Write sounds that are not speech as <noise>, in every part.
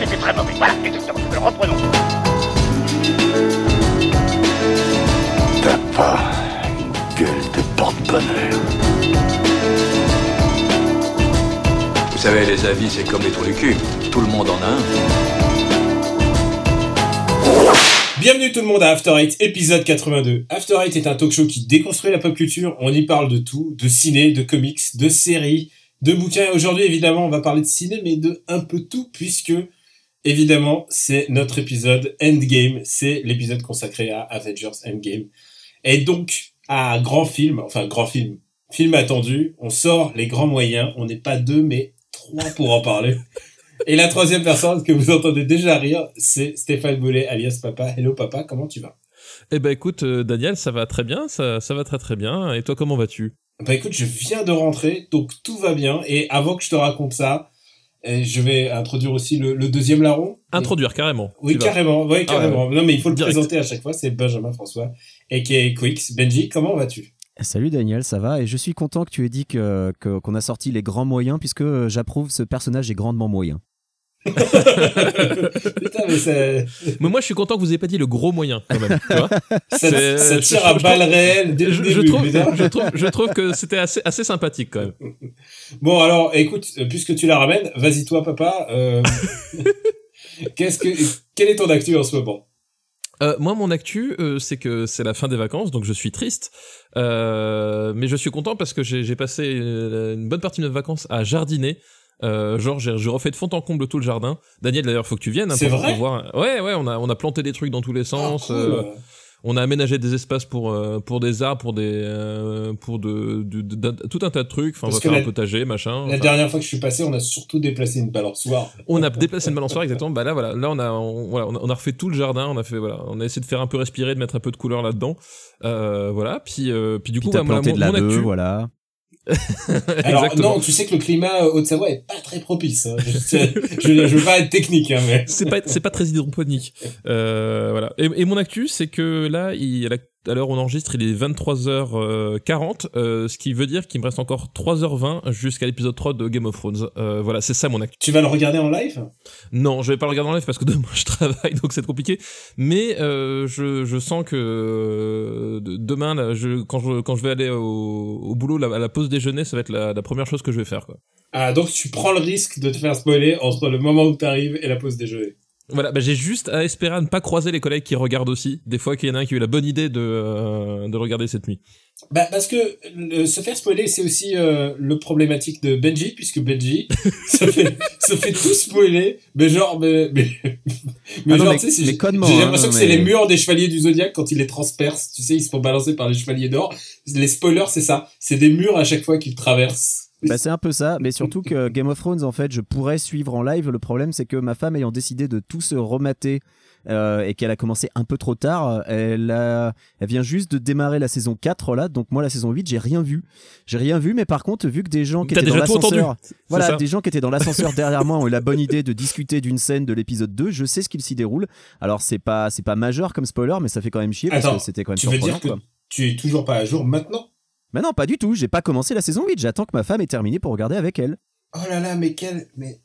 c'était très mauvais. Voilà, exactement. Alors reprenons. T'as pas une gueule de porte-bonheur. Vous savez, les avis, c'est comme les trous du cul. Tout le monde en a un. Bienvenue tout le monde à After Eight, épisode 82. After Eight est un talk show qui déconstruit la pop culture. On y parle de tout, de ciné, de comics, de séries, de bouquins. Et Aujourd'hui, évidemment, on va parler de ciné, mais de un peu tout, puisque, évidemment, c'est notre épisode Endgame. C'est l'épisode consacré à Avengers Endgame. Et donc, à grand film, enfin, grand film, film attendu, on sort les grands moyens. On n'est pas deux, mais trois pour en parler. <laughs> Et la troisième personne que vous entendez déjà rire, c'est Stéphane Boulet, alias Papa. Hello Papa, comment tu vas? Eh ben écoute, euh, Daniel, ça va très bien, ça, ça va très très bien. Et toi, comment vas-tu? Bah écoute, je viens de rentrer, donc tout va bien. Et avant que je te raconte ça, je vais introduire aussi le, le deuxième larron. Introduire carrément. Oui, carrément, oui, Ah ouais, carrément. Non, mais il faut le Direct. présenter à chaque fois, c'est Benjamin François, a.k.a. Quicks. Benji, comment vas-tu? Salut Daniel, ça va? Et je suis content que tu aies dit que que- qu'on a sorti les grands moyens puisque j'approuve ce personnage est grandement moyen. <laughs> Putain, mais moi, je suis content que vous ayez pas dit le gros moyen quand même. tu vois <laughs> ça, tire à balles réelles dès le je, trouve, putain. je trouve, je trouve que c'était assez, assez sympathique quand même. <laughs> Bon, alors, écoute, euh, puisque tu la ramènes, vas-y toi, papa. Euh... Qu'est-ce que, quel est ton actu en ce moment? Euh, moi, mon actu, euh, c'est que c'est la fin des vacances, donc je suis triste. Euh, mais je suis content parce que j'ai j'ai passé euh, une bonne partie de mes vacances à jardiner. Euh, genre, j'ai refait de fond en comble tout le jardin. Daniel, d'ailleurs, faut que tu viennes. hein, C'est pour, vrai pour voir. Ouais, ouais, on a, on a planté des trucs dans tous les sens. Ah, cool. euh, on a aménagé des espaces pour euh, pour des arbres, pour des euh, pour de, de- de- d'un- tout un tas de trucs. Enfin, on va faire la- un potager, machin. La Enfin, dernière fois que je suis passé, on a surtout déplacé une balançoire. on a déplacé une balançoire exactement. Bah là, voilà, là on a, on, voilà, on a, on a refait tout le jardin. On a fait, voilà, on a essayé de faire un peu respirer, de mettre un peu de couleur là-dedans. Euh, voilà. Puis, euh, puis du Puis coup, t'as bah, moi, mon, de la mon actu. voilà. <laughs> Alors Exactement. non, tu sais que le climat euh, Haute-Savoie est pas très propice. hein. Je, je veux pas être technique, hein, mais c'est pas c'est pas très hydroponique euh, voilà et, et mon actu c'est que là il, à la- à l'heure où on enregistre il est 23h40 euh, ce qui veut dire qu'il me reste encore 3h20 jusqu'à l'épisode 3 de Game of Thrones euh, voilà c'est ça mon actu tu vas le regarder en live? Non je vais pas le regarder en live parce que <laughs> demain je travaille donc c'est compliqué mais euh, je, je sens que euh, de- demain là, je, quand, je, quand je vais aller au, au boulot la- à la pause déjeuner ça va être la, la première chose que je vais faire quoi. Ah, donc tu prends le risque de te faire spoiler entre le moment où t'arrives et la pause déjeuner. Voilà, bah j'ai juste à espérer à ne pas croiser les collègues qui regardent aussi. Des fois qu'il y en a un qui a eu la bonne idée de, euh, de regarder cette nuit. Bah parce que le- se faire spoiler, c'est aussi euh, le problématique de Benji, puisque Benji <laughs> se fait se fait tout spoiler, mais genre mais mais, <laughs> mais Ah non, genre tu sais, j'ai hein, l'impression que c'est les murs des chevaliers du zodiaque quand ils les transpercent, tu sais, ils se font balancer par les chevaliers d'or. Les spoilers, c'est ça, c'est des murs à chaque fois qu'ils traversent. Bah, c'est un peu ça, mais surtout que Game of Thrones, en fait, je pourrais suivre en live. Le problème, c'est que ma femme ayant décidé de tout se remater euh, et qu'elle a commencé un peu trop tard, elle, a, elle vient juste de démarrer la saison 4 là, donc moi la saison 8, j'ai rien vu. J'ai rien vu, mais par contre, vu que des gens qui étaient dans l'ascenseur, voilà, des gens qui étaient dans l'ascenseur derrière moi ont eu la bonne idée de discuter d'une scène de l'épisode 2, je sais ce qu'il s'y déroule. Alors c'est pas c'est pas majeur comme spoiler, mais ça fait quand même chier parce Attends, que c'était quand même Tu veux dire que quoi. tu es toujours pas à jour maintenant? Mais non, pas du tout, j'ai pas commencé la saison 8, j'attends que ma femme ait terminé pour regarder avec elle. Oh là là, mais quel mais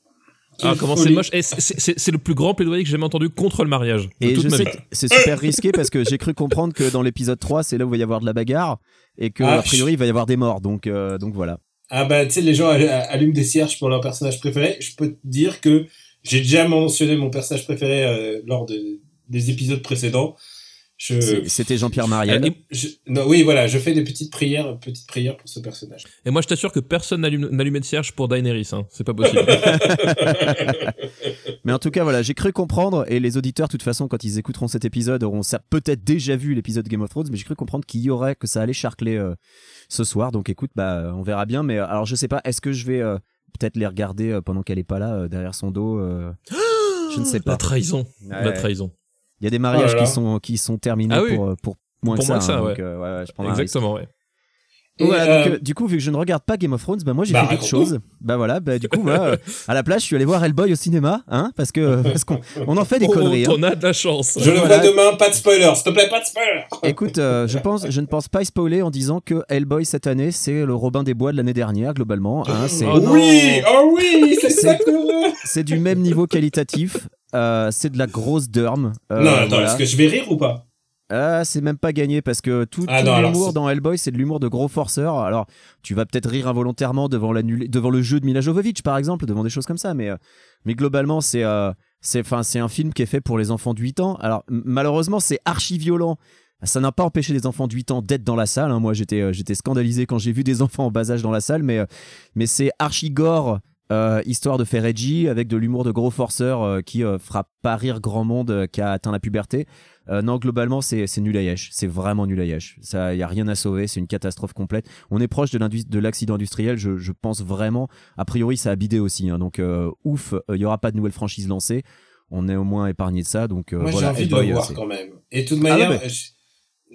Ah, quelle comment c'est moche. Eh, c'est- le plus grand plaidoyer que j'ai jamais entendu contre le mariage. De Et je sais c'est super risqué parce que j'ai cru comprendre que dans l'épisode 3, c'est là où il va y avoir de la bagarre et que Ah, a priori il va y avoir des morts. Donc euh, donc voilà. Ah bah tu sais les gens all- allument des cierges pour leur personnage préféré. Je peux te dire que j'ai déjà mentionné mon personnage préféré euh, lors de, des épisodes précédents. C'était Jean-Pierre je- non, oui voilà, je fais des petites prières, petites prières pour ce personnage. et moi, je t'assure que personne n'allume- n'allumait de cierge pour Daenerys. Hein. C'est pas possible. <laughs> Mais en tout cas voilà, j'ai cru comprendre et les auditeurs de toute façon quand ils écouteront cet épisode auront peut-être déjà vu l'épisode Game of Thrones, mais j'ai cru comprendre qu'il y aurait que ça allait charcler euh, ce soir. Donc écoute, bah on verra bien. Mais euh, alors je sais pas, est-ce que je vais euh, peut-être les regarder euh, pendant qu'elle est pas là euh, derrière son dos euh, <gasps> Je ne sais La pas. trahison. La trahison. Il y a des mariages là. qui sont qui sont terminés Ah oui. pour euh, pour moins Pour que ça. moins que ça, hein, ouais. donc, euh, ouais, je. Exactement, ouais. Et, Voilà, euh, donc, euh, du coup, vu que je ne regarde pas Game of Thrones, bah moi j'ai Bah, fait quelque raconte-nous. chose. Bah voilà, bah du coup, <laughs> à la place, je suis allé voir Hellboy au cinéma, hein, parce que parce qu'on on en fait des <laughs> Oh, conneries. hein. T'en as de la chance. je le voilà. vois demain, pas de spoiler, s'il te plaît, pas de spoiler. <laughs> Écoute, euh, je pense, je ne pense pas spoiler en disant que Hellboy cette année, c'est le Robin des Bois de l'année dernière globalement. hein, c'est Oh oui, oh oui, c'est ça que c'est du même niveau qualitatif. Euh, c'est de la grosse derme. euh, non, attends, voilà. est-ce que je vais rire ou pas Ah, c'est même pas gagné parce que tout, Ah tout non, alors l'humour dans Hellboy, c'est de l'humour de gros forceurs. Alors, tu vas peut-être rire involontairement devant, devant le jeu de Mila Jovovich, par exemple, devant des choses comme ça, mais, euh, mais globalement, c'est euh, c'est enfin, c'est un film qui est fait pour les enfants de 8 ans. Alors, m- malheureusement, c'est archi violent. Ça n'a pas empêché les enfants de 8 ans d'être dans la salle. hein. Moi, j'étais euh, j'étais scandalisé quand j'ai vu des <laughs> enfants en bas âge dans la salle, mais, euh, mais c'est archi gore. Euh, histoire de faire edgy avec de l'humour de gros forceurs euh, qui euh, fera pas rire grand monde qui a atteint la puberté. Non, globalement, c'est nul à yesh. C'est vraiment nul à yesh. Ça, y a rien à sauver. C'est une catastrophe complète. On est proche de l'accident industriel. Je, je pense vraiment. A priori, ça a bidé aussi. hein. donc, ouf, il y aura pas de nouvelle franchise lancée. On est au moins épargné de ça. Donc, Moi, voilà. j'ai envie de le voir quand même. Et de toute Ah, manière, je-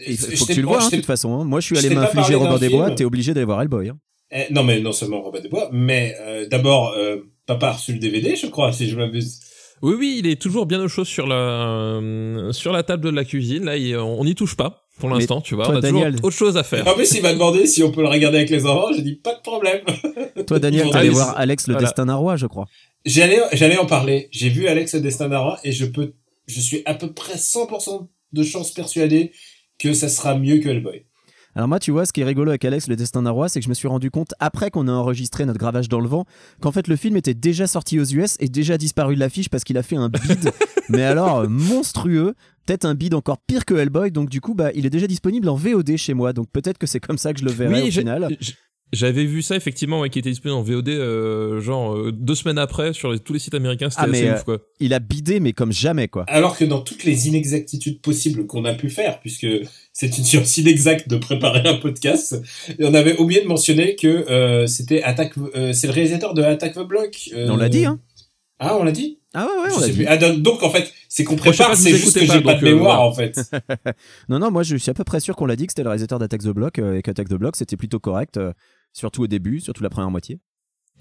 Il faut je faut que tu le vois, hein, de toute façon. hein. Moi, je suis allé m'infliger parlé Robin des Bois. T'es obligé d'aller voir Hellboy. hein. Eh, non, mais non seulement Robin des Bois, mais euh, d'abord, euh, papa a reçu le DVD, je crois, si je m'abuse. Oui, oui, il est toujours bien au chaud sur la, euh, sur la table de la cuisine. Là, il- on n'y touche pas pour l'instant, tu vois. toi, on a Daniel- toujours autre chose à faire. En plus, il m'a demandé si on peut le regarder avec les enfants. J'ai dit pas de problème. <laughs> Toi, Daniel, t'allais voir Alex le Voilà. Destin d'un roi, je crois. J'allais, j'allais en parler. J'ai vu Alex le Destin d'un roi et je peux, je suis à peu près 100% de chance persuadé que ça sera mieux que Hellboy. Alors moi, tu vois, ce qui est rigolo avec Alex, le destin d'un roi, c'est que je me suis rendu compte, après qu'on a enregistré notre gravage dans le vent, qu'en fait le film était déjà sorti aux US et déjà disparu de l'affiche parce qu'il a fait un bid, <laughs> mais alors euh, monstrueux, peut-être un bid encore pire que Hellboy, donc du coup, bah, il est déjà disponible en VOD chez moi, donc peut-être que c'est comme ça que je le verrai au j'ai- final. J'avais vu ça effectivement, ouais, qui était disponible en VOD, euh, genre euh, deux semaines après sur les- tous les sites américains. C'était Ah, mais, assez euh, ouf, quoi. Il a bidé, mais comme jamais, quoi. Alors que dans toutes les inexactitudes possibles qu'on a pu faire, puisque c'est une science inexacte de préparer un podcast, on avait oublié de mentionner que euh, c'était Attack, euh, c'est le réalisateur de Attack the Block. euh, On l'a dit, hein Ah, on l'a dit? Ah ouais, ouais, on l'a dit. Ah, donc, donc, en fait, c'est qu'on prépare, c'est juste que j'ai pas, pas de euh, mémoire voilà. en fait. <laughs> Non, non, moi je suis à peu près sûr qu'on l'a dit que c'était le réalisateur d'Attack the Block euh, et qu'Attack the Block c'était plutôt correct, euh, surtout au début, surtout la première moitié.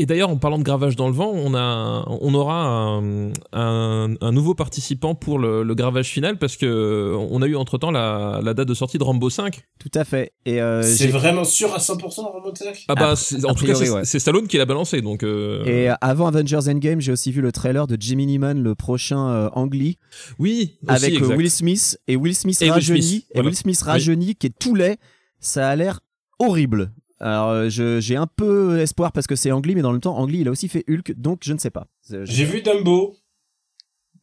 Et d'ailleurs, en parlant de gravage dans le vent, on a, on aura un, un, un nouveau participant pour le, le gravage final parce que on a eu entre temps la, la date de sortie de Rambo 5. Tout à fait. Et euh, c'est vraiment sûr à 100% Rambo 5 Ah bah, A- c'est- a en tout cas, c'est ouais. Stallone qui l'a balancé, donc. euh, Et euh, avant Avengers Endgame, j'ai aussi vu le trailer de Jimmy Neeman, le prochain euh, oui, aussi, avec exact. Will Smith et Will Smith Et Will rajeuni Smith, et voilà. Will Smith rajeuni qui est tout laid. Ça a l'air horrible. Alors euh, j'ai un peu espoir parce que c'est Ang Lee, mais dans le temps Ang Lee il a aussi fait Hulk, donc je ne sais pas. J'ai vu Dumbo.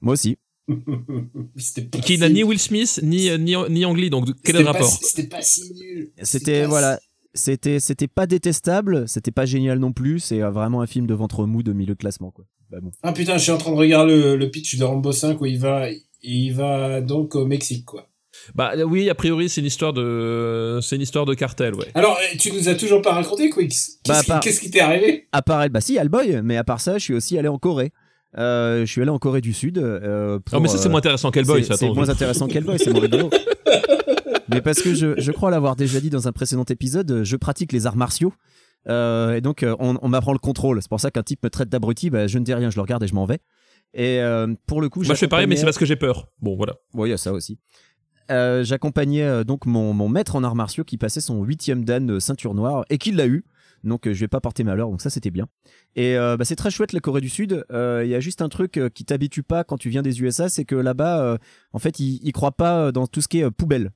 Moi aussi. <laughs> Qui n'a ni Will Smith ni ni ni Lee, donc quel est le rapport C'était pas si nul. C'était pas voilà. C'était c'était pas détestable, c'était pas génial non plus. C'est euh, vraiment un film de ventre mou de milieu de classement quoi. Bah bon. Ah putain, je suis en train de regarder le, le pitch de Rambo 5 où il va, il va donc au Mexique, quoi. Bah oui, a priori, c'est une histoire de, c'est une histoire de cartel, ouais. Alors, euh, tu nous as toujours pas raconté, Quix Qu'est-ce Bah, qu'est-ce qui t'est arrivé? À part elle, bah si Hellboy, mais à part ça, je suis aussi allé en Corée. Euh, je suis allé en Corée du Sud. Euh, pour, Oh, mais ça, c'est euh, moins intéressant qu'Hellboy, ça, C'est moins intéressant qu'Hellboy, c'est moins rigolo. <laughs> Mais parce que je, je crois l'avoir déjà dit dans un précédent épisode, je pratique les arts martiaux. Euh, et donc, euh, on, on m'apprend le contrôle. C'est pour ça qu'un type me traite d'abruti, bah, je ne dis rien, je le regarde et je m'en vais. Et euh, pour le coup, Moi, je fais pareil, mais c'est parce que j'ai peur. Bon, voilà. Oui, il y a ça aussi. Euh, J'accompagnais euh, donc mon, maître en arts martiaux qui passait son huitième dan de ceinture noire et qui l'a eu. Donc euh, je vais pas porter malheur, donc ça c'était bien. Et euh, bah, c'est très chouette la Corée du Sud. Euh, Il y a juste un truc euh, qui t'habitue pas quand tu viens des USA, c'est que là-bas, euh, en fait, ils, ils croient pas euh, dans tout ce qui est euh, poubelle.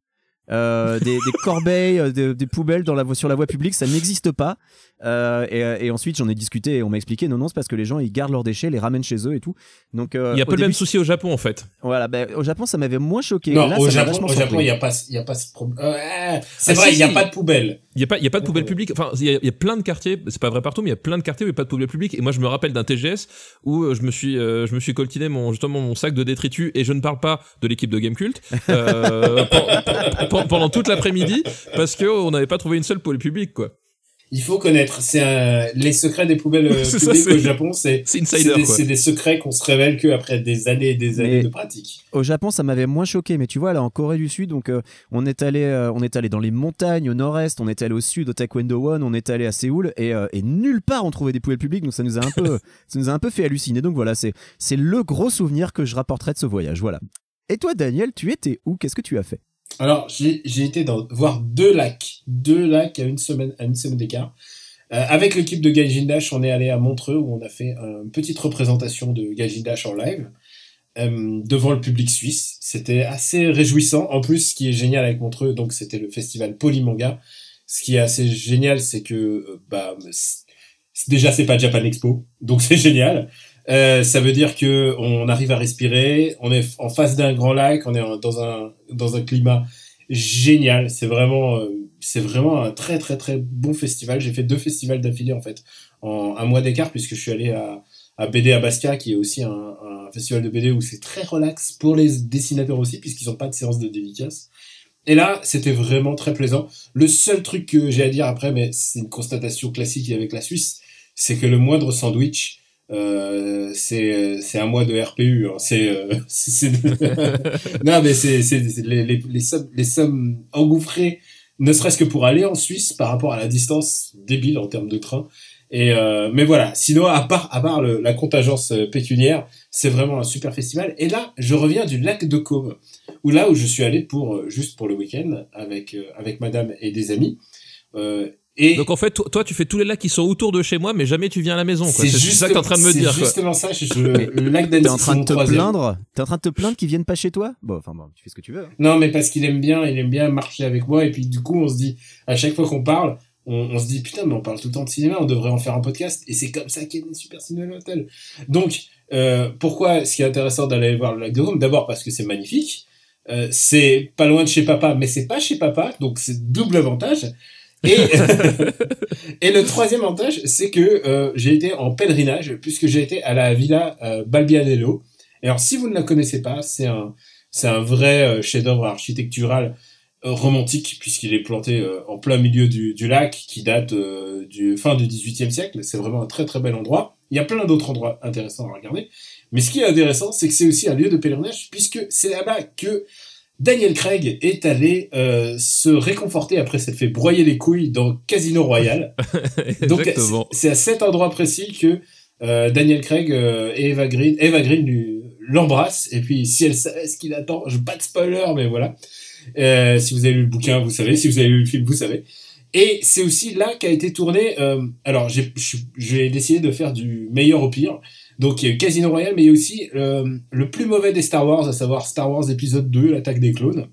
Euh, des, des corbeilles, euh, des, des poubelles dans la, sur la voie publique, ça n'existe pas. Euh, et, et ensuite, j'en ai discuté et on m'a expliqué, non, non, c'est parce que les gens, ils gardent leurs déchets, les ramènent chez eux et tout. Donc, euh, Il y a pas le même souci au Japon, en fait. Voilà, ben, au Japon, ça m'avait moins choqué. Non, Là, au ça Japon, au Japon, il y a pas, il y a pas ce problème. Euh, ouais, c'est Ah, vrai, si, il y a si. pas de poubelle. Il y a pas, il y a pas de poubelle publique. Enfin, il y, a, y a plein de quartiers. C'est pas vrai partout, mais il y a plein de quartiers où il y a pas de poubelle publique. Et moi, je me rappelle d'un TGS où je me suis, euh, je me suis coltiné mon justement mon sac de détritus. Et je ne parle pas de l'équipe de Gamecult euh, <laughs> pen- pen- pendant toute l'après-midi parce que on n'avait pas trouvé une seule poubelle publique, quoi. il faut connaître. C'est un- les secrets des poubelles euh, <laughs> ça, publiques au Japon. C'est des, des secrets qu'on se révèle que après des années et des années Mais- de pratique. Au Japon, ça m'avait moins choqué, mais tu vois, là, en Corée du Sud, donc, euh, on est allé, euh, on est allé dans les montagnes au nord-est, on est allé au sud, au Taekwondo One, on est allé à Séoul, et, euh, et nulle part on trouvait des poubelles publiques, donc ça nous a un peu, <laughs> ça nous a un peu fait halluciner. Donc voilà, c'est, c'est le gros souvenir que je rapporterai de ce voyage. Voilà. Et toi, Daniel, tu étais où? Qu'est-ce que tu as fait? Alors, j'ai été voir deux lacs, deux lacs à une semaine, à une semaine d'écart. Euh, avec l'équipe de Gaijin Dash, on est allé à Montreux où on a fait une petite représentation de Gaijin Dash en live euh, devant le public suisse. C'était assez réjouissant. En plus, ce qui est génial avec Montreux, donc c'était le festival Polymanga. Ce qui est assez génial, c'est que euh, bah déjà c'est pas Japan Expo, donc <laughs> c'est génial. Euh, ça veut dire que on arrive à respirer, on est en face d'un grand lac, on est dans un dans un climat génial. C'est vraiment euh, c'est vraiment un très très très bon festival. J'ai fait deux festivals d'affilée en fait en un mois d'écart puisque je suis allé à à BD à Basca qui est aussi un, un festival de BD où c'est très relax pour les dessinateurs aussi puisqu'ils n'ont pas de séance de dédicace. Et là, c'était vraiment très plaisant. Le seul truc que j'ai à dire après, mais c'est une constatation classique avec la Suisse, c'est que le moindre sandwich, euh, c'est c'est un mois de RPU. hein. C'est euh, <laughs> <laughs> non mais c'est c'est c'est les les les sommes les sommes engouffrées, ne serait-ce que pour aller en Suisse par rapport à la distance débile en termes de train. Et euh, mais voilà. Sinon à part à part le- la contingence euh, pécuniaire, c'est vraiment un super festival. Et là, je reviens du lac de Caume, où là où je suis allé pour euh, juste pour le week-end avec euh, avec Madame et des amis. Euh, et Donc en fait, toi, toi, tu fais tous les lacs qui sont autour de chez moi, mais jamais tu viens à la maison. C'est juste ça que t'es en train de me c'est dire. quoi. justement ça. Je, je- le lac d'Annecy, T'es en c'est train de te troisième. plaindre? T'es en train de te plaindre qu'ils viennent pas chez toi? Bon, enfin bon, tu fais ce que tu veux. hein. Non, mais parce qu'il aime bien, il aime bien marcher avec moi. Et puis, du coup, on se dit, à chaque fois qu'on parle, on, on se dit, putain, mais on parle tout le temps de cinéma, on devrait en faire un podcast. Et c'est comme ça qu'il y a des super cinéma hôtel. Donc, euh, pourquoi ce qui est intéressant d'aller voir le lac de Rome? D'abord parce que c'est magnifique. Euh, c'est pas loin de chez papa, mais c'est pas chez papa. Donc, c'est double avantage. <laughs> Et, le troisième avantage, c'est que euh, j'ai été en pèlerinage, puisque j'ai été à la villa euh, Balbianello. Alors, si vous ne la connaissez pas, c'est un, c'est un vrai euh, chef-d'œuvre architectural romantique, puisqu'il est planté en plein milieu du, du lac, qui date du fin du XVIIIe siècle. C'est vraiment un très très bel endroit. Il y a plein d'autres endroits intéressants à regarder. Mais ce qui est intéressant, c'est que c'est aussi un lieu de pèlerinage, puisque c'est là-bas que Daniel Craig est allé euh, se réconforter après s'être fait broyer les couilles dans Casino Royale. <laughs> Donc c'est à cet endroit précis que euh, Daniel Craig euh, et Eva Green, Eva Green l'embrassent. Et puis si elle savait ce qu'il attend, je pas de spoiler, mais voilà. Si vous avez lu le bouquin, vous savez. Si vous avez lu le film, vous savez. Et c'est aussi là qu'a été tourné. alors j'ai décidé de faire du meilleur au pire. Donc il y a eu Casino Royale, mais il y a aussi euh, le plus mauvais des Star Wars, à savoir Star Wars épisode 2, l'attaque des clones.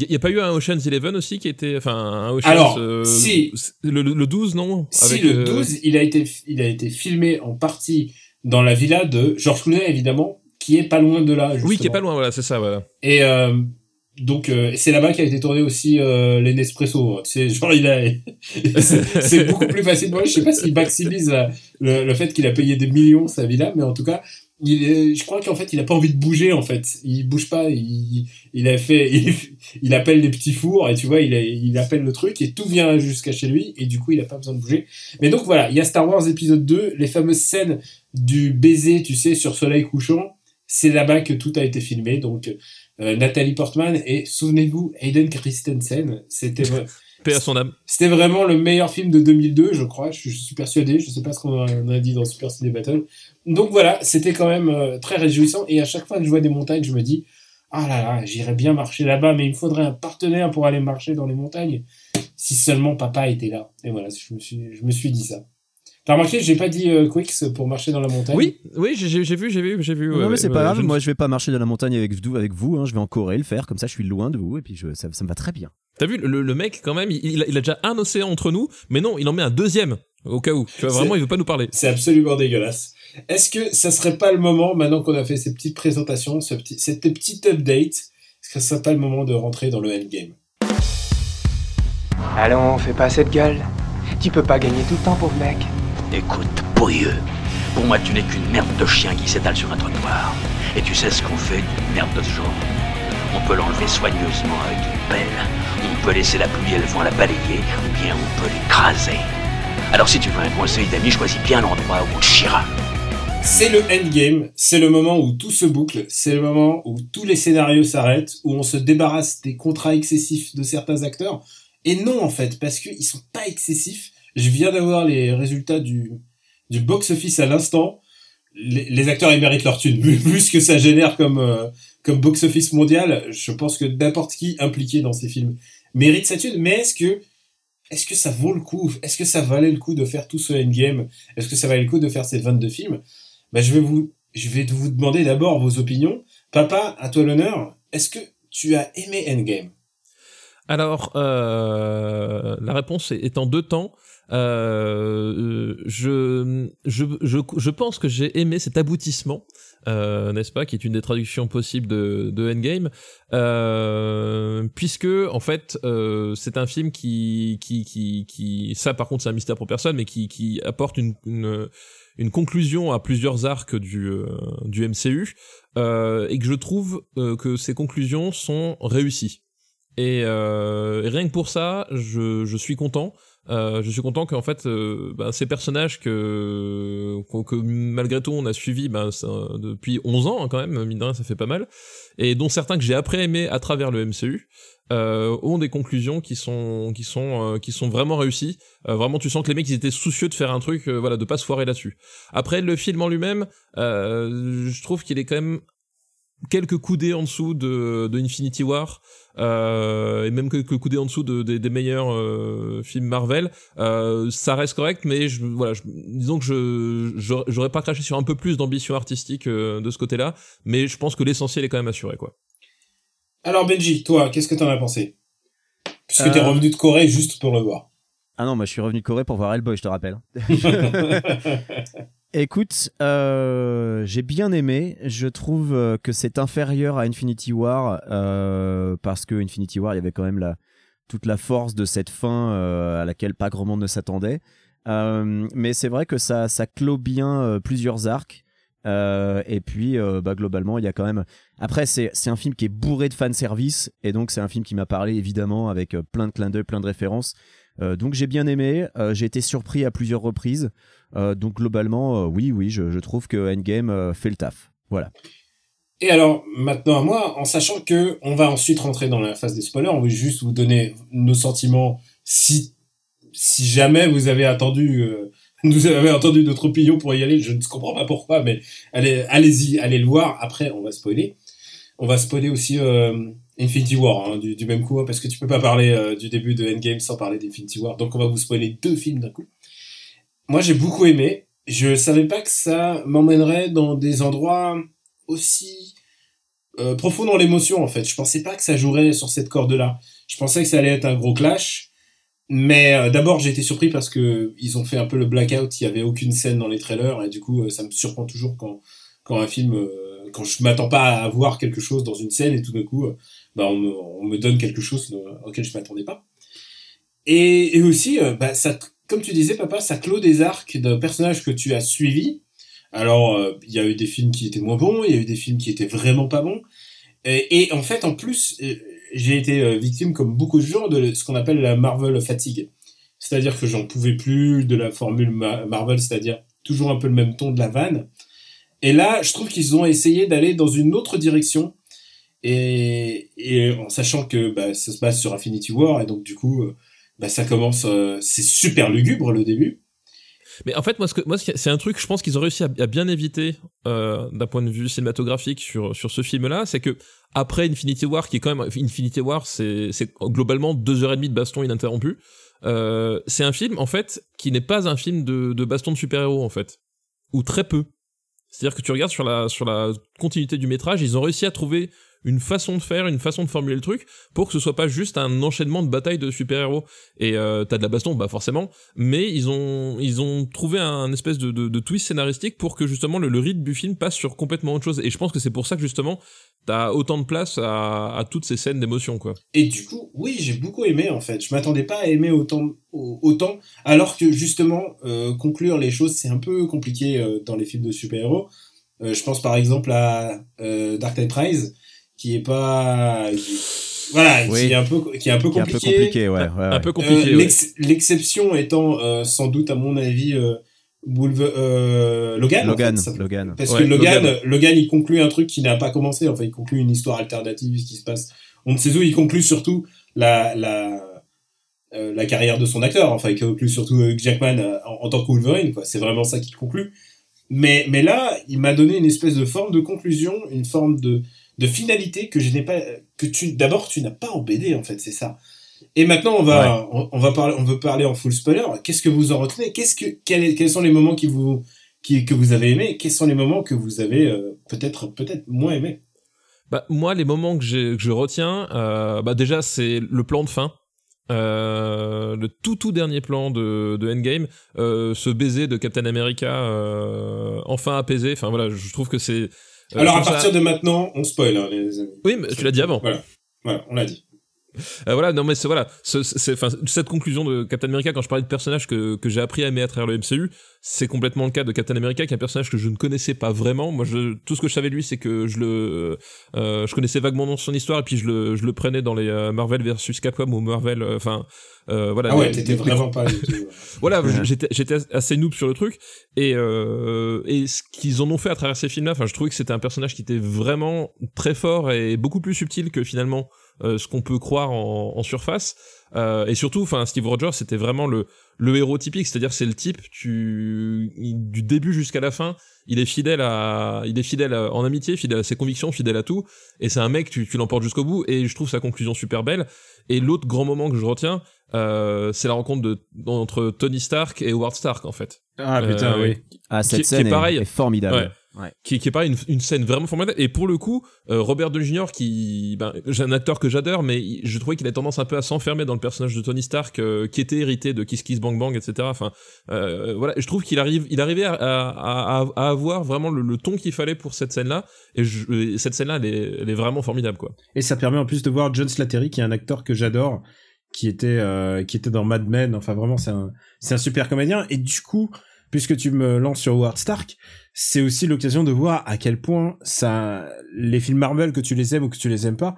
Il y, a pas eu un Ocean's Eleven aussi qui était, enfin, un Ocean's. Alors, euh, si. Le, le 12, non? Si Avec, le euh, 12, il a été il a été filmé en partie dans la villa de George Clooney évidemment, qui est pas loin de là. Oui, qui est pas loin, voilà, c'est ça, voilà. Et euh, donc euh, c'est là-bas qu'a été tourné aussi euh, les Nespresso. hein. C'est genre il <laughs> c'est beaucoup plus facile lui. Je sais pas s'il maximise la- le, fait qu'il a payé des millions sa villa, mais en tout cas il est, je crois qu'en fait il a pas envie de bouger en fait. Il bouge pas. Il, a fait <laughs> il, appelle les petits fours et tu vois il appelle le truc et tout vient jusqu'à chez lui et du coup il a pas besoin de bouger. Mais donc voilà il y a Star Wars épisode 2 les fameuses scènes du baiser tu sais sur soleil couchant. C'est là-bas que tout a été filmé donc euh, Nathalie Portman et souvenez-vous Hayden Christensen c'était vrai- <laughs> Paix à son âme. c'était vraiment le meilleur film de 2002 je crois. Je, je suis persuadé. Je sais pas ce qu'on a, a dit dans Super Ciné Battle. Donc voilà c'était quand même euh, très réjouissant. Et à chaque fois que je vois des montagnes je me dis ah là là j'irais bien marcher là-bas mais il me faudrait un partenaire pour aller marcher dans les montagnes. Si seulement papa était là. Et voilà je me suis je me suis dit ça t'as remarqué j'ai pas dit euh, Quicks pour marcher dans la montagne Oui, oui, j'ai vu, j'ai vu, j'ai vu. non, ouais, mais c'est ouais, pas grave. je ne- Moi, je vais pas marcher dans la montagne avec vous, avec vous. hein. Je vais en Corée le faire. Comme ça, je suis loin de vous. Et puis, je, ça, ça me va très bien. T'as vu, le, le mec, quand même, il, il a, il a déjà un océan entre nous, mais non, il en met un deuxième, au cas où. Tu vois, C'est- vraiment, il veut pas nous parler. C'est absolument dégueulasse. Est-ce que ça serait pas le moment, maintenant qu'on a fait ces petites présentations, ce petit, cette petite update, est-ce que ce serait pas le moment de rentrer dans le endgame? Allons, fais pas cette gueule. Tu peux pas gagner tout le temps, pauvre mec. Écoute, pourrieux. Pour moi, tu n'es qu'une merde de chien qui s'étale sur un trottoir. Et tu sais ce qu'on fait d'une merde de ce genre? On peut l'enlever soigneusement avec une pelle. On peut laisser la pluie et le vent la balayer, ou bien on peut l'écraser. Alors si tu veux un conseil d'ami, choisis bien l'endroit où on te chiera. C'est le endgame, c'est le moment où tout se boucle, c'est le moment où tous les scénarios s'arrêtent, où on se débarrasse des contrats excessifs de certains acteurs. Et non, en fait, parce qu'ils sont pas excessifs. Je viens d'avoir les résultats du, du box-office à l'instant. Les, acteurs, ils méritent leur thune. <laughs> Ce que ça génère comme, euh, comme box-office mondial, je pense que n'importe qui impliqué dans ces films mérite sa thune. Mais est-ce que, est-ce que ça vaut le coup? Est-ce que ça valait le coup de faire tout ce endgame? Est-ce que ça valait le coup de faire ces 22 films? Bah, je vais vous, je vais vous demander d'abord vos opinions. Papa, à toi l'honneur. Est-ce que tu as aimé Endgame? Alors, euh, la réponse est, est en deux temps. Euh, je, je, je, je pense que j'ai aimé cet aboutissement, euh, n'est-ce pas, qui est une des traductions possibles de, de Endgame, euh, puisque en fait euh, c'est un film qui, qui, qui, qui, ça par contre c'est un mystère pour personne, mais qui, qui apporte une, une, une conclusion à plusieurs arcs du, euh, du MCU, et que je trouve que ces conclusions sont réussies. Et, euh, et rien que pour ça, je, je suis content. Euh, je suis content qu'en fait euh, ben, ces personnages que, que, malgré tout on a suivis ben, ça, depuis 11 ans hein, quand même, mine de rien ça fait pas mal, et dont certains que j'ai après aimé à travers le MCU, euh, ont des conclusions qui sont qui sont euh, qui sont vraiment réussies. Euh, vraiment tu sens que les mecs ils étaient soucieux de faire un truc, euh, voilà, de pas se foirer là-dessus. Après le film en lui-même, je trouve qu'il est quand même quelques coudées en dessous de, de Infinity War euh, et même quelques coudées en dessous de, de- des meilleurs euh, films Marvel euh, ça reste correct mais je, voilà je- disons que je j'aurais pas craché sur un peu plus d'ambition artistique euh, de ce côté-là mais je pense que l'essentiel est quand même assuré quoi Alors Benji, toi, qu'est-ce que t'en as pensé? Puisque t'es Euh, revenu de Corée juste pour le voir. Ah non, moi je suis revenu de Corée pour voir Hellboy, je te rappelle. <laughs> <laughs> Écoute, euh, j'ai bien aimé. Je trouve euh, que c'est inférieur à Infinity War euh, parce que Infinity War, il y avait quand même la, toute la force de cette fin à laquelle pas grand monde ne s'attendait. Mais c'est vrai que ça, clôt bien plusieurs arcs. Et puis, bah, globalement, il y a quand même. Après, c'est un film qui est bourré de fanservice. Et donc, c'est un film qui m'a parlé, évidemment, avec plein de clins d'œil, plein de références. Euh, donc, j'ai bien aimé. Euh, j'ai été surpris à plusieurs reprises. Euh, donc, globalement, oui, oui, je, trouve que Endgame fait le taf. Voilà. Et alors, maintenant à moi, en sachant que on va ensuite rentrer dans la phase des spoilers, on veut juste vous donner nos sentiments si si jamais vous avez attendu <laughs> entendu notre opinion pour y aller, je ne comprends pas pourquoi, mais allez allez-y, allez le voir. Après, on va spoiler. On va spoiler aussi Infinity War hein, du, même coup, hein, parce que tu peux pas parler euh, du début de Endgame sans parler d'Infinity War. Donc on va vous spoiler deux films d'un coup. Moi, j'ai beaucoup aimé. Je savais pas que ça m'emmènerait dans des endroits aussi euh, profond dans l'émotion en fait. Je pensais pas que ça jouerait sur cette corde-là. Je pensais que ça allait être un gros clash. Mais euh, d'abord j'ai été surpris parce que ils ont fait un peu le blackout. Il y avait aucune scène dans les trailers et du coup ça me surprend toujours quand quand un film quand je m'attends pas à voir quelque chose dans une scène et tout d'un coup bah on me, on me donne quelque chose euh, auquel je m'attendais pas. Et, et aussi euh, bah ça comme tu disais papa ça clôt des arcs de personnages que tu as suivis. Alors euh, il y a eu des films qui étaient moins bons, il y a eu des films qui étaient vraiment pas bons. Et, et en fait, en plus, j'ai été victime, comme beaucoup de gens, de ce qu'on appelle la Marvel fatigue. C'est-à-dire que j'en pouvais plus de la formule Ma- Marvel, c'est-à-dire toujours un peu le même ton de la vanne. Et là, je trouve qu'ils ont essayé d'aller dans une autre direction. Et, en sachant que bah, ça se base sur Infinity War, et donc du coup, euh, bah, ça commence, euh, c'est super lugubre le début. Mais en fait, moi, ce que, c'est un truc, je pense qu'ils ont réussi à, bien éviter euh, d'un point de vue cinématographique sur sur ce film-là, c'est que après Infinity War, qui est quand même Infinity War, c'est c'est globalement deux heures et demie de baston ininterrompu. C'est un film en fait qui n'est pas un film de, de baston de super-héros en fait, ou très peu. C'est-à-dire que tu regardes sur la sur la continuité du métrage, ils ont réussi à trouver une façon de faire, une façon de formuler le truc pour que ce soit pas juste un enchaînement de batailles de super-héros. Et euh, t'as de la baston, bah forcément, mais ils ont ils ont trouvé un espèce de, de, twist scénaristique pour que justement le, le rythme du film passe sur complètement autre chose. Et je pense que c'est pour ça que justement t'as autant de place à, toutes ces scènes d'émotion quoi. Et du coup, oui, j'ai beaucoup aimé en fait. Je m'attendais pas à aimer autant, au- autant, alors que justement euh, conclure les choses c'est un peu compliqué euh, dans les films de super-héros. Je pense par exemple à Dark Knight Rise, qui est pas, qui- voilà, Oui. qui est un peu, qui est un peu est un peu compliqué. compliqué, ouais. ouais, un ouais. peu Euh, compliqué. ouais. l'ex- L'exception étant euh, sans doute à mon avis euh, Wolver- euh, Logan. en Logan, fait, ça- Logan. Parce Ouais, que Logan, Logan. Logan, il conclut un truc qui n'a pas commencé. Enfin, il conclut une histoire alternative qui se passe. On ne sait où. Il conclut surtout la la euh, la carrière de son acteur. Enfin, il conclut surtout Jackman euh, en, en tant que Wolverine. Quoi. C'est vraiment ça qu'il conclut. Mais mais là, il m'a donné une espèce de forme de conclusion, une forme de de finalité que je n'ai pas que tu d'abord tu n'as pas en BD en fait. C'est ça. Et maintenant, on va, on, on va parler, on veut parler en full spoiler. Qu'est-ce que vous en retenez? Qu'est-ce que, quel quels sont les moments qui vous, qui, que vous avez aimés? Quels sont les moments que vous avez euh, peut-être, peut-être moins aimés? Bah, moi, les moments que, que je retiens, euh, bah, déjà, c'est le plan de fin. Euh, le tout tout dernier plan de, de Endgame, euh, ce baiser de Captain America euh, enfin apaisé. Enfin voilà, je trouve que c'est. Alors à partir ça- de maintenant, on spoil, hein, les amis. Oui, mais tu l'as dit avant. Voilà, voilà, on l'a dit. Euh, voilà, non mais c'est voilà, ce- c'est cette conclusion de Captain America quand je parlais de personnages que, que j'ai appris à aimer à travers le MCU, c'est complètement le cas de Captain America qui est un personnage que je ne connaissais pas vraiment. Moi, je, tout ce que je savais de lui, c'est que je le, euh, je connaissais vaguement son histoire et puis je le, je le prenais dans les euh, Marvel versus Capcom ou Marvel, enfin. euh, voilà, Ah ouais, t'étais vraiment pas du tout. <laughs> voilà, j'étais j'étais assez noob sur le truc et euh, et ce qu'ils en ont fait à travers ces films-là, enfin, je trouvais que c'était un personnage qui était vraiment très fort et beaucoup plus subtil que finalement ce qu'on peut croire en, en surface. Euh, et surtout, enfin, Steve Rogers, c'était vraiment le le héros typique, c'est-à-dire c'est le type, tu il- du début jusqu'à la fin, il est fidèle à, il est fidèle à- en amitié, fidèle à ses convictions, fidèle à tout, et c'est un mec, tu, tu l'emportes jusqu'au bout, et je trouve sa conclusion super belle. Et l'autre grand moment que je retiens, euh, c'est la rencontre de, entre Tony Stark et Howard Stark en fait. Ah putain, oui. Ah, Qui- cette qui scène est est, pareil. est formidable. Ouais. Qui, qui est pareil, une, une scène vraiment formidable. Et pour le coup, euh, Robert Downey Jr. qui, ben, j'ai un acteur que j'adore, mais il- je trouvais qu'il a tendance un peu à s'enfermer dans le personnage de Tony Stark, euh, qui était hérité de Kiss Kiss Bang Bang, etc. Enfin, euh, voilà, je trouve qu'il arrive, il arrivait à, à, à, à avoir vraiment le, le ton qu'il fallait pour cette scène-là. Et je- et cette scène-là, elle est, elle est vraiment formidable, quoi. Et ça permet en plus de voir John Slattery, qui est un acteur que j'adore, qui était euh, qui était dans Mad Men. Enfin vraiment, c'est un c'est un super comédien. Et du coup, puisque tu me lances sur Howard Stark, c'est aussi l'occasion de voir à quel point ça les films Marvel que tu les aimes ou que tu les aimes pas,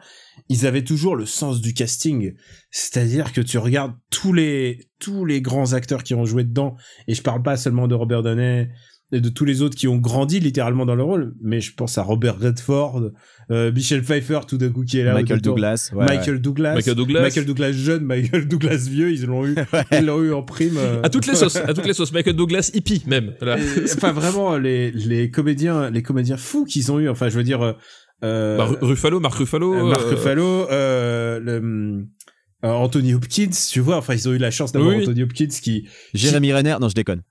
ils avaient toujours le sens du casting. C'est-à-dire que tu regardes tous les tous les grands acteurs qui ont joué dedans. Et je parle pas seulement de Robert Downey et de tous les autres qui ont grandi littéralement dans le rôle, mais je pense à Robert Redford, euh, Michel Pfeiffer tout d'un coup qui est là. Michael. Douglas. ouais, Michael Douglas, Michael Douglas. Michael Douglas jeune, Michael Douglas vieux, ils l'ont eu, <laughs> ils l'ont eu en prime. euh. À toutes les sauces, à toutes les sauces. Michael Douglas hippie même. Voilà. Et, enfin vraiment les les comédiens, les comédiens fous qu'ils ont eu. Enfin je veux dire. Euh, Bah, Ru- Ruffalo, Mark Ruffalo. euh, Mark euh, Ruffalo, euh, le, euh, Anthony Hopkins, tu vois. Enfin ils ont eu la chance d'avoir Oui. Anthony Hopkins qui. Jérémy Renner, non, je déconne.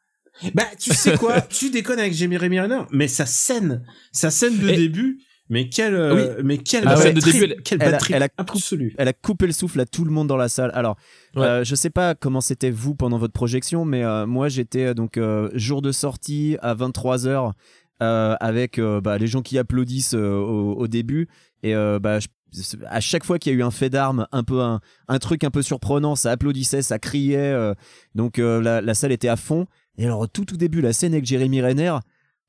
Bah tu sais quoi, <laughs> tu déconnes avec Jeremy Renner, mais sa scène, sa scène de Et- début. Mais quelle, euh, mais quelle, de début, elle- quelle elle a- batterie elle a- absolue. Elle a coupé le souffle à tout le monde dans la salle. Alors, Ouais. euh, je sais pas comment c'était vous pendant votre projection, mais euh, moi j'étais euh, donc euh, jour de sortie à 23h avec euh, bah, les gens qui applaudissent au, au début. Et bah, je- à chaque fois qu'il y a eu un fait d'armes, un peu un, un truc un peu surprenant, ça applaudissait, ça criait. donc la, la salle était à fond. Et alors, tout tout début, la scène avec Jérémy Renner.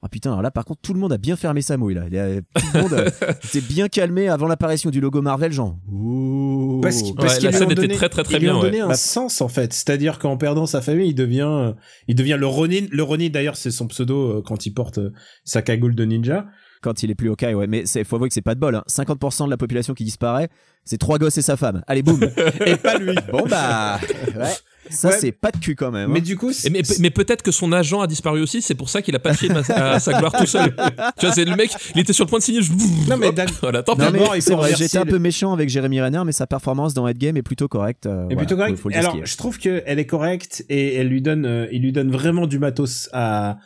Ah putain, alors là par contre tout le monde a bien fermé sa mouille là. Il y a- tout le monde euh, <laughs> s'est bien calmé avant l'apparition du logo Marvel, genre. Ouh. Parce qu'il- Ouais, parce qu'ils la lui scène était très très très ils lui bien. ont ouais. donné un Bah- sens en fait, c'est-à-dire qu'en perdant sa famille, il devient, euh, il devient le Ronin. Le Ronin d'ailleurs, c'est son pseudo euh, quand il porte sa cagoule de ninja. quand il est plus au cas, ouais. Mais c'est, faut avouer que c'est pas de bol. Hein. 50% de la population qui disparaît, c'est trois gosses et sa femme. Allez, boum. <laughs> Et pas lui. bon bah, ouais. Ça Ouais. c'est pas de cul quand même. hein. Mais du coup, mais, mais peut-être que son agent a disparu aussi, c'est pour ça qu'il a pas de film à, à <laughs> sa gloire tout seul. tu vois, c'est le mec, il était sur le point de signer. je- Non, mais voilà, tant remercier j'étais un peu méchant avec Jérémy Renner, mais sa performance dans Endgame est plutôt correcte. euh, Et voilà, plutôt correct. faut- faut le dire ce Alors, je trouve qu'elle est correcte et elle lui donne, euh, il lui donne vraiment du matos à,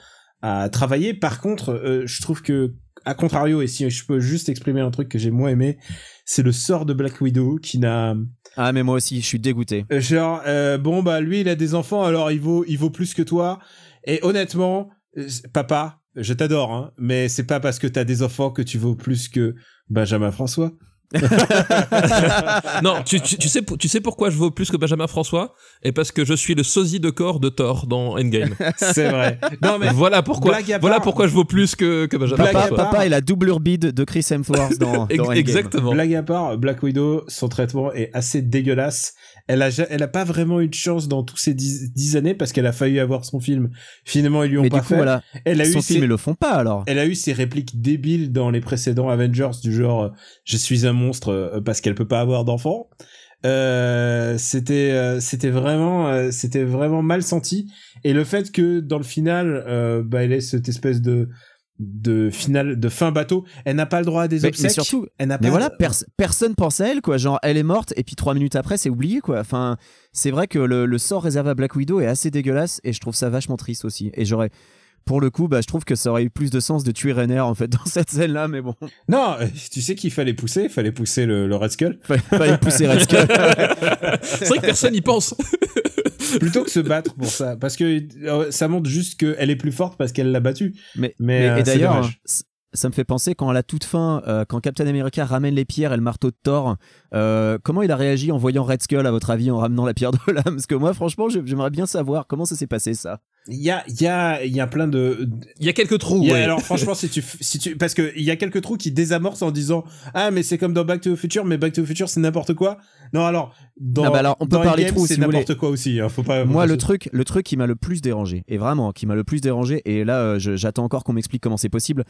à travailler. Par contre, euh, je trouve que, à contrario, et si je peux juste exprimer un truc que j'ai moins aimé, c'est le sort de Black Widow qui n'a, Ah mais moi aussi, je suis dégoûté. Euh, Genre, euh, bon, bah, lui, il a des enfants, alors il vaut, il vaut plus que toi. Et honnêtement, euh, papa, je t'adore, hein, mais c'est pas parce que t'as des enfants que tu vaux plus que Benjamin François. <laughs> non, tu, tu, tu sais, tu sais pourquoi je vaux plus que Benjamin François? Et parce que je suis le sosie de corps de Thor dans Endgame. <laughs> C'est vrai. Non, mais voilà pourquoi. blague à Voilà part- pourquoi je vaux plus que, que Benjamin Blague François. papa est la doublure bide de Chris Hemsworth dans, dans Endgame. Exactement. Blague à part, Black Widow, son traitement est assez dégueulasse. Elle a, elle a pas vraiment eu de chance dans tous ces dix, dix années parce qu'elle a failli avoir son film. Finalement, ils lui ont Mais pas du coup, fait. voilà, Elle a eu son ses- film, ils le font pas alors. Elle a eu ses répliques débiles dans les précédents Avengers du genre euh, je suis un monstre euh, parce qu'elle peut pas avoir d'enfant. Euh, c'était euh, c'était vraiment euh, c'était vraiment mal senti et le fait que dans le final euh, bah elle ait cette espèce de de finale de fin bateau elle n'a pas le droit à des Mais, mais obsèques surtout, elle n'a mais pas voilà, pers- personne pense à elle, quoi. Genre, elle est morte, et puis trois minutes après, c'est oublié, quoi. Enfin, c'est vrai que le, le sort réservé à Black Widow est assez dégueulasse, et je trouve ça vachement triste aussi. Et j'aurais, pour le coup, bah, je trouve que ça aurait eu plus de sens de tuer Renner, en fait, <laughs> dans cette scène-là, mais bon, non euh, tu sais qu'il fallait pousser il fallait pousser le, le Red Skull fallait, fallait pousser Red Skull. <laughs> C'est vrai que personne n'y pense. <laughs> plutôt que se battre pour ça parce que euh, ça montre juste qu'elle est plus forte parce qu'elle l'a battu Mais, Mais, mais- euh, et d'ailleurs, ça me fait penser quand à la toute fin, euh, quand Captain America ramène les pierres et le marteau de Thor, euh, comment il a réagi en voyant Red Skull, à votre avis, en ramenant la pierre de <laughs> l'âme? Parce que moi, franchement, j'ai- j'aimerais bien savoir comment ça s'est passé, ça. il y a il y a il y a plein de Il y a quelques trous. A- ouais. alors franchement si tu si tu parce que il y a quelques trous qui désamorcent en disant ah mais c'est comme dans Back to the Future mais Back to the Future c'est n'importe quoi non alors dans Ah bah alors, on peut dans parler trous, c'est si n'importe quoi aussi hein, faut pas faut Moi, le truc, le truc qui m'a le plus dérangé, et vraiment, qui m'a le plus dérangé, et là, euh, j'attends encore qu'on m'explique comment c'est possible.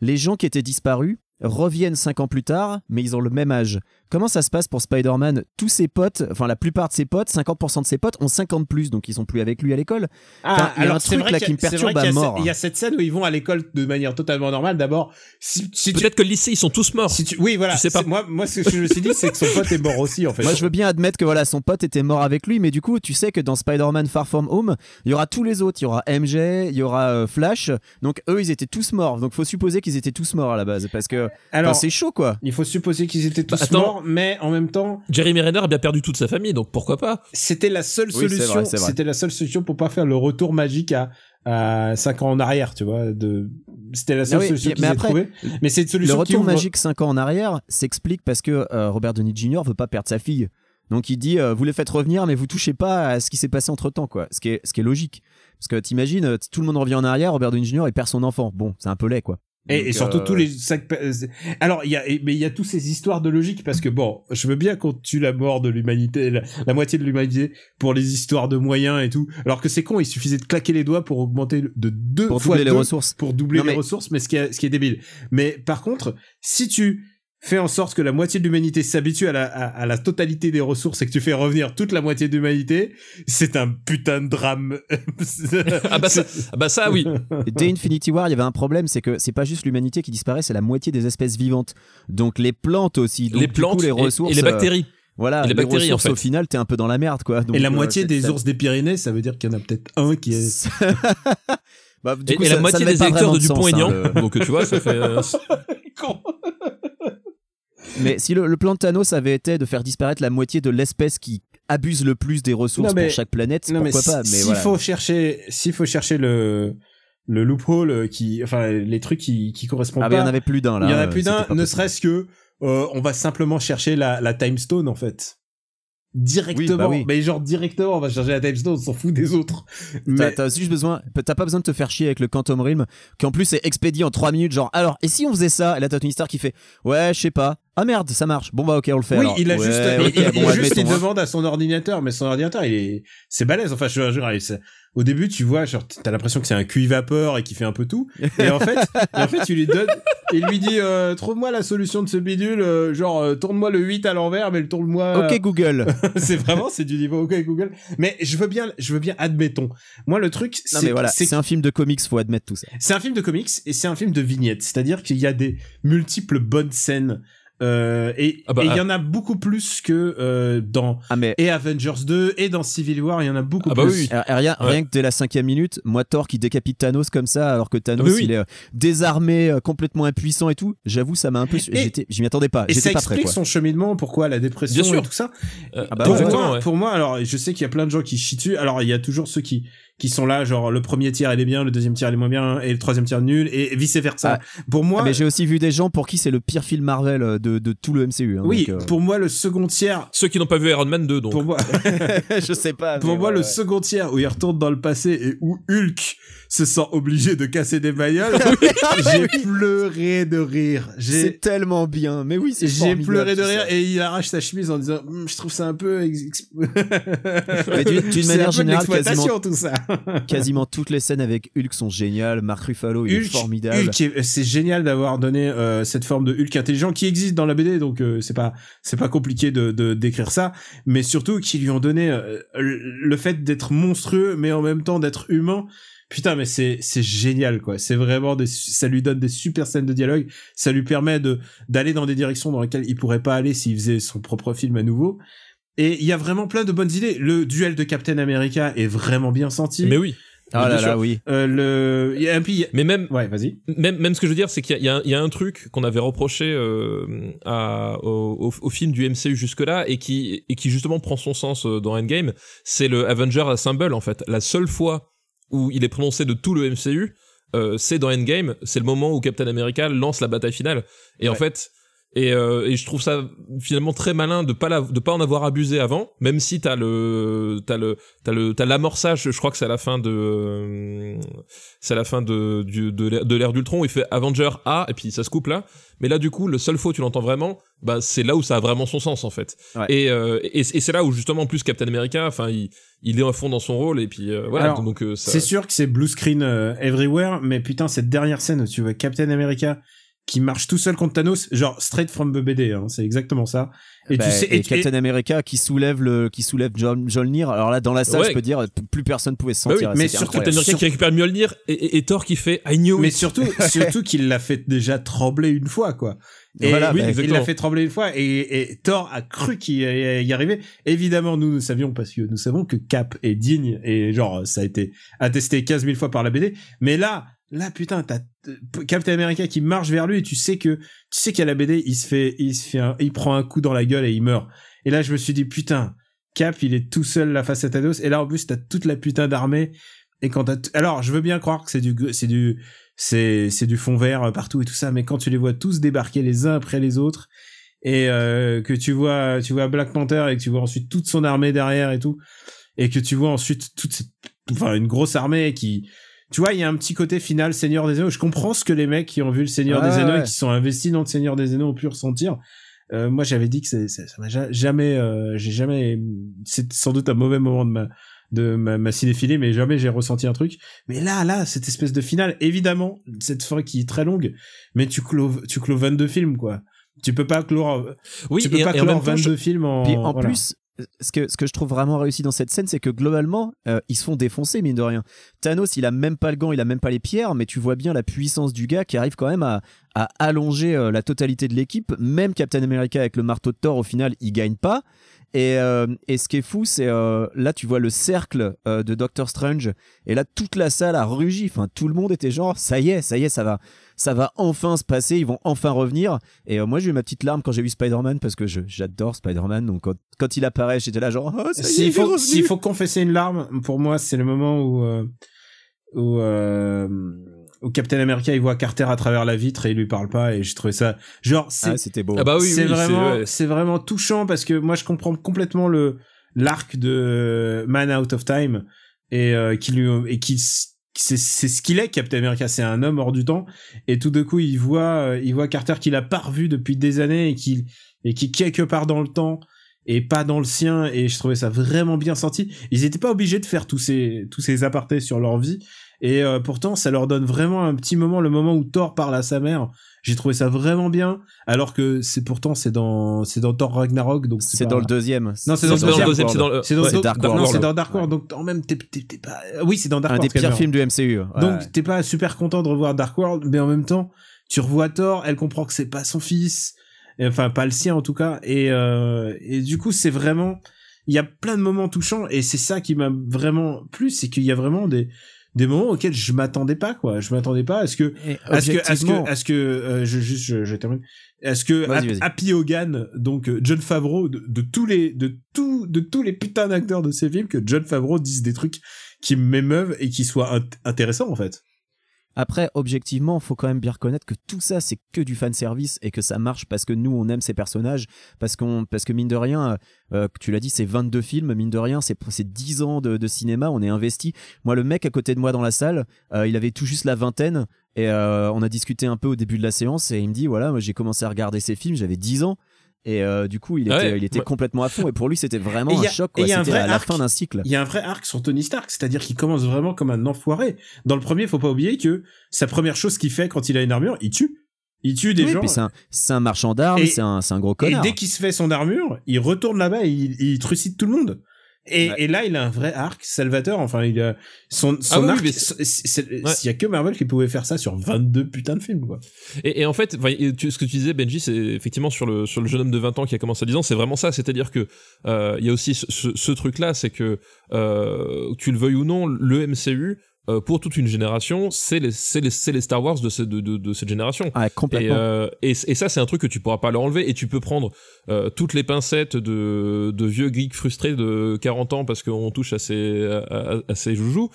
Les gens qui étaient disparus reviennent cinq ans plus tard, mais ils ont le même âge. Comment ça se passe pour Spider-Man? Tous ses potes, enfin la plupart de ses potes, 50% de ses potes ont 50 plus, donc ils sont plus avec lui à l'école. Enfin, il y a un c'est truc vrai là qui me perturbe à mort. il y a cette scène où ils vont à l'école de manière totalement normale d'abord si, si tu Peut-être que le lycée, ils sont tous morts. si tu oui voilà Tu sais pas. moi moi ce que je me suis dit c'est que son pote est mort aussi en fait Moi, je veux bien admettre que voilà, son pote était mort avec lui, mais du coup, tu sais que dans Spider-Man Far From Home, il y aura tous les autres. Il y aura MJ, il y aura euh, Flash. Donc eux, ils étaient tous morts. Donc faut supposer qu'ils étaient tous morts à la base, parce que alors c'est chaud, quoi. il faut supposer qu'ils étaient tous Bah, attends. morts mais en même temps Jeremy Renner a bien perdu toute sa famille, donc pourquoi pas? c'était la seule Oui, solution vrai. c'était la seule solution pour pas faire le retour magique à à 5 ans en arrière tu vois de c'était la seule oui, solution mais qu'ils aient après, trouvée mais c'est une Le solution qui retour ouvre- magique 5 ans en arrière s'explique parce que euh, Robert Downey Jr. veut pas perdre sa fille. Donc il dit euh, vous les faites revenir mais vous touchez pas à ce qui s'est passé entre temps quoi. Ce qui est ce qui est logique. Parce que t'imagines euh, tout le monde revient en arrière, Robert Downey Jr. il perd son enfant. Bon, c'est un peu laid quoi. Et, Donc, et surtout euh, tous les cinq pa- euh, alors il y a mais il y a toutes ces histoires de logique parce que bon je veux bien qu'on tue la mort de l'humanité la, la moitié de l'humanité pour les histoires de moyens et tout alors que c'est con il suffisait de claquer les doigts pour augmenter de deux pour fois doubler les ressources. pour doubler Non, les mais- ressources, mais ce qui, est, ce qui est débile. Mais par contre, si tu fais en sorte que la moitié de l'humanité s'habitue à la, à, à la totalité des ressources et que tu fais revenir toute la moitié de l'humanité, c'est un putain de drame. <laughs> ah bah, ça, ah bah ça, oui. Dès Infinity War, il y avait un problème, c'est que c'est pas juste l'humanité qui disparaît, c'est la moitié des espèces vivantes. Donc les plantes aussi. Donc, les du plantes coup, les et- ressources. et, les euh, Bactéries. voilà, et les les, bactéries, en fait. au final, t'es un peu dans la merde quoi. Donc, et la euh, moitié des ça- ours des Pyrénées, ça veut dire qu'il y en a peut-être un qui est... <laughs> Bah, du Et, coup, et ça- la moitié des électeurs de hein, Dupont-Aignan. le- Donc tu vois, ça fait. euh, <laughs> Mais si le, le plan de Thanos avait été de faire disparaître la moitié de l'espèce qui abuse le plus des ressources mais- pour chaque planète, Non, pourquoi pas Mais s'il voilà. faut chercher, s'il faut chercher le, le loophole euh, qui, enfin, les trucs qui, qui correspondent Ah, mais il y en pas, avait plus d'un là. il y en a euh, plus d'un, pas ne serait-ce que, euh, on va simplement chercher la, la time stone, en fait. Directement. bah oui. Mais genre, directement, on va chercher la time stone, on s'en fout des autres. Mais, t'as juste besoin, t'as pas besoin de te faire chier avec le Quantum Realm, qui en plus est expédié en 3 minutes, genre, alors, et si on faisait ça? Et là, t'as Tony Stark qui fait, ouais, je sais pas, ah merde, ça marche, bon bah ok, on le fait oui, alors. il a Ouais, juste, il, il- bon, il- juste, il admettons, hein. demande à son ordinateur, mais son ordinateur, il est, c'est balèze. Enfin, je, c'est- au début, tu vois, genre, t'as l'impression que c'est un QI vapeur et qui fait un peu tout. Et en fait, et en fait, tu lui donnes, il lui dit, euh, trouve-moi la solution de ce bidule, euh, genre, euh, tourne-moi le 8 à l'envers, mais le tourne-moi. Ok Google. <laughs> c'est vraiment, c'est du niveau OK Google. Mais je veux bien, je veux bien, admettons. Moi, le truc, c'est, voilà, c'est un film de comics, faut admettre tout ça. c'est un film de comics et c'est un film de vignettes. C'est-à-dire qu'il y a des multiples bonnes scènes. Euh, et Ah bah, et il y ah. en a beaucoup plus que euh, dans Ah mais et Avengers 2 et dans Civil War, il y en a beaucoup Ah bah plus. oui. rien, Ouais. rien que dès la cinquième minute, moi Thor qui décapite Thanos comme ça, alors que Thanos Ah oui, oui. il est euh, désarmé, euh, complètement impuissant et tout. J'avoue, ça m'a un peu, j'y m'y attendais pas, Et ça pas prêt explique quoi. son cheminement, pourquoi la dépression Bien sûr. et tout ça. euh, Ah bah pour, ouais, moi, exactement, ouais. pour moi, alors je sais qu'il y a plein de gens qui chient dessus. Alors il y a toujours ceux qui qui sont là, genre le premier tiers il est bien, le deuxième tiers il est moins bien, et le troisième tiers nul, et vice versa. Pour moi, Ah, mais j'ai aussi vu des gens pour qui c'est le pire film Marvel euh, de, de tout le MCU. hein, oui, donc, euh, pour moi le second tiers, Ceux qui n'ont pas vu Iron Man 2, donc. pour moi, <laughs> <laughs> je sais pas. pour moi ouais, le ouais. second tiers où il retourne dans le passé et où Hulk se sent obligé de casser des bagnoles, <laughs> j'ai pleuré de rire. C'est tellement bien. Mais oui, c'est j'ai pleuré de rire ça. et il arrache sa chemise en disant Hum, je trouve ça un peu d'une- manière un peu de générale, l'exploitation, tout ça <laughs> Quasiment toutes les scènes avec Hulk sont géniales. Mark Ruffalo, il est Hulk, formidable. Hulk est- c'est génial d'avoir donné euh, cette forme de Hulk intelligent qui existe dans la BD, donc euh, c'est pas c'est pas compliqué de de- d'écrire ça, mais surtout qu'ils lui ont donné euh, le le fait d'être monstrueux, mais en même temps d'être humain. Putain, mais c'est c'est génial quoi. C'est vraiment des ça lui donne des super scènes de dialogue. Ça lui permet de d'aller dans des directions dans lesquelles il pourrait pas aller s'il faisait son propre film à nouveau. Et il y a vraiment plein de bonnes idées. Le duel de Captain America est vraiment bien senti. Mais oui. Ah là là, oui. Euh, le et puis il y a- Mais même, ouais, vas-y. même, même ce que je veux dire, c'est qu'il y, a- il y a un- truc qu'on avait reproché euh, à, au, au, au film du MCU jusque-là et qui, et qui justement prend son sens euh, dans Endgame, c'est le Avenger Assemble en fait. La seule fois où il est prononcé de tout le MCU, euh, c'est dans Endgame, c'est le moment où Captain America lance la bataille finale. Et en fait, et, euh, et je trouve ça finalement très malin de pas la, de pas en avoir abusé avant, même si t'as le t'as le t'as le t'as l'amorçage. Je crois que c'est à la fin de euh, c'est à la fin de du, de l'ère- d'Ultron où il fait Avenger A et puis ça se coupe là. Mais là du coup le seul faux tu l'entends vraiment, bah c'est là où ça a vraiment son sens en fait. Ouais. Et, euh, et, et c'est là où justement en plus Captain America, enfin il il est à fond dans son rôle et puis euh, voilà Alors, donc euh, ça. C'est sûr que c'est blue screen euh, everywhere, mais putain, cette dernière scène où tu vois Captain America qui marche tout seul contre Thanos, genre straight from the BD, hein, c'est exactement ça. Et Bah, tu sais, et et, Captain America qui soulève le, qui soulève John, Mjolnir. Alors là, dans la salle, Ouais. je peux dire, plus personne pouvait se Bah oui, sentir. mais surtout Captain. America qui récupère Mjolnir et, et, et Thor qui fait I knew mais it. surtout, <laughs> surtout qu'il l'a fait déjà trembler une fois, quoi. Et Voilà, oui, bah, il l'a fait trembler une fois et, et Thor a cru qu'il y y arrivait. Évidemment, nous, nous savions parce que nous savons que Cap est digne et genre, ça a été attesté 15 000 fois par la BD. Mais là, là, putain, t'as Captain America qui marche vers lui et tu sais que, tu sais qu'à la BD, il se fait, il se fait il prend un coup dans la gueule et il meurt. Et là, je me suis dit, putain, Cap, il est tout seul la face à Thanos. Et là, en plus, t'as toute la putain d'armée. Et quand alors, je veux bien croire que c'est du, c'est du, c'est, c'est du fond vert euh, partout et tout ça, mais quand tu les vois tous débarquer les uns après les autres, et euh, que tu vois, tu vois Black Panther et que tu vois ensuite toute son armée derrière et tout, et que tu vois ensuite toute cette, une grosse armée qui, tu vois, il y a un petit côté final Seigneur des Anneaux. Je comprends ce que les mecs qui ont vu le Seigneur des Anneaux ouais. et qui sont investis dans le Seigneur des Anneaux ont pu ressentir. Euh, moi, j'avais dit que c'est- ça ça m'a ja- jamais, euh, j'ai jamais, c'est sans doute un mauvais moment de ma, de ma, ma cinéphilie, mais jamais j'ai ressenti un truc. Mais là, là, cette espèce de finale, évidemment, cette fin qui est très longue, mais tu clôt, tu clôt 22 films, quoi. Tu peux pas clore, oui tu peux et, pas et clore même temps, je- 22 films en, Puis en voilà. plus, ce que, ce que je trouve vraiment réussi dans cette scène, c'est que globalement, euh, ils se font défoncer, mine de rien. Thanos, il a même pas le gant, il a même pas les pierres, mais tu vois bien la puissance du gars qui arrive quand même à, à allonger euh, la totalité de l'équipe. Même Captain America avec le marteau de Thor, au final, il gagne pas. Et, euh, et ce qui est fou, c'est là, tu vois le cercle de Doctor Strange, et là, toute la salle a rugi. Enfin, tout le monde était genre, ça y est, ça y est, ça va, ça va enfin se passer, ils vont enfin revenir. Et euh, moi, j'ai eu ma petite larme quand j'ai vu Spider-Man parce que je- j'adore Spider-Man. Donc, quand, quand il apparaît, j'étais là, genre, oh, S'il il faut, s'il faut confesser une larme, pour moi, c'est le moment où, euh, où, euh, où Captain America il voit Carter à travers la vitre et il lui parle pas et j'ai trouvé ça genre Ah, c'était beau. Ah bah oui, c'est oui, vraiment ouais. c'est vraiment touchant parce que moi je comprends complètement le l'arc de Man Out of Time et euh, qui lui et qui c'est ce qu'il est Captain America. C'est un homme hors du temps. Et tout d'un coup il voit euh, il voit Carter qu'il a pas revu depuis des années et qui et qui quelque part dans le temps et pas dans le sien. Et je trouvais ça vraiment bien senti ils étaient pas obligés de faire tous ces tous ces apartés sur leur vie et euh, pourtant ça leur donne vraiment un petit moment le moment où Thor parle à sa mère j'ai trouvé ça vraiment bien alors que c'est pourtant c'est dans c'est dans Thor Ragnarok donc C'est pas- dans le deuxième. Non, c'est dans dans le deuxième, c'est dans le c'est dans, ouais, c'est Dark World. non, c'est dans Dark World donc en même t'es t'es- t'es pas oui c'est dans Dark Un World des pires films du MCU. ouais. donc t'es pas super content de revoir Dark World mais en même temps tu revois Thor elle comprend que c'est pas son fils Et enfin pas le sien en tout cas et euh, et du coup c'est vraiment il y a plein de moments touchants et c'est ça qui m'a vraiment plu c'est qu'il y a vraiment des des moments auxquels je m'attendais pas quoi je m'attendais pas à ce que à ce que, à ce que, à ce que, euh, je, juste, je, je termine. À ce que Happy- Hogan, donc euh, John Favreau, de, de tous les, de tout, de tous les putains d'acteurs de ces films, que John Favreau dise des trucs qui m'émeuvent et qui soient int- intéressants en fait. Après, objectivement, faut quand même bien reconnaître que tout ça, c'est que du fan service et que ça marche parce que nous, on aime ces personnages, parce parce que mine de rien, euh, tu l'as dit, c'est 22 films, mine de rien, c'est, c'est 10 ans de, de cinéma, on est investi. Moi, le mec à côté de moi dans la salle, euh, il avait tout juste la vingtaine et euh, on a discuté un peu au début de la séance et il me dit, voilà, moi, j'ai commencé à regarder ces films, j'avais 10 ans. Et euh, du coup, il était, Ouais, il était ouais. complètement à fond. Et pour lui, c'était vraiment Et un a- choc. et quoi. y a un C'était vrai à la arc. fin d'un cycle. Il y a un vrai arc sur Tony Stark, c'est-à-dire qu'il commence vraiment comme un enfoiré. Dans le premier, faut pas oublier que sa première chose qu'il fait quand il a une armure, il tue. Il tue des Oui, gens. c'est un, c'est un marchand d'armes, Et- c'est un, c'est un gros Et connard. dès qu'il se fait son armure, il retourne là-bas et il, il trucide tout le monde. Et, Ouais. et là, il a un vrai arc salvateur. Enfin, il a son, son Ah oui, arc. Ouais. Il y a que Marvel qui pouvait faire ça sur 22 putains de films, quoi. Et, et en fait, enfin, et tu- ce que tu disais, Benji, c'est effectivement sur le sur le jeune homme de 20 ans qui a commencé à 10 ans, c'est vraiment ça. C'est-à-dire que euh, il y a aussi ce, ce- ce truc-là, c'est que euh, tu le veuilles ou non, le MCU euh, pour toute une génération, c'est les c'est les c'est les Star Wars de, ce- de, de, de cette génération. Ah, Et, complètement. euh, et, et ça, c'est un truc que tu pourras pas leur enlever. Et tu peux prendre euh, toutes les pincettes de, de vieux geeks frustrés de 40 ans parce qu'on touche à ces, à, à- ces joujoux.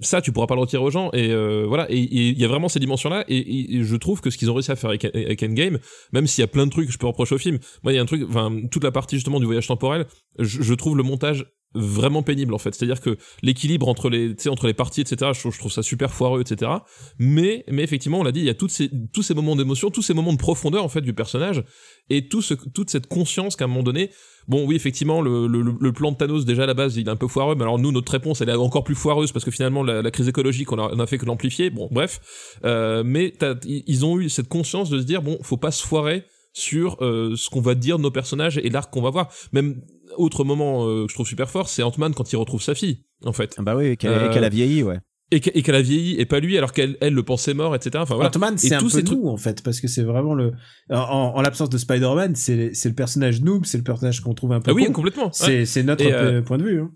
Ça, tu pourras pas le retirer aux gens. Et euh, voilà. Et et il y a vraiment ces dimensions-là. Et, et- et je trouve que ce qu'ils ont réussi à faire avec, avec Endgame, même s'il y a plein de trucs que je peux reprocher au film, moi, il y a un truc, enfin, toute la partie justement du voyage temporel, je, je trouve le montage vraiment pénible en fait. C'est à dire que l'équilibre entre les entre les parties etc je trouve, ça super foireux etc mais mais effectivement on l'a dit il y a toutes ces tous ces moments d'émotion tous ces moments de profondeur en fait du personnage et tout ce, toute cette conscience qu'à un moment donné bon oui effectivement le, le, le plan de Thanos déjà à la base il est un peu foireux mais alors nous notre réponse elle est encore plus foireuse parce que finalement la, crise écologique on a, on a fait que l'amplifier. Bon bref. Euh, mais ils ont eu cette conscience de se dire bon faut pas se foirer sur euh, ce qu'on va dire de nos personnages et l'arc qu'on va voir. Même autre moment euh, que je trouve super fort c'est Ant-Man quand il retrouve sa fille en fait Ah bah oui, qu'elle Euh, qu'elle a vieilli, ouais. et que- et qu'elle a vieilli et pas lui alors qu'elle elle le pensait mort etc enfin voilà Ant-Man, c'est un peu ces trucs- nous, en fait, parce que c'est vraiment le, en, en l'absence de Spider-Man, c'est, c'est le personnage noob, c'est le personnage qu'on trouve un peu ah oui con. complètement. C'est, notre Et, euh, euh, point de vue, hein.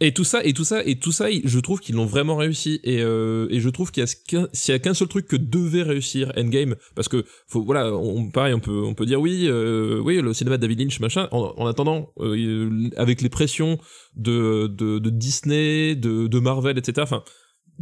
Et tout ça, et tout ça, et tout ça, je trouve qu'ils l'ont vraiment réussi. Et, euh, et je trouve qu'il y a qu'un- s'il y a qu'un seul truc que devait réussir Endgame, parce que faut, voilà, on, pareil, on peut, on peut dire oui, euh, oui, le cinéma de David Lynch, machin. En, en attendant, euh, avec les pressions de, de, de Disney, de, de Marvel, etc. Enfin,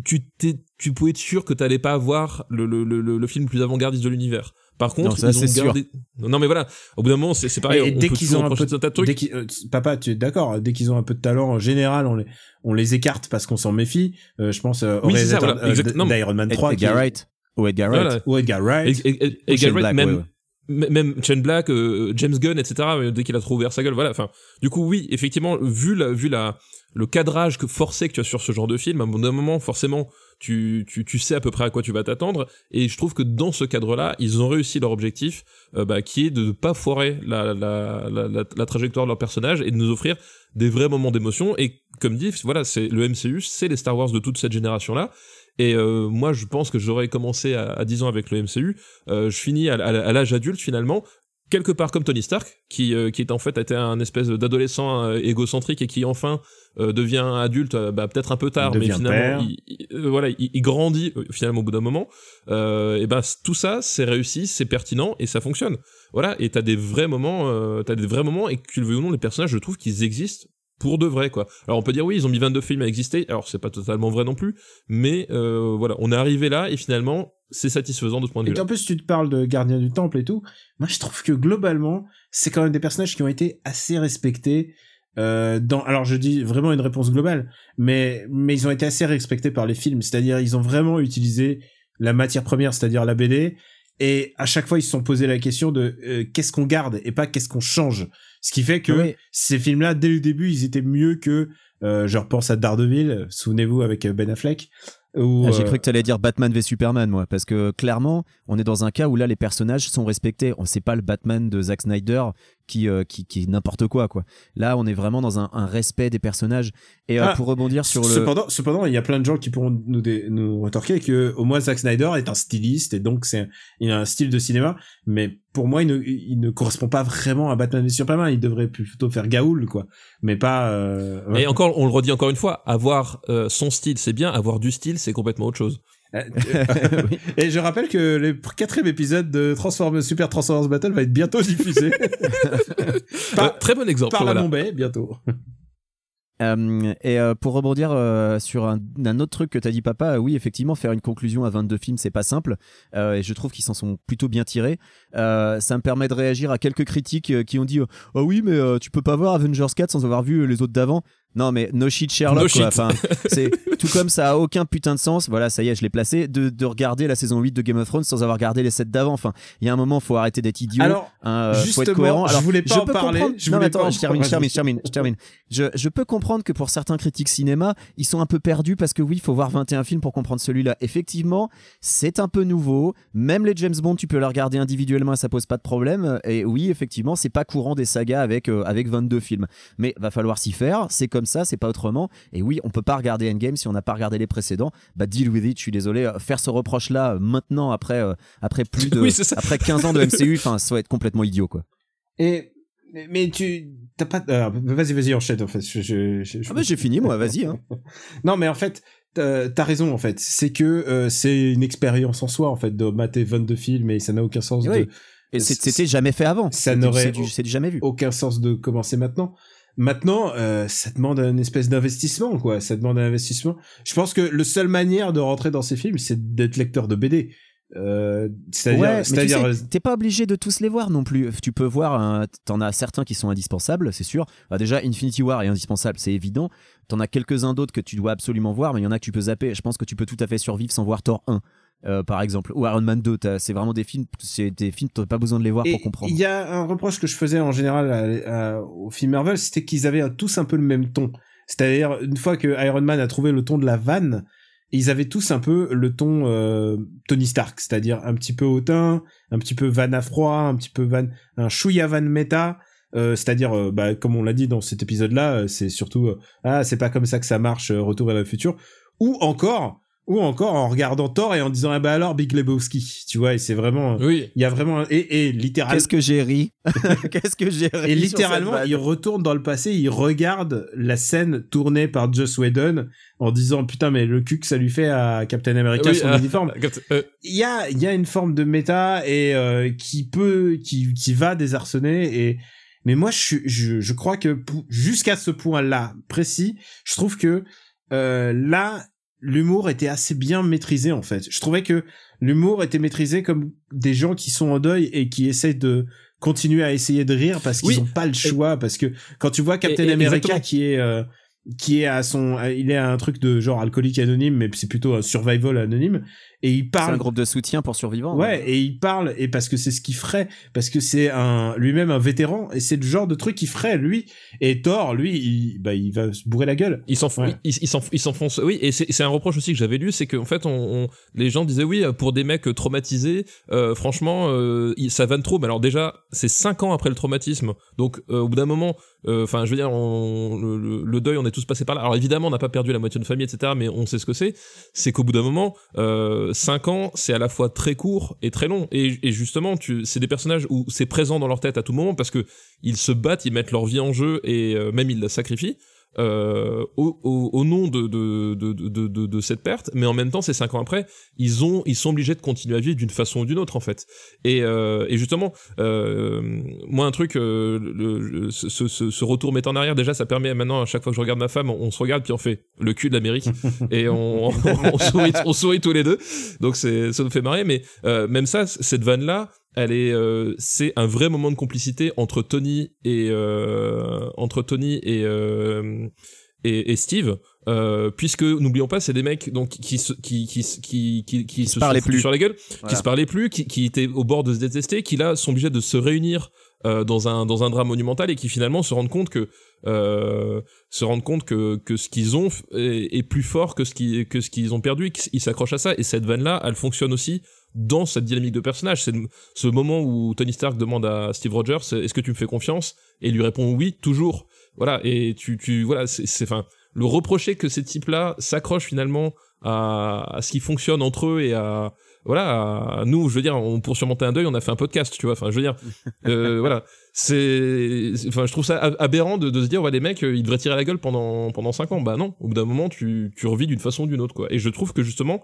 tu t'es, tu pouvais être sûr que t'allais pas avoir le, le, le, le film le plus avant-gardiste de l'univers. Par contre, Non, ça, ils ont sûr. gardé. Non, mais voilà. Au bout d'un moment, c'est pareil. Et on dès qu'ils ont un peu, tout un tas de trucs. dès euh, papa, tu es d'accord, dès qu'ils ont un peu de talent, en général, on les, on les écarte parce qu'on s'en méfie. Euh, je pense euh, au Oui, c'est ça, réalisateur voilà, euh, d'Iron Man Ed- 3. qui- Edgar Wright. Ou Edgar Wright. Voilà. Ou Edgar Wright. Et, et, et, Ou Edgar Wright, Black, même, ouais, ouais. Même Shane Black, euh, James Gunn, etc. euh, Dès qu'il a trop ouvert sa gueule, voilà. Enfin, du coup, oui, effectivement, vu la, vu la, le cadrage que forcé que tu as sur ce genre de film, à un moment, forcément, tu, tu, tu sais à peu près à quoi tu vas t'attendre. Et je trouve que dans ce cadre-là, ils ont réussi leur objectif, euh, bah, qui est de ne pas foirer la, la, la, la, la trajectoire de leur personnage et de nous offrir des vrais moments d'émotion. Et comme dit, voilà, c'est le MCU, c'est les Star Wars de toute cette génération-là. Et euh, moi, je pense que j'aurais commencé à, à 10 ans avec le MCU. Euh, je finis à, à- à l'âge adulte finalement, quelque part comme Tony Stark, qui euh, qui est en fait été un espèce d'adolescent euh, égocentrique et qui enfin euh, devient adulte, euh, bah, peut-être un peu tard, mais finalement, il, il- euh, voilà, il, il grandit euh, finalement au bout d'un moment. Euh, et ben tout ça, c'est réussi, c'est pertinent et ça fonctionne. Voilà, et t'as des vrais moments, euh, t'as des vrais moments et que tu le veux ou non, les personnages, je trouve qu'ils existent pour de vrai quoi. Alors on peut dire oui, ils ont mis 22 films à exister. Alors c'est pas totalement vrai non plus, mais euh, voilà, on est arrivé là et finalement c'est satisfaisant de ce point de Et vue. en plus, tu te parles de Gardien du Temple et tout. Moi, je trouve que globalement, c'est quand même des personnages qui ont été assez respectés. Euh, dans, alors je dis vraiment une réponse globale, mais mais ils ont été assez respectés par les films. C'est-à-dire, ils ont vraiment utilisé la matière première, c'est-à-dire la BD. Et à chaque fois, ils se sont posé la question de euh, qu'est-ce qu'on garde et pas qu'est-ce qu'on change. Ce qui fait que Oui. ces films-là, dès le début, ils étaient mieux que. Euh, je repense à Daredevil, souvenez-vous avec euh, Ben Affleck. Ah, J'ai euh, cru que t'allais dire Batman v Superman, moi, parce que clairement, on est dans un cas où là, les personnages sont respectés. On sait pas le Batman de Zack Snyder qui euh, qui, qui est n'importe quoi, quoi. Là, on est vraiment dans un, un respect des personnages. Et euh, Ah, pour rebondir sur le, Cependant, cependant, il y a plein de gens qui pourront nous, dé- nous retorquer que au moins Zack Snyder est un styliste et donc c'est il a un style de cinéma, mais pour moi il ne, il ne correspond pas vraiment à Batman v Superman. Il devrait plutôt faire Gaoul quoi, mais pas. Euh. Et encore, on le redit encore une fois, avoir euh, son style c'est bien, avoir du style c'est complètement autre chose. Euh, <laughs> et je rappelle que le quatrième épisode de Transformers Super Transformers Battle va être bientôt diffusé <laughs> Euh, par, très bon exemple. par la voilà. Bombay bientôt. Euh, et euh, pour rebondir euh, sur un, un autre truc que t'as dit papa, euh, oui effectivement faire une conclusion à 22 films c'est pas simple euh, et je trouve qu'ils s'en sont plutôt bien tirés. Euh, ça me permet de réagir à quelques critiques euh, qui ont dit oh oui mais euh, tu peux pas voir Avengers 4 sans avoir vu les autres d'avant. Non mais no shit Sherlock No quoi. shit. Enfin, <laughs> c'est tout comme ça a aucun putain de sens. Voilà ça y est je l'ai placé de, de regarder la saison 8 de Game of Thrones sans avoir regardé les 7 d'avant. Enfin il y a un moment faut arrêter d'être idiot. Alors, hein, euh, faut être cohérent. je Alors, voulais pas en peux parler, comprendre- je non, mais attends, pas je termine, je termine, je termine, je termine. Je, je peux comprendre que pour certains critiques cinéma, ils sont un peu perdus parce que oui, il faut voir 21 films pour comprendre celui-là. Effectivement, c'est un peu nouveau. Même les James Bond, tu peux les regarder individuellement et ça pose pas de problème. Et oui, effectivement, c'est pas courant des sagas avec, euh, avec 22 films. Mais va falloir s'y faire. C'est comme ça, c'est pas autrement. Et oui, on peut pas regarder Endgame si on n'a pas regardé les précédents. Bah, deal with it, je suis désolé. Euh, Faire ce reproche-là euh, maintenant, après, euh, après plus de, <laughs> Oui, après 15 ans de MCU, <laughs> enfin, ça va être complètement idiot, quoi. Et mais- tu t'as pas vas-y vas-y enchaîne en fait. Je, je, je- je- Ah bah, j'ai fini, moi, vas-y, hein. <laughs> Non mais en fait t'as raison en fait. C'est que euh, c'est une expérience en soi en fait de mater 22 films et ça n'a aucun sens Oui. de Et c'était jamais fait avant. ça n'aurait c'est jamais vu. aucun sens de commencer maintenant. Maintenant, euh, ça demande un espèce d'investissement, quoi. Ça demande un investissement. Je pense que le seule manière de rentrer dans ces films, c'est d'être lecteur de BD. Euh, c'est-à-dire, Ouais, mais tu sais, t'es pas obligé de tous les voir non plus. Tu peux voir, t'en as certains qui sont indispensables, c'est sûr. Bah, déjà, Infinity War est indispensable, c'est évident. T'en as quelques-uns d'autres que tu dois absolument voir, mais il y en a que tu peux zapper. Je pense que tu peux tout à fait survivre sans voir Thor 1. Euh, par exemple, ou Iron Man 2, t'as- c'est vraiment des films, c'est des films, t'as pas besoin de les voir Et pour comprendre. Il y a un reproche que je faisais en général à- à- aux films Marvel, c'était qu'ils avaient tous un peu le même ton. C'est-à-dire, une fois que Iron Man a trouvé le ton de la vanne, ils avaient tous un peu le ton euh, Tony Stark, c'est-à-dire un petit peu hautain, un petit peu van à froid, un petit peu van, un chouïa van méta. euh, c'est-à-dire, euh, bah, comme on l'a dit dans cet épisode-là, c'est surtout ah c'est pas comme ça que ça marche, Retour vers le futur, ou encore, ou encore en regardant Thor et en disant ah bah alors Big Lebowski, tu vois, et c'est vraiment, Oui. il y a vraiment et, et littéralement Qu'est-ce que j'ai ri? <laughs> Qu'est-ce que j'ai ri et littéralement, il retourne dans le passé, il regarde la scène tournée par Joss Whedon en disant putain mais le cul que ça lui fait à Captain America Oui, son euh, uniforme. <laughs> euh, Il y a il y a une forme de méta et euh, qui peut qui qui va désarçonner et mais moi je je je crois que jusqu'à ce point-là précis, je trouve que euh, là l'humour était assez bien maîtrisé en fait. Je trouvais que l'humour était maîtrisé comme des gens qui sont en deuil et qui essaient de continuer à essayer de rire parce qu'ils Oui. ont pas le choix parce que quand tu vois Captain Et- et- America exactement. qui est euh, qui est à son il est à un truc de genre alcoolique anonyme mais c'est plutôt un survival anonyme et il C'est un parle groupe de soutien pour survivants. Ouais, et il parle, et parce que c'est ce qu'il ferait, parce que c'est un lui-même un vétéran, et c'est le genre de truc qu'il ferait, lui. Et Thor, lui, il, bah, il va se bourrer la gueule. Il s'enf- Ouais. il, il s'enf- il s'enfonce. Oui, et c'est c'est un reproche aussi que j'avais lu, c'est qu'en fait, on, on- les gens disaient oui, pour des mecs traumatisés, euh, franchement, euh, ça vanne trop. Mais alors déjà, c'est cinq ans après le traumatisme, donc euh, au bout d'un moment, euh, enfin, je veux dire, on- le, le- le deuil, on est tous passés par là. Alors évidemment, on n'a pas perdu la moitié de famille, etc. Mais on sait ce que c'est. C'est qu'au bout d'un moment, euh, cinq ans, c'est à la fois très court et très long. Et, justement, c'est des personnages où c'est présent dans leur tête à tout moment parce que ils se battent, ils mettent leur vie en jeu et euh, même ils la sacrifient euh, au, au, au nom de, de, de, de, de, de cette perte, mais en même temps, ces cinq ans après, ils ont, ils sont obligés de continuer à vivre d'une façon ou d'une autre en fait. Et, euh, et justement, euh, moi un truc, euh, le, le- ce, ce, ce retour met en arrière, déjà, ça permet maintenant à chaque fois que je regarde ma femme, on, on se regarde puis on fait le cul de l'Amérique <laughs> et on, on, sourit, on sourit tous les deux. Donc c'est, ça nous fait marrer, mais euh, même ça, cette vanne là. Elle est, euh, c'est un vrai moment de complicité entre Tony et euh, entre Tony et euh, et, et Steve, euh, puisque n'oublions pas, c'est des mecs donc qui se qui qui qui qui, qui se se parlaient plus. sur la gueule, Voilà. qui se parlaient plus, qui, qui étaient au bord de se détester, qui là sont obligés de se réunir euh, dans un dans un drame monumental et qui finalement se rendent compte que euh, se rendent compte que que ce qu'ils ont est, est plus fort que ce qui que ce qu'ils ont perdu, et qu'ils s'accrochent à ça. Et cette vanne là, elle fonctionne aussi dans cette dynamique de personnage. C'est ce moment où Tony Stark demande à Steve Rogers est-ce que tu me fais confiance? Et il lui répond oui toujours. Voilà et tu tu voilà c'est enfin le reprocher que ces types là s'accrochent finalement à, à ce qui fonctionne entre eux et à voilà à nous. Je veux dire on pour surmonter un deuil on a fait un podcast tu vois. Enfin je veux dire <laughs> euh, voilà. C'est enfin je trouve ça ab- aberrant de, de se dire ouais les mecs euh, ils devraient tirer la gueule pendant pendant cinq ans. Bah non au bout d'un moment tu tu revis d'une façon ou d'une autre quoi. Et je trouve que justement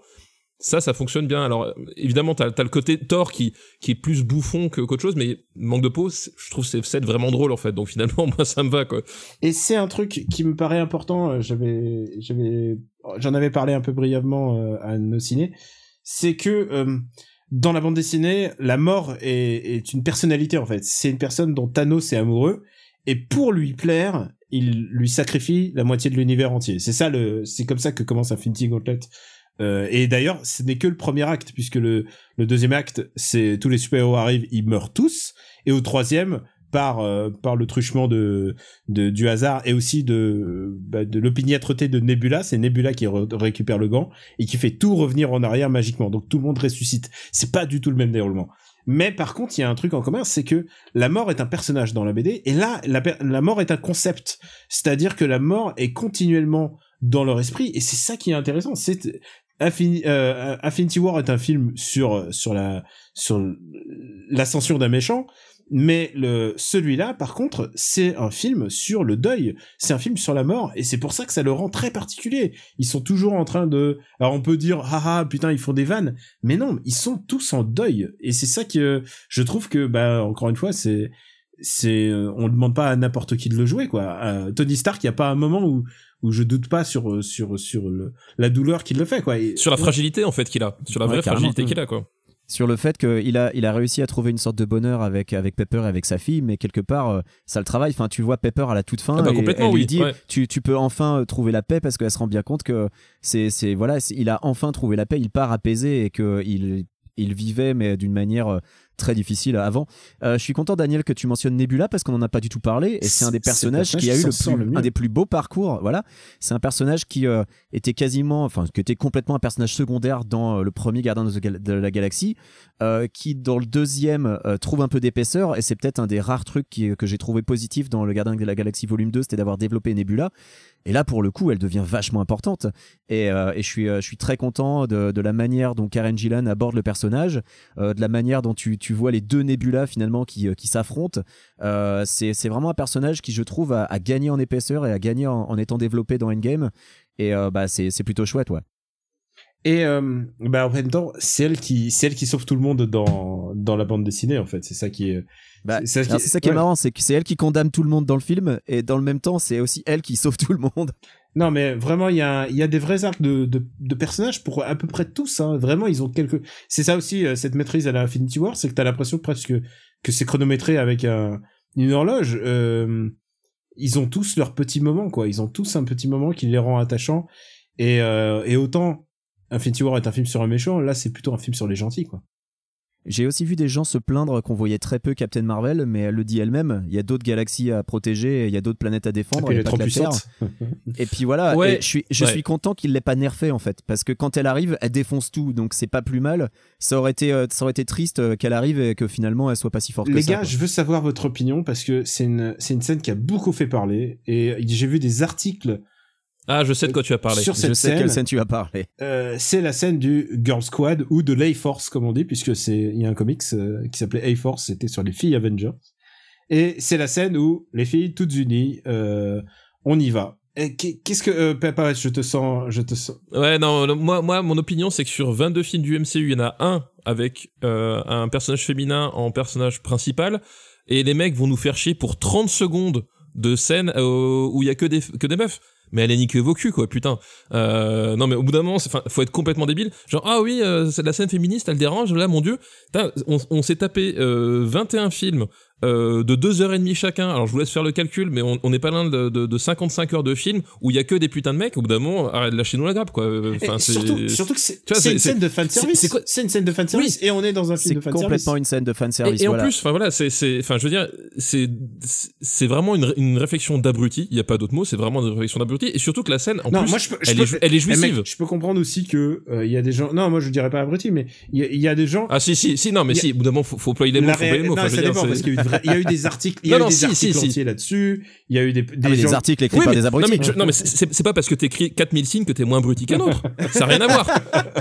ça, ça fonctionne bien. Alors, évidemment, t'as as le côté Thor qui, est plus bouffon que qu'autre chose, mais manque de peau, je trouve c'est c'est vraiment drôle, en fait. Donc, finalement, <laughs> moi, ça me va, quoi. Et c'est un truc qui me paraît important. euh, J'avais, j'avais, j'en avais parlé un peu brièvement euh, à nos ciné. C'est que euh, dans la bande dessinée, la mort est, est une personnalité en fait. C'est une personne dont Thanos est amoureux et pour lui plaire, il lui sacrifie la moitié de l'univers entier. C'est ça le, c'est comme ça que commence Infinity Gauntlet. Euh, et d'ailleurs, ce n'est que le premier acte puisque le, deuxième acte, c'est tous les super-héros arrivent, ils meurent tous. Et au troisième, par euh, le truchement de, du hasard et aussi de bah, de l'opiniâtreté de Nebula, c'est Nebula qui re- récupère le gant et qui fait tout revenir en arrière magiquement. Donc tout le monde ressuscite. C'est pas du tout le même déroulement. Mais par contre, il y a un truc en commun, c'est que la mort est un personnage dans la BD, et là, la, mort est un concept. C'est-à-dire que la mort est continuellement dans leur esprit, et c'est ça qui est intéressant. Infini- euh, Infinity War est un film sur sur la sur l'ascension d'un méchant, mais le celui-là, par contre, c'est un film sur le deuil. C'est un film sur la mort, et c'est pour ça que ça le rend très particulier. Ils sont toujours en train de. Alors on peut dire, ah ah, putain, ils font des vannes, mais non, ils sont tous en deuil, et c'est ça que je trouve que, bah, encore une fois, c'est c'est euh, on demande pas à n'importe qui de le jouer quoi. Euh, Tony Stark, il y a pas un moment où où je doute pas sur sur sur le, la douleur qu'il le fait quoi. Et- Sur la fragilité, en fait, qu'il a. Sur la Ouais, vraie fragilité qu'il a, quoi. sur le fait qu'il a, il a réussi à trouver une sorte de bonheur avec, avec Pepper et avec sa fille, mais quelque part, euh, ça le travaille. Enfin, tu vois Pepper à la toute fin, Ah bah, et elle lui oui, dit ouais. tu, tu peux enfin euh, trouver la paix parce qu'elle se rend bien compte que c'est, c'est voilà, il a enfin trouvé la paix, il part apaisé et que il, il vivait, mais d'une manière euh, très difficile avant. Euh, je suis content, Daniel, que tu mentionnes Nebula parce qu'on n'en a pas du tout parlé et c'est un des personnages personnage qui a eu le, plus- le un des plus beaux parcours. Voilà, c'est un personnage qui euh, était quasiment, enfin, qui était complètement un personnage secondaire dans euh, le premier Gardien de, la Galaxie, euh, qui dans le deuxième trouve un peu d'épaisseur et c'est peut-être un des rares trucs qui- que j'ai trouvé positif dans le Gardien de la Galaxie volume 2, c'était d'avoir développé Nebula. Et là, pour le coup, elle devient vachement importante. Et, euh, et je, suis, je suis très content de, de la manière dont Karen Gillan aborde le personnage, euh, de la manière dont tu, tu vois les deux Nebula finalement qui, euh, s'affrontent. Euh, c'est vraiment un personnage qui, je trouve, a, gagné en épaisseur et a gagné en, étant développé dans Endgame. Et euh, bah, c'est plutôt chouette, ouais. Et euh, bah en même temps, c'est elle qui c'est elle qui sauve tout le monde dans dans la bande dessinée en fait. C'est ça qui est. Bah, c'est ça qui ça est marrant, c'est que c'est elle qui condamne tout le monde dans le film, et dans le même temps, c'est aussi elle qui sauve tout le monde. Non mais vraiment il y a y a des vrais arcs de, de de personnages pour à peu près tous. Hein. Vraiment ils ont quelques. C'est ça aussi euh, cette maîtrise à la Infinity War, c'est que t'as l'impression presque que c'est chronométré avec un une horloge. Euh, ils ont tous leur petit moment quoi. Ils ont tous un petit moment qui les rend attachants. Et euh, et autant Infinity War est un film sur un méchant, là c'est plutôt un film sur les gentils quoi. J'ai aussi vu des gens se plaindre qu'on voyait très peu Captain Marvel, mais elle le dit elle-même. Il y a d'autres galaxies à protéger, il y a d'autres planètes à Et défendre. puis il y elle a est pas trop que la Terre. puissante. Et puis voilà, Ouais. et je suis, je Ouais. suis content qu'il l'ait pas nerfé en fait, parce que quand elle arrive, elle défonce tout, donc c'est pas plus mal. Ça aurait été, euh, ça aurait été triste euh, qu'elle arrive et que finalement elle soit pas si forte que Les ça. gars, je veux savoir votre opinion parce que c'est une, c'est une scène qui a beaucoup fait parler et j'ai vu des articles Ah, je sais de quoi tu as parlé. sur je sais scène. quelle scène tu vas parler. Euh, c'est la scène du Girl Squad ou de l'A-Force comme on dit puisque c'est il y a un comics euh, qui s'appelait A-Force, c'était sur les filles Avengers. Et c'est la scène où les filles toutes unies, euh, on y va. Qu'est-ce que euh, Papa, je te sens, je te sens. Ouais, non, non, moi, moi, mon opinion, c'est que sur 22 films du MCU, il y en a un avec euh, un personnage féminin en personnage principal, et les mecs vont nous faire chier pour 30 secondes de scène euh, où il y a que des, que des meufs. Mais allez niquer vos culs, quoi, putain. Euh, non, mais au bout d'un moment, faut être complètement débile. Genre, ah oui, euh, c'est la scène féministe, elle dérange, là, mon dieu. On, on s'est tapé euh, 21 films euh, de 2h30 chacun. Alors, je vous laisse faire le calcul, mais on on n'est pas loin de, de, de 55 heures de film où il y a que des putains de mecs. Au bout d'un moment, arrête, lâchez-nous la grappe, quoi. Enfin, Et c'est- surtout, surtout que c'est tu vois, c'est une c'est- scène de fan c'est- service. c'est quoi- C'est une scène de fan service et on est dans un C'est film de fan service. complètement une scène de fan service. Et, et en voilà. plus, enfin voilà, c'est, c'est, enfin je veux dire, c'est, c'est vraiment une, une réflexion d'abruti. Il y a pas d'autre mot. C'est vraiment une réflexion d'abruti. Et surtout que la scène, en non, plus, moi je peux, je elle, peux- est, elle est Eh, mec, jouissive. je peux comprendre aussi que euh, il y a des gens. Non, moi je dirais pas abruti, mais il y, y a des gens. Ah si si si non mais si. Au bout d'un moment, faut, faut employer les mots. Faut les mots. <laughs> il y a eu des articles, il y Non, a eu non, des si, articles si, là-dessus. Il y a eu des, des Ah, mais gens. des articles écrits Oui, par mais, des abrutis. non mais, je- non, mais c'est- pas parce que t'écris 4000 signes que t'es moins abruti qu'un autre. Ça a rien à voir.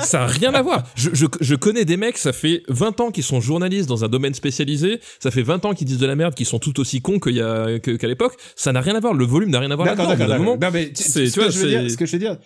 Ça a rien à voir. Je, je, je connais des mecs, ça fait 20 ans qu'ils sont journalistes dans un domaine spécialisé. Ça fait 20 ans qu'ils disent de la merde, qu'ils sont tout aussi cons qu'il y a, que- qu'à l'époque. Ça n'a rien à voir. Le volume n'a rien à voir D'accord, là-dedans. Ce tu que vois, je veux dire, c'est- ce que je veux dire,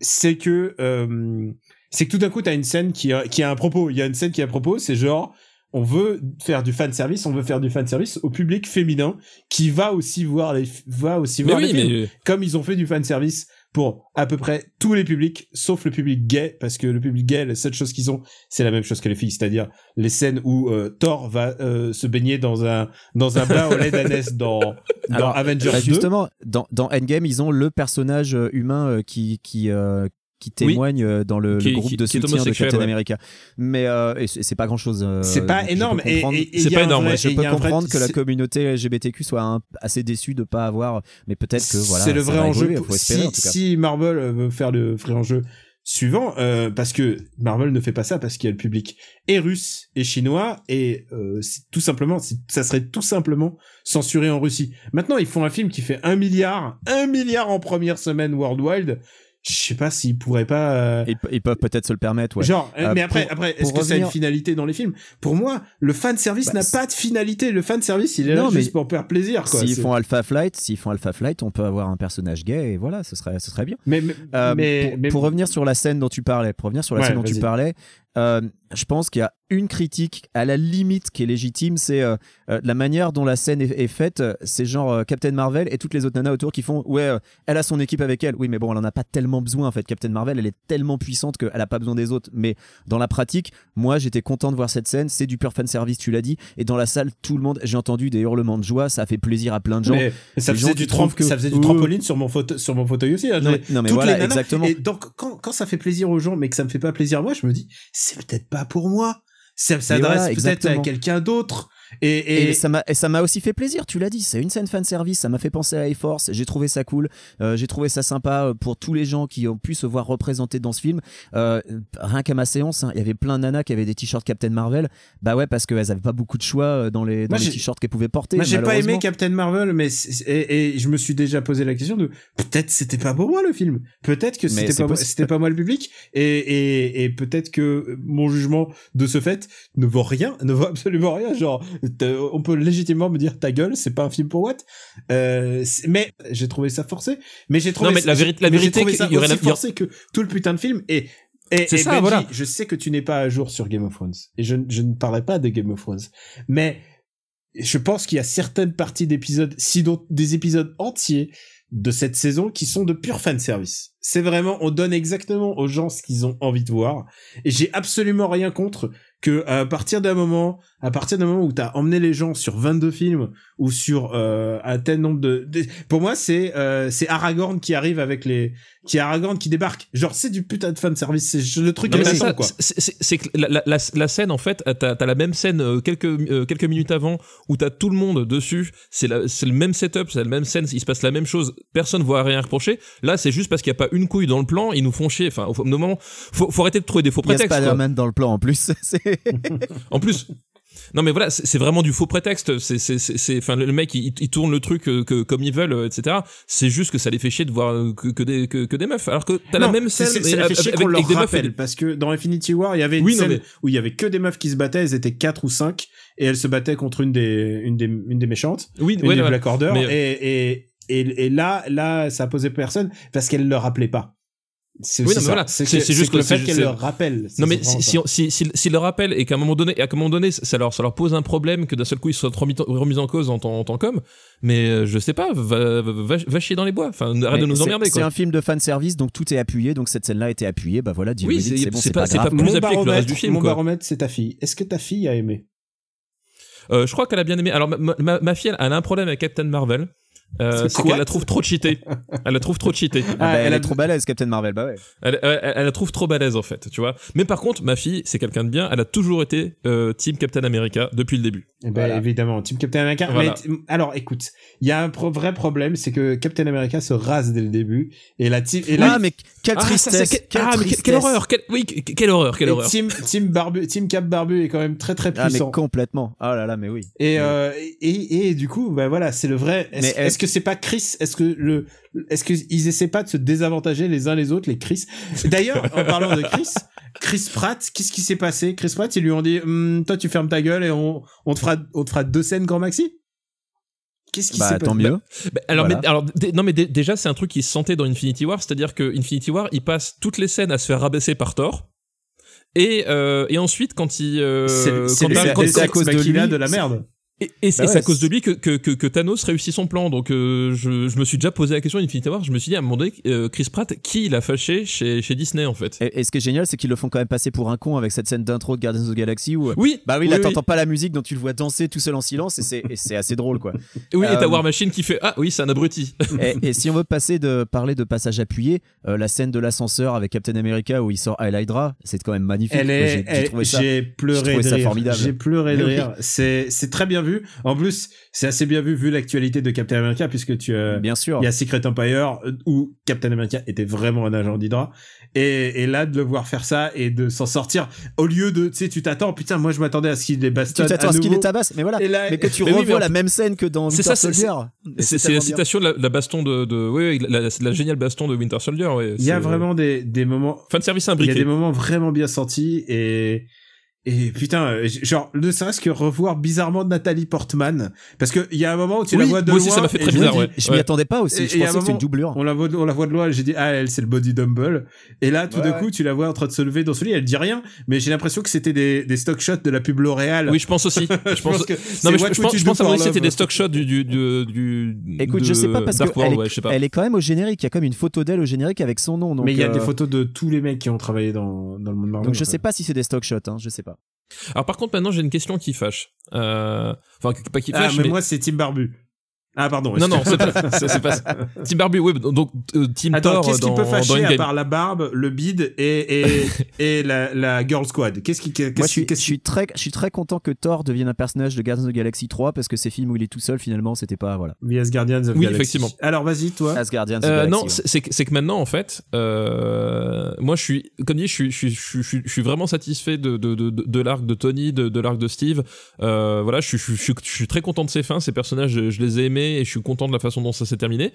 c'est que euh, c'est que tout d'un coup t'as une scène qui a, qui a un propos. Il y a une scène qui a un propos, c'est genre on veut faire du fan service, on veut faire du fan service au public féminin qui va aussi voir les va aussi Mais voir oui, les films. mais Comme ils ont fait du fan service pour à peu près tous les publics, sauf le public gay, parce que le public gay, la seule chose qu'ils ont, c'est la même chose que les filles, c'est-à-dire les scènes où euh, Thor va euh, se baigner dans un dans un bain au lait d'ânesse <laughs> dans dans Alors, Avengers Bah, 2. justement, dans, dans Endgame, ils ont le personnage euh, humain euh, qui qui euh, qui témoigne euh, dans le, groupe qui- de soutien de Captain ouais. America. Mais euh, c'est pas grand chose. C'est pas énorme et, et- et C'est pas énorme, vrai- je peux vrai- comprendre que la communauté LGBTQ soit un- assez déçue de pas avoir, mais peut-être que voilà. c'est le vrai enjeu. évoluer, faut espérer, si, en tout cas. si Marvel euh, veut faire le vrai enjeu suivant, euh, parce que Marvel ne fait pas ça parce qu'il y a le public et russe et chinois et euh, tout simplement, ça serait tout simplement censuré en Russie. Maintenant, ils font un film qui fait un milliard, un milliard en première semaine worldwide. Je sais pas s'ils pourraient pas. euh, Ils, ils peuvent peut-être se le permettre. Ouais. Genre, euh, Euh, mais après, pour- après, est-ce que ça a une finalité dans les films? Pour moi, le fan service Bah, n'a pas de finalité. Le fan service, il est Non, là mais juste pour faire plaisir. S'ils font Alpha Flight, s'ils font Alpha Flight, on peut avoir un personnage gay et voilà, ce serait, ce serait bien. Mais, mais, Euh, mais- pour, mais- pour revenir sur la scène dont tu parlais, pour revenir sur la Ouais, scène dont tu parlais, euh, je pense qu'il y a une critique à la limite qui est légitime, c'est euh, euh, la manière dont la scène est, est faite. C'est genre Captain Marvel et toutes les autres nanas autour qui font ouais, elle a son équipe avec elle. Oui, mais bon, elle en a pas tellement besoin en fait. Captain Marvel, elle est tellement puissante qu'elle a pas besoin des autres. Mais dans la pratique, moi, j'étais content de voir cette scène. C'est du pur fan service, tu l'as dit. Et dans la salle, tout le monde, j'ai entendu des hurlements de joie. Ça a fait plaisir à plein de gens. Mais ça faisait, gens du qui trouvent tramp- que- ça faisait du trampoline sur mon fauteuil, sur mon fauteuil aussi. hein. Non, mais- non, mais toutes voilà, exactement. Et donc, quand, quand ça fait plaisir aux gens, mais que ça me fait pas plaisir à moi, je me dis, c'est peut-être pas pour moi. Ça s'adresse voilà, peut-être à quelqu'un d'autre. Et, et, Et, ça m'a et ça m'a aussi fait plaisir, tu l'as dit, c'est une scène fan service, ça m'a fait penser à A-Force, j'ai trouvé ça cool, euh, j'ai trouvé ça sympa euh, pour tous les gens qui ont pu se voir représentés dans ce film. Euh, rien qu'à ma séance, hein, il y avait plein de nanas qui avaient des t-shirts Captain Marvel, bah ouais parce qu'elles avaient pas beaucoup de choix euh, dans les, dans Moi, les t-shirts qu'elles pouvaient porter. moi, j'ai pas aimé. Captain Marvel, mais et, et je me suis déjà posé la question de peut-être c'était pas pour moi le film. Peut-être que c'était pas, c'était pas moi le public. Et, et, et peut-être que mon jugement de ce fait ne vaut rien, ne vaut absolument rien. Genre, on peut légitimement me dire ta gueule, c'est pas un film pour what. Euh, mais j'ai trouvé ça forcé. Mais j'ai trouvé Non, mais la vérité- la vérité, ça y aurait aussi la- il forcé que tout le putain de film. Et, et, ça, Benji, voilà. je sais que tu n'es pas à jour sur Game of Thrones. Et je, je ne parlerai pas de Game of Thrones. Mais je pense qu'il y a certaines parties d'épisodes, sinon des épisodes entiers de cette saison qui sont de pur fan service. C'est vraiment, on donne exactement aux gens ce qu'ils ont envie de voir. Et j'ai absolument rien contre que à partir d'un moment, à partir d'un moment où t'as emmené les gens sur 22 films ou sur euh, un tel nombre de, de- pour moi c'est euh, c'est Aragorn qui arrive avec les qui est Aragorn qui débarque. Genre c'est du putain de fan service, c'est le truc Non, ça, quoi. c'est- que la, la, la, la scène en fait, t'as as la même scène euh, quelques euh, quelques minutes avant où t'as tout le monde dessus. C'est c'est le même setup, c'est la même scène, il se passe la même chose. Personne voit rien reprocher. Là, c'est juste parce qu'il y a pas une couille dans le plan, ils nous font chier. Enfin, au moment, faut, faut arrêter de trouver des faux Il y a prétextes. Spider-Man dans le plan en plus. <laughs> c'est- En plus. Non mais voilà, c'est vraiment du faux prétexte. C'est, c'est, c'est, c'est- enfin le mec il, il tourne le truc euh, que, comme ils veulent, euh, etc. C'est juste que ça les fait chier de voir euh, que, que des que, que des meufs. Alors que t'as la Non, même c'est- scène c'est- fait avec, chier qu'on avec leur des meufs. et rappelle, des- parce que dans Infinity War, il y avait une Oui, non, scène mais- où il y avait que des meufs qui se battaient, elles étaient quatre ou cinq, et elles se battaient contre une des, une des, une des méchantes, Oui, une ouais, des voilà. Black Order, Mais- et, et, et, et là, là, ça posait personne, parce qu'elle le rappelait pas. C'est Oui, voilà. Juste que le fait qu'elle le rappelle. Non mais si, si, si, si, si le rappel et qu'à un moment donné, à un moment donné, ça leur, ça leur pose un problème que d'un seul coup ils soient remis, remis en cause en tant, en tant qu'hommes, mais euh, je sais pas, va, va, va, va chier dans les bois. Enfin, arrête de nous emmerder C'est un film de fan service, donc tout est appuyé, donc cette scène-là était appuyée, bah voilà, Oui, c'est- bon, pas- pas plus Mon appuyé que le reste du film, mon quoi. baromètre, c'est ta fille. Est-ce que ta fille a aimé? Euh, je crois qu'elle a bien aimé. Alors ma, ma, ma fille, elle, elle a un problème avec Captain Marvel. Euh, C'est qu'elle la trouve trop cheatée. <laughs> Elle la trouve trop cheatée. Ah, bah, Ah, elle, elle a- est trop balèze, Captain Marvel, bah ouais. Elle, elle, elle la trouve trop balèze en fait, tu vois. Mais par contre, ma fille, c'est quelqu'un de bien. Elle a toujours été euh, Team Captain America depuis le début. Eh ben, Voilà. évidemment, Team Captain America. Voilà. Mais, alors, écoute, il y a un pro- vrai problème, c'est que Captain America se rase dès le début, et la team, et Ah, mais quelle Ah, ça, tristesse, c'est- quelle ah, mais quelle, horreur, quelle, oui, que- quelle horreur, quelle et horreur. team, team Barbu, Team Cap Barbu est quand même très très Ah, mais puissant. complètement. Oh là là, mais oui. Et, euh, et, et, et du coup, bah voilà, c'est le vrai. Est-ce que c'est pas Chris Est-ce que le, est-ce qu'ils essaient pas de se désavantager les uns les autres, les Chris? D'ailleurs, en <laughs> parlant de Chris, Chris Pratt, qu'est-ce qui s'est passé? Chris Pratt, ils lui ont dit, Hum, toi tu fermes ta gueule et on, on te fera, on te fera deux scènes grand maxi? Qu'est-ce qui Bah s'est tant passé? mieux. Bah, alors, Voilà. mais, alors non, mais dé- déjà, c'est un truc qui se sentait dans Infinity War, c'est-à-dire que Infinity War, il passe toutes les scènes à se faire rabaisser par Thor. Et, euh, et ensuite, quand il. euh, C'est à cause de lui, de la merde. Et, et c'est Bah c'est à cause de lui que, que, que, que Thanos réussit son plan. Donc euh, je, je me suis déjà posé la question à Infinity War. Je me suis dit à un moment donné, euh, Chris Pratt, qui il a fâché chez, chez Disney en fait Et, et ce qui est génial, c'est qu'ils le font quand même passer pour un con avec cette scène d'intro de Guardians of the Galaxy où. Oui, Bah oui, là t'entends pas la musique, donc tu le vois danser tout seul en silence et c'est assez drôle quoi. <laughs> Oui, et t'as Euh, War Machine qui fait Ah oui, c'est un abruti. <laughs> et, et si on veut passer de parler de passage appuyé, euh, la scène de l'ascenseur avec Captain America où il sort Hail Hydra, c'est quand même magnifique. Elle Moi, est, j'ai- pleuré de rire. formidable. J'ai pleuré de oui. rire. C'est très bien vu. En plus, c'est assez bien vu vu l'actualité de Captain America puisque tu, euh, Bien sûr. il y a Secret Empire euh, où Captain America était vraiment un agent d'Hydra. Et, et là, de le voir faire ça et de s'en sortir, au lieu de, tu sais, tu t'attends, putain, moi je m'attendais à ce qu'il les Tu bastonne t'attends à à ce qu'il les tabasse, mais voilà. Là, Mais que tu oui, revois la même scène que dans C'est Winter ça, c'est- Soldier. C'est la citation de la, la baston de, de oui, la, la géniale baston de Winter Soldier. Ouais, il y a vraiment des, des moments, fan service il y a imbriqué. des moments vraiment bien sentis et, et putain, euh, genre, ne serait-ce que revoir bizarrement Nathalie Portman, parce que il y a un moment où tu la vois de moi aussi, loin. ça m'a fait très bizarre, dis, ouais. Je m'y attendais pas aussi. Et- Je et pensais que c'était une moment, doublure. On la voit, on la voit de loin, j'ai dit, ah, elle, c'est le body dumble. Et là, tout Ouais, d'un ouais. coup, tu la vois en train de se lever dans ce lit, elle dit rien, mais j'ai l'impression que c'était des, des stock shots de la pub L'Oréal. Oui, je pense aussi. <laughs> Je pense. que Non mais je, je pense, You je pense avis c'était des stock shots du du du, du Écoute, de je sais pas parce Dark que World, elle, est, quand même au générique. Il y a comme une photo d'elle au générique avec son nom. Mais il y a euh, des photos de tous les mecs qui ont travaillé dans, dans le monde. Donc je sais pas si c'est des stock shots. Hein, je sais pas. Alors par contre maintenant j'ai une question qui fâche. Euh... Enfin pas qui Ah, fâche mais, mais, moi, c'est Tim Barbu. Ah, pardon. non non c'est pas c'est pas Team Barbie oui donc euh, Team Attends, Thor qu'est-ce qui peut fâcher à part la barbe, le bide et, et, <laughs> et la, la Girl Squad? Qu'est-ce qui, qu'est-ce Moi, je suis, qui- qu'est-ce je suis très, je suis très content que Thor devienne un personnage de Guardians of the Galaxy 3 parce que ces films où il est tout seul, finalement, c'était pas voilà. qui- The Guardians of Oui, Galaxy. effectivement. Alors, vas-y, toi. Asgardians of the Euh, Galaxy. non, ouais. c'est c'est que, c'est que maintenant en fait, euh, moi je suis, comme dit, je suis, je suis, je suis, je suis- vraiment satisfait de de de, de, de l'arc de Tony, de, de l'arc de Steve. Euh, voilà, je suis, je, suis- je suis, je suis très content de ces fins, ces personnages, je, je les ai aimés et je suis content de la façon dont ça s'est terminé.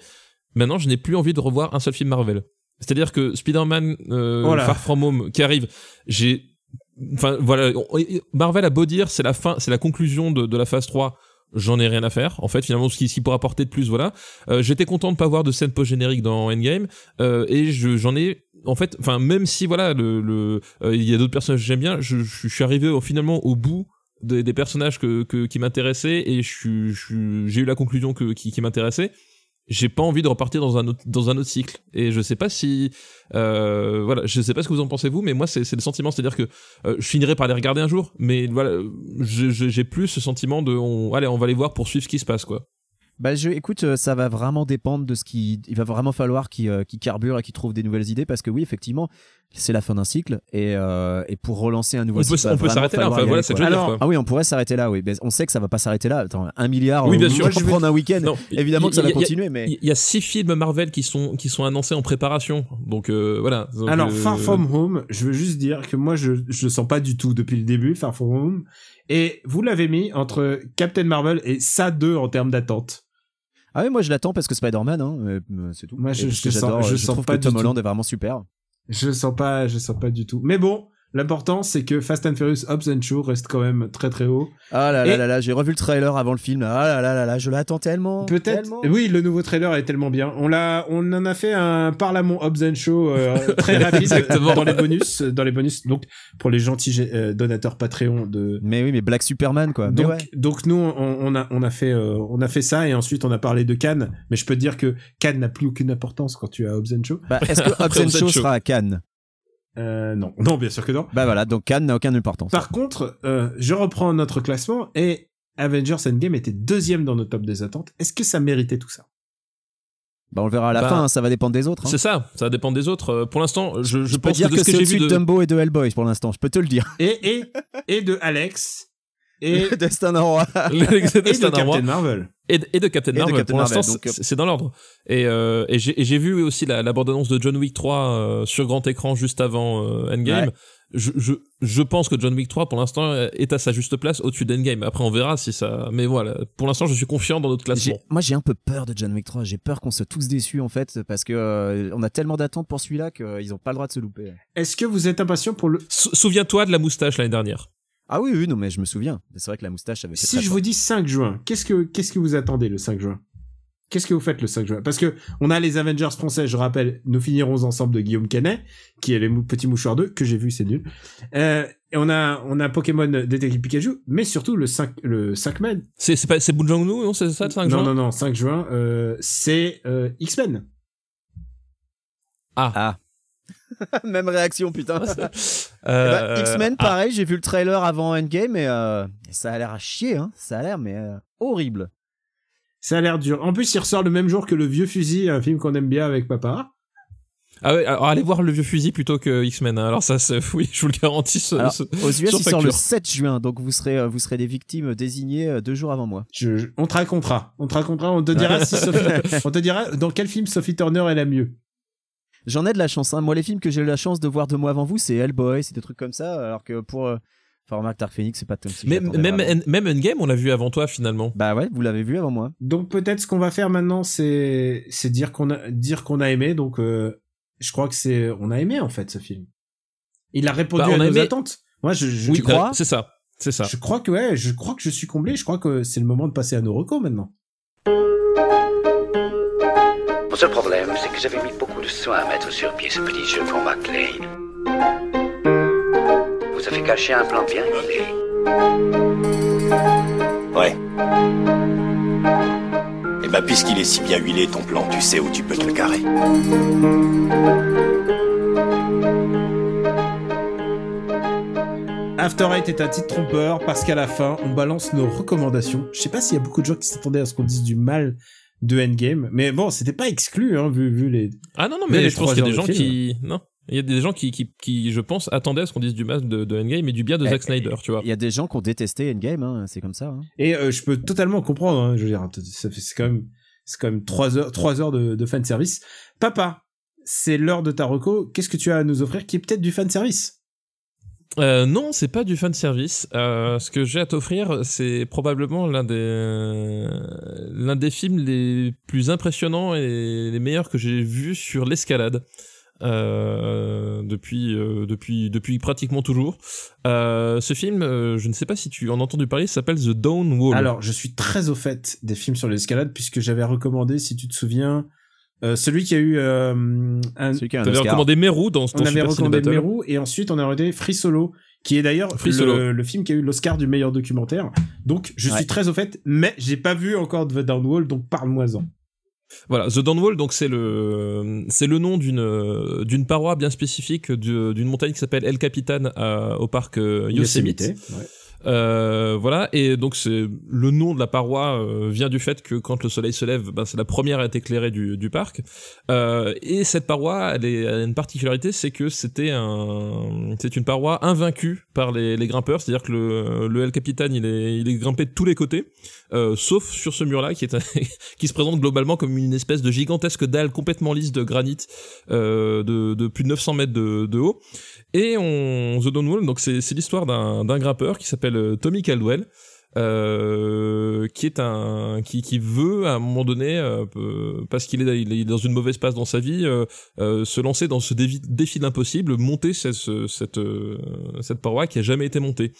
Maintenant, je n'ai plus envie de revoir un seul film Marvel. C'est-à-dire que Spider-Man euh, Oh là. Far From Home qui arrive, j'ai enfin voilà, Marvel a beau dire c'est la fin, c'est la conclusion de, de la phase 3. J'en ai rien à faire. En fait, finalement, ce qui, ce qui pourra apporter de plus, voilà. Euh, J'étais content de pas voir de scène post-générique dans Endgame, euh, et je- j'en ai, en fait, enfin, même si voilà, le, le, euh, il y a d'autres personnages que j'aime bien, je, je suis arrivé au, finalement au bout des, des personnages que, que- qui m'intéressaient, et j'ai eu la conclusion que, qui, qui m'intéressait. J'ai pas envie de repartir dans un autre, dans un autre cycle. Et je sais pas si, euh, voilà, je sais pas ce que vous en pensez vous, mais moi c'est c'est le sentiment, c'est-à-dire que euh, je finirai par les regarder un jour, mais voilà, j'ai plus ce sentiment de, on, allez, on va les voir pour suivre ce qui se passe, quoi. Bah, je, écoute, euh, ça va vraiment dépendre de ce qui. Il va vraiment falloir qu'il euh, carbure et qu'il trouve des nouvelles idées parce que oui, effectivement, c'est la fin d'un cycle et, euh, et pour relancer un nouveau On cycle. on peut s'arrêter là. Enfin voilà, c'est Alors, quoi. Ah oui, on pourrait s'arrêter là, oui. Mais on sait que ça va pas s'arrêter là. Attends, un milliard, Oui, bien sûr. moi, je vais prendre un week-end. Évidemment que ça va a- continuer, mais. Il y a six films Marvel qui sont qui sont annoncés en préparation, donc euh, voilà. Donc, Alors, euh, Far From Home, je veux juste dire que moi, je, je le sens pas du tout depuis le début, Far From Home. Et vous l'avez mis entre Captain Marvel et ça 2 en termes d'attente. Ah oui, moi je l'attends parce que Spider-Man, hein, euh, euh, c'est tout. Moi, je- je sens- je Je, trouve pas que Tom Holland tout. est vraiment super. Je sens pas, je le sens pas du tout. Mais bon, l'important, c'est que Fast and Furious Hobbs and Show reste quand même très très haut. Ah là là Et- là là, j'ai revu le trailer avant le film. Ah là là là là, je l'attends tellement. Peut-être. tellement. Oui, le nouveau trailer est tellement bien. On l'a, on en a fait un Parlement Hobbs and Show euh, très <laughs> rapide Exactement. dans les bonus, dans les bonus. Donc pour les gentils euh, donateurs Patreon de. Mais oui, mais Black Superman quoi. Mais Donc, ouais. donc nous, on, on a, on a fait, euh, on a fait ça et ensuite on a parlé de Cannes. Mais je peux te dire que Cannes n'a plus aucune importance quand tu as Hobbs and Show. Bah, est-ce que <laughs> Hobbs and Show. sera à Cannes? Euh, non, non, bien sûr que non. Bah voilà, donc Cannes n'a aucune importance. Par contre, euh, je reprends notre classement et Avengers Endgame était deuxième dans nos top des attentes. Est-ce que ça méritait tout ça? Bah on le verra à la Bah, fin, hein, ça va dépendre des autres. hein. C'est ça, ça dépend des autres. Euh, Pour l'instant, je, je, Je peux dire que que, ce que c'est j'ai au-dessus vu de de, Dumbo et de Hellboy pour l'instant, je peux te le dire. et, et, et de Alex et, <laughs> et de roi. Captain Marvel. et de, et de Captain Et de Marvel. Captain Pour l'instant, donc, c'est dans l'ordre. Et, euh, et j'ai et vu aussi la, la bande-annonce de John Wick 3 euh, sur grand écran juste avant euh, Endgame. Ouais. Je, je, je pense que John Wick 3 pour l'instant euh, est à sa juste place au-dessus d'Endgame. Après on verra si ça. Mais voilà, pour l'instant je suis confiant dans notre classement. Moi j'ai un peu peur de John Wick 3, j'ai peur qu'on soit tous déçus en fait, parce que euh, on a tellement d'attentes pour celui-là qu'ils ont pas le droit de se louper. Est-ce que vous êtes impatient pour le Sou- Souviens-toi de la moustache l'année dernière. Ah oui, oui, non, mais je me souviens. C'est vrai que la moustache avait fait Si très je fort. vous dis 5 juin, qu'est-ce que qu'est-ce que vous attendez le 5 juin? Qu'est-ce que vous faites le 5 juin? Parce que on a les Avengers français, je rappelle, nous finirons ensemble de Guillaume Canet, qui est les mou- petits mouchoirs 2 que j'ai vu, c'est nul. Euh, et on a on a Pokémon Détective Pikachu, mais surtout le 5 le 5 mai. C'est c'est pas c'est non C'est ça le 5 non juin? non non, 5 juin, euh, c'est euh, X-Men. Ah. <laughs> Même réaction, putain. Eh ben, Euh, X-Men, ah, pareil, j'ai vu le trailer avant Endgame et euh, ça a l'air à chier, hein. Ça a l'air, mais euh, horrible. Ça a l'air dur. En plus, il ressort le même jour que Le Vieux Fusil, un film qu'on aime bien avec papa. Ah ouais, alors allez voir le vieux fusil plutôt que X-Men. hein. Alors ça, c'est- <laughs> oui, je vous le garantis. ce- Alors, ce- aux US, il sort le 7 juin, donc vous serez, vous serez des victimes désignées deux jours avant moi. Je, je- on te racontera. On te racontera. On te dira si <laughs> Sophie, on te dira dans quel film Sophie Turner est la mieux. J'en ai de la chance. Hein. Moi, les films que j'ai eu la chance de voir deux mois avant vous, c'est Hellboy, c'est des trucs comme ça. Alors que pour. euh, Enfin, remarque, Dark Phoenix, c'est pas comme si. Même, même, Endgame, on l'a vu avant toi finalement. Bah ouais, vous l'avez vu avant moi. Donc peut-être ce qu'on va faire maintenant, c'est c'est dire qu'on a dire qu'on a aimé. Donc euh, je crois que c'est on a aimé en fait ce film. Il a répondu Bah, on à a nos aimé- attentes. Moi, je je, Oui, je crois. euh, c'est ça, c'est ça. Je crois que ouais, je crois que je suis comblé. Je crois que c'est le moment de passer à nos recos maintenant. Mon seul problème, c'est que j'avais mis beaucoup de soin à mettre sur pied ce petit jeu pour McLean. Vous avez caché un plan bien huilé. Ouais. Et bah, puisqu'il est si bien huilé, ton plan, tu sais où tu peux te le carrer. After Eight est un titre trompeur parce qu'à la fin, on balance nos recommandations. Je sais pas s'il y a beaucoup de gens qui s'attendaient à ce qu'on dise du mal de Endgame, mais bon, c'était pas exclu, hein, vu, vu les. Ah non, non, Mais je pense qu'il y a des gens de qui. Non. Il y a des gens qui, qui, qui, je pense, attendaient à ce qu'on dise du mal de, de Endgame et du bien de Eh, Zack Snyder, tu vois. Il y a des gens qui ont détesté Endgame, hein, c'est comme ça. hein. Et euh, je peux totalement comprendre. Hein, je veux dire, c'est quand même, c'est quand même trois heures, trois heures de, de fan service. Papa, c'est l'heure de ta reco. Qu'est-ce que tu as à nous offrir qui est peut-être du fan service Euh, non, c'est pas du fan service. Euh, ce que j'ai à t'offrir, c'est probablement l'un des l'un des films les plus impressionnants et les meilleurs que j'ai vus sur l'escalade. Euh, depuis euh, depuis depuis pratiquement toujours. Ce film, je ne sais pas si tu en as entendu parler, s'appelle The Down Wall. Alors, je suis très au fait des films sur l'escalade puisque j'avais recommandé, si tu te souviens, euh, celui qui a eu euh, un. Celui qui a un t'avais Oscar. recommandé Meru dans, dans On avait recommandé. Meru et ensuite on a regardé Free Solo, qui est d'ailleurs le, film qui a eu l'Oscar du meilleur documentaire. Donc, je Ouais. suis très au fait, mais j'ai pas vu encore The Downwall, donc parle-moi-en. Voilà, The Downwall, donc c'est le c'est le nom d'une euh, d'une paroi bien spécifique d'une montagne qui s'appelle El Capitan à- au parc euh, Yosemite. ouais. Euh, voilà, et donc c'est le nom de la paroi euh, vient du fait que quand le soleil se lève, ben, c'est la première à être éclairée du, du parc. Euh, et cette paroi, elle, est, elle a une particularité, c'est que c'était un, c'est une paroi invaincue par les, les grimpeurs, c'est-à-dire que le, le El il est, il est grimpé de tous les côtés, euh, sauf sur ce mur-là qui est un- <laughs> qui se présente globalement comme une espèce de gigantesque dalle complètement lisse de granit de, de plus de 900 mètres de, de haut. Et on The Downwall, donc c'est l'histoire d'un grimpeur qui s'appelle euh, Tommy Caldwell. Euh, qui est un qui, qui veut à un moment donné euh, peu- parce qu'il est, il est dans une mauvaise passe dans sa vie euh, euh, se lancer dans ce défi, défi de monter cette ce- cette euh, cette paroi qui a jamais été montée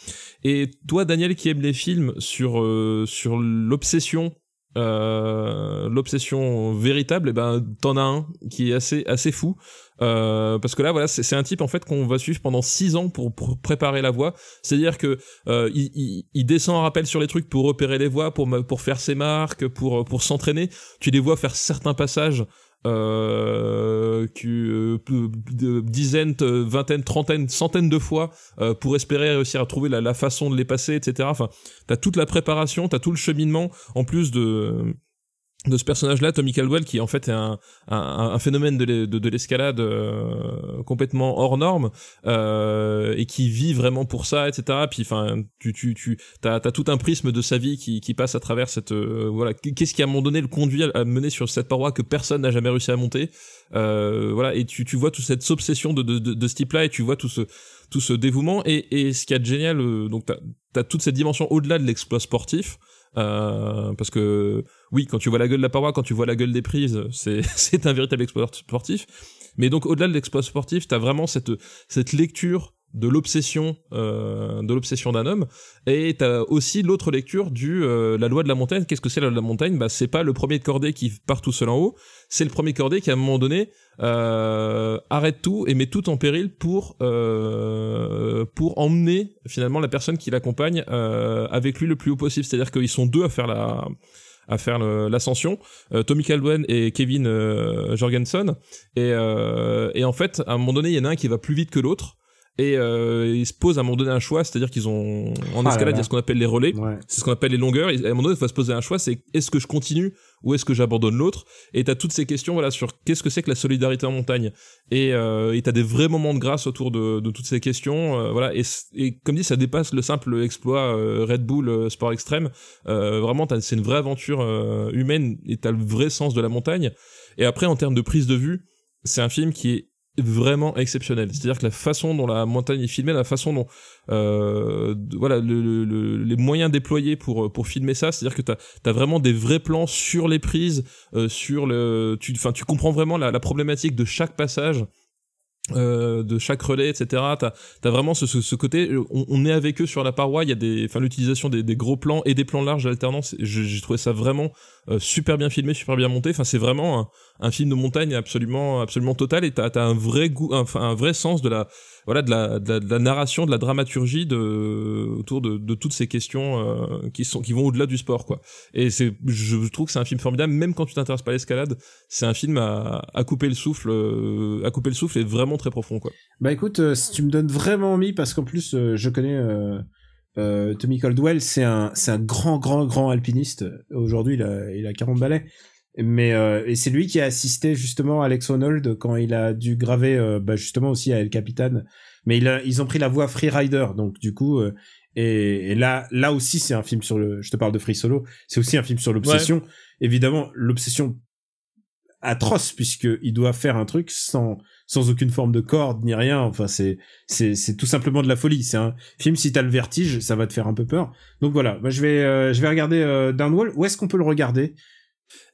et toi Daniel qui aime les films sur euh, sur l'obsession euh, l'obsession véritable, et ben t'en as un qui est assez assez fou euh, parce que là voilà c'est un type en fait qu'on va suivre pendant six ans pour, pour préparer la voie. C'est-à-dire que euh, il, il, il descend en rappel sur les trucs pour repérer les voies, pour pour faire ses marques, pour pour s'entraîner. Tu les vois faire certains passages. Euh, que, euh, dizaines, euh, vingtaines, trentaines, centaines de fois euh, pour espérer réussir à trouver la, la façon de les passer, etc. Enfin, t'as toute la préparation, t'as tout le cheminement, en plus de de ce personnage-là, Tommy Caldwell, qui en fait est un, un, un phénomène de l'e- de, de l'escalade euh, complètement hors norme euh, et qui vit vraiment pour ça, etc. Puis enfin, tu tu tu t'as as tout un prisme de sa vie qui qui passe à travers cette euh, voilà. Qu'est-ce qui à un moment donné le conduit à, mener sur cette paroi que personne n'a jamais réussi à monter. Euh, voilà, et tu tu vois toute cette obsession de de de, ce type-là et tu vois tout ce tout ce dévouement et et ce qui est génial, donc t'as t'as toute cette dimension au-delà de l'exploit sportif. Euh, parce que oui, quand tu vois la gueule de la paroi, quand tu vois la gueule des prises, c'est <laughs> un véritable exploit sportif. Mais donc au-delà de l'exploit sportif, t'as vraiment cette cette lecture de l'obsession euh, de l'obsession d'un homme. Et t'as aussi l'autre lecture du euh, la loi de la montagne. Qu'est-ce que c'est la loi de la montagne? Bah c'est pas le premier de cordée qui part tout seul en haut. C'est le premier cordée qui à un moment donné euh, arrête tout et met tout en péril pour euh, pour emmener finalement la personne qui l'accompagne euh, avec lui le plus haut possible. C'est-à-dire qu'ils sont deux à faire la à faire l'ascension, euh, Tommy Caldwell et Kevin Jorgensen. Et, euh, et en fait, à un moment donné, il y en a un qui va plus vite que l'autre. Et euh, ils se posent à un moment donné un choix, c'est-à-dire qu'ils ont en Ah escalade, il y a ce qu'on appelle les relais, Ouais. c'est ce qu'on appelle les longueurs. Et à un moment donné, il faut se poser un choix, c'est est-ce que je continue ou est-ce que j'abandonne l'autre? Et t'as toutes ces questions voilà sur qu'est-ce que c'est que la solidarité en montagne? Et euh, t'as des vrais moments de grâce autour de, de toutes ces questions. euh, voilà. Et, comme dit, ça dépasse le simple exploit euh, Red Bull euh, Sport Extrême. Euh, vraiment, t'as- c'est une vraie aventure humaine et t'as le vrai sens de la montagne. Et après, en termes de prise de vue, c'est un film qui est vraiment exceptionnel. C'est-à-dire que la façon dont la montagne est filmée, la façon dont euh, voilà le, le- le- les moyens déployés pour pour filmer ça, c'est-à-dire que t'as as vraiment des vrais plans sur les prises, euh, sur le tu enfin tu comprends vraiment la, la problématique de chaque passage. Euh, de chaque relais, etc. T'as as vraiment ce, ce, ce côté, on, on est avec eux sur la paroi. Il y a des, enfin l'utilisation des, des gros plans et des plans larges alternance. J'ai trouvé ça vraiment euh, super bien filmé, super bien monté. Enfin, c'est vraiment un, un film de montagne absolument, absolument total. Et t'as as un vrai goût, enfin un vrai sens de la, voilà, de la, de la narration, de la dramaturgie de autour de, de toutes ces questions euh, qui sont, qui vont au-delà du sport, quoi. Et c'est, je trouve que c'est un film formidable, même quand tu t'intéresses pas à l'escalade. C'est un film à, à couper le souffle, euh, à couper le souffle et vraiment très profond, quoi. Bah écoute, euh, si tu me donnes vraiment envie, parce qu'en plus, euh, je connais euh, Tommy Caldwell, c'est un, c'est un grand, grand, grand alpiniste. Aujourd'hui, il a, il a 40 balais. Mais et c'est lui qui a assisté justement Alex Honnold quand il a dû graver bah, justement aussi à El Capitan. Mais il a, ils ont pris la voie Freerider, donc du coup et, et là là aussi c'est un film sur le. Je te parle de Free Solo, c'est aussi un film sur l'obsession. Évidemment l'obsession atroce puisque il doit faire un truc sans sans aucune forme de corde ni rien. Enfin, c'est c'est c'est tout simplement de la folie. C'est un film si t'as le vertige, ça va te faire un peu peur. Donc voilà, moi je vais euh, je vais regarder euh, Downwall. Où est-ce qu'on peut le regarder?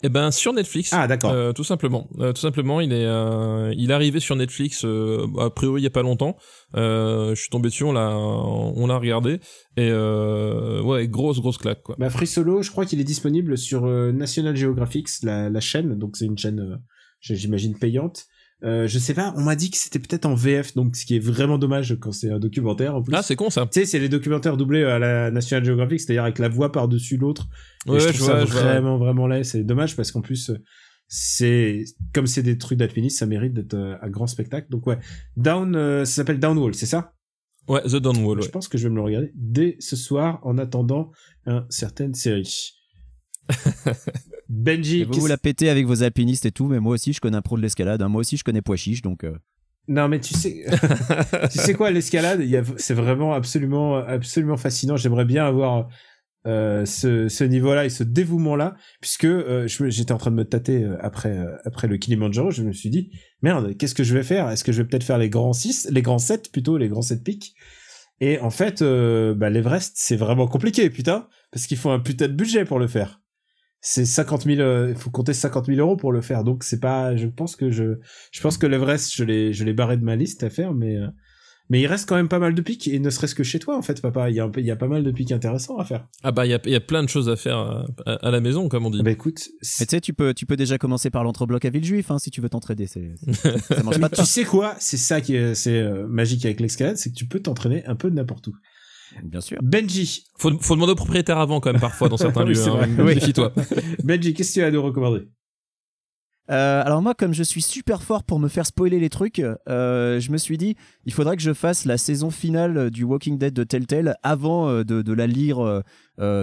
Eh ben sur Netflix. Ah d'accord. Euh, tout simplement, Euh, tout simplement, il est, euh, il est arrivé sur Netflix a priori il y a pas longtemps. Je suis tombé dessus, on l'a, on l'a regardé et ouais, grosse grosse claque quoi. Bah Free Solo, je crois qu'il est disponible sur National Geographic, la, la chaîne. Donc c'est une chaîne, j'imagine payante. Euh, je sais pas, on m'a dit que c'était peut-être en VF, donc ce qui est vraiment dommage quand c'est un documentaire en plus. Ah c'est con ça. Tu sais, c'est les documentaires doublés à la National Geographic, c'est-à-dire avec la voix par-dessus l'autre. Ouais, je trouve je ça vois, je vois. vraiment, vraiment laid. C'est dommage parce qu'en plus, c'est comme c'est des trucs d'alpinistes, ça mérite d'être euh, un grand spectacle. Donc ouais, Down, euh, ça s'appelle Downwall, c'est ça? Ouais, The Downwall. Je Ouais. pense que je vais me le regarder dès ce soir en attendant une certaine série. <laughs> Benji, Et vous, la pétez avec vos alpinistes et tout, mais moi aussi je connais un pro de l'escalade. hein. Moi aussi je connais pois chiche, donc. euh, non mais tu sais, <laughs> tu sais quoi, l'escalade, c'est vraiment absolument, absolument fascinant. J'aimerais bien avoir euh, ce, ce niveau-là et ce dévouement-là, puisque euh, j'étais en train de me tâter après, après le Kilimanjaro, je me suis dit, merde, qu'est-ce que je vais faire? Est-ce que je vais peut-être faire les grands 6, les grands 7 plutôt, les grands 7 pics? Et en fait, bah, l'Everest, c'est vraiment compliqué, putain, parce qu'il faut un putain de budget pour le faire. C'est 50 000, euh, il faut compter 50 000 euros pour le faire, donc c'est pas, je pense que je, je pense que l'Everest, je l'ai, je l'ai barré de ma liste à faire, mais, euh, mais il reste quand même pas mal de pics, et ne serait-ce que chez toi, en fait, papa, il y a, un peu- il y a pas mal de pics intéressants à faire. Ah bah il y a, il y a plein de choses à faire à, à- à la maison comme on dit. Ah bah écoute, Mais tu sais, tu peux, tu peux déjà commencer par l'entrebloc à Villejuif hein, si tu veux t'entraider. C'est, c'est- <laughs> ça mange pas de tu sais quoi, c'est ça qui est, c'est euh, magique avec l'escalade, c'est que tu peux t'entraîner un peu de n'importe où. Bien sûr. Benji, Faut, faut demander au propriétaire avant quand même parfois dans certains <laughs> lieux. Hein. <laughs> Benji, qu'est-ce que tu as à nous recommander Euh, alors moi, comme je suis super fort pour me faire spoiler les trucs, euh, je me suis dit, il faudrait que je fasse la saison finale du Walking Dead de Telltale avant euh, de, de la lire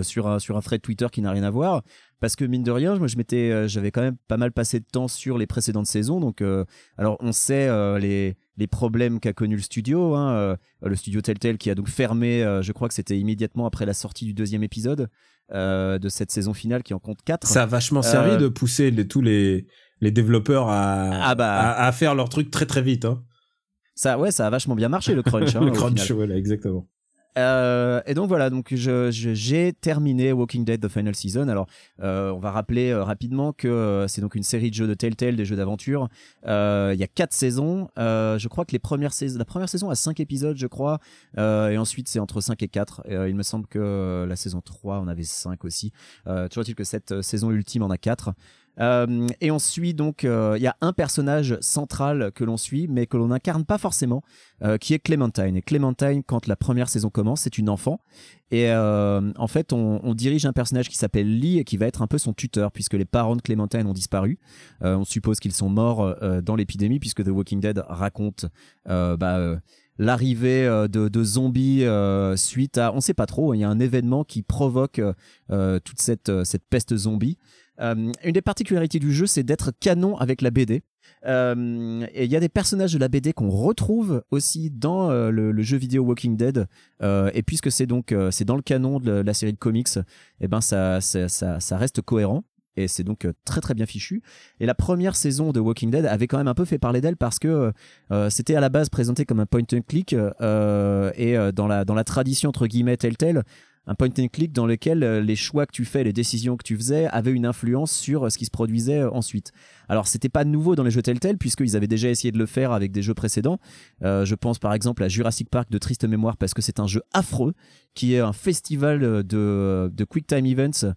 sur un sur un thread Twitter qui n'a rien à voir, parce que mine de rien, moi je m'étais, euh, j'avais quand même pas mal passé de temps sur les précédentes saisons, donc euh, alors on sait euh, les les problèmes qu'a connu le studio, hein, euh, le studio Telltale qui a donc fermé, euh, je crois que c'était immédiatement après la sortie du deuxième épisode euh, de cette saison finale qui en compte quatre. Ça a vachement servi de pousser les, tous les, les développeurs à, Ah bah. à, à faire leur truc très très vite. Hein. Ça, ouais, ça a vachement bien marché le crunch. hein, <laughs> le crunch, voilà, exactement. Euh, et donc voilà, donc je, j'ai terminé Walking Dead The Final Season. Alors, euh, on va rappeler euh, rapidement que euh, c'est donc une série de jeux de Telltale, des jeux d'aventure. Euh, Il y a quatre saisons. Je crois que les premières saisons, la première saison a cinq épisodes, je crois, et ensuite c'est entre 5 et 4. Euh, il me semble que la saison 3 en avait 5 aussi. Toujours est-il que cette saison ultime en a 4. Euh, et on suit donc, euh, il y a un personnage central que l'on suit, mais que l'on n'incarne pas forcément, euh, qui est Clementine. Et Clementine, quand la première saison commence, c'est une enfant. Et en fait, on, dirige un personnage qui s'appelle Lee et qui va être un peu son tuteur, puisque les parents de Clementine ont disparu. On suppose qu'ils sont morts dans l'épidémie, puisque The Walking Dead raconte bah, l'arrivée de, zombies suite à, on sait pas trop, il y a un événement qui provoque toute cette, cette peste zombie. Euh, une des particularités du jeu, c'est d'être canon avec la BD. Euh, et il y a des personnages de la BD qu'on retrouve aussi dans euh, le, jeu vidéo Walking Dead. Et puisque c'est donc c'est dans le canon de la série de comics, eh ben ça ça, reste cohérent. Et c'est donc très très bien fichu. Et la première saison de Walking Dead avait quand même un peu fait parler d'elle parce que c'était à la base présenté comme un point and click et dans la dans la tradition entre guillemets Telltale, un point and click dans lequel euh, les choix que tu fais, les décisions que tu faisais avaient une influence sur euh, ce qui se produisait euh, ensuite. Alors c'était pas nouveau dans les jeux Telltale puisqu'ils avaient déjà essayé de le faire avec des jeux précédents. Je pense par exemple à Jurassic Park de triste mémoire parce que c'est un jeu affreux qui est un festival de, quick time events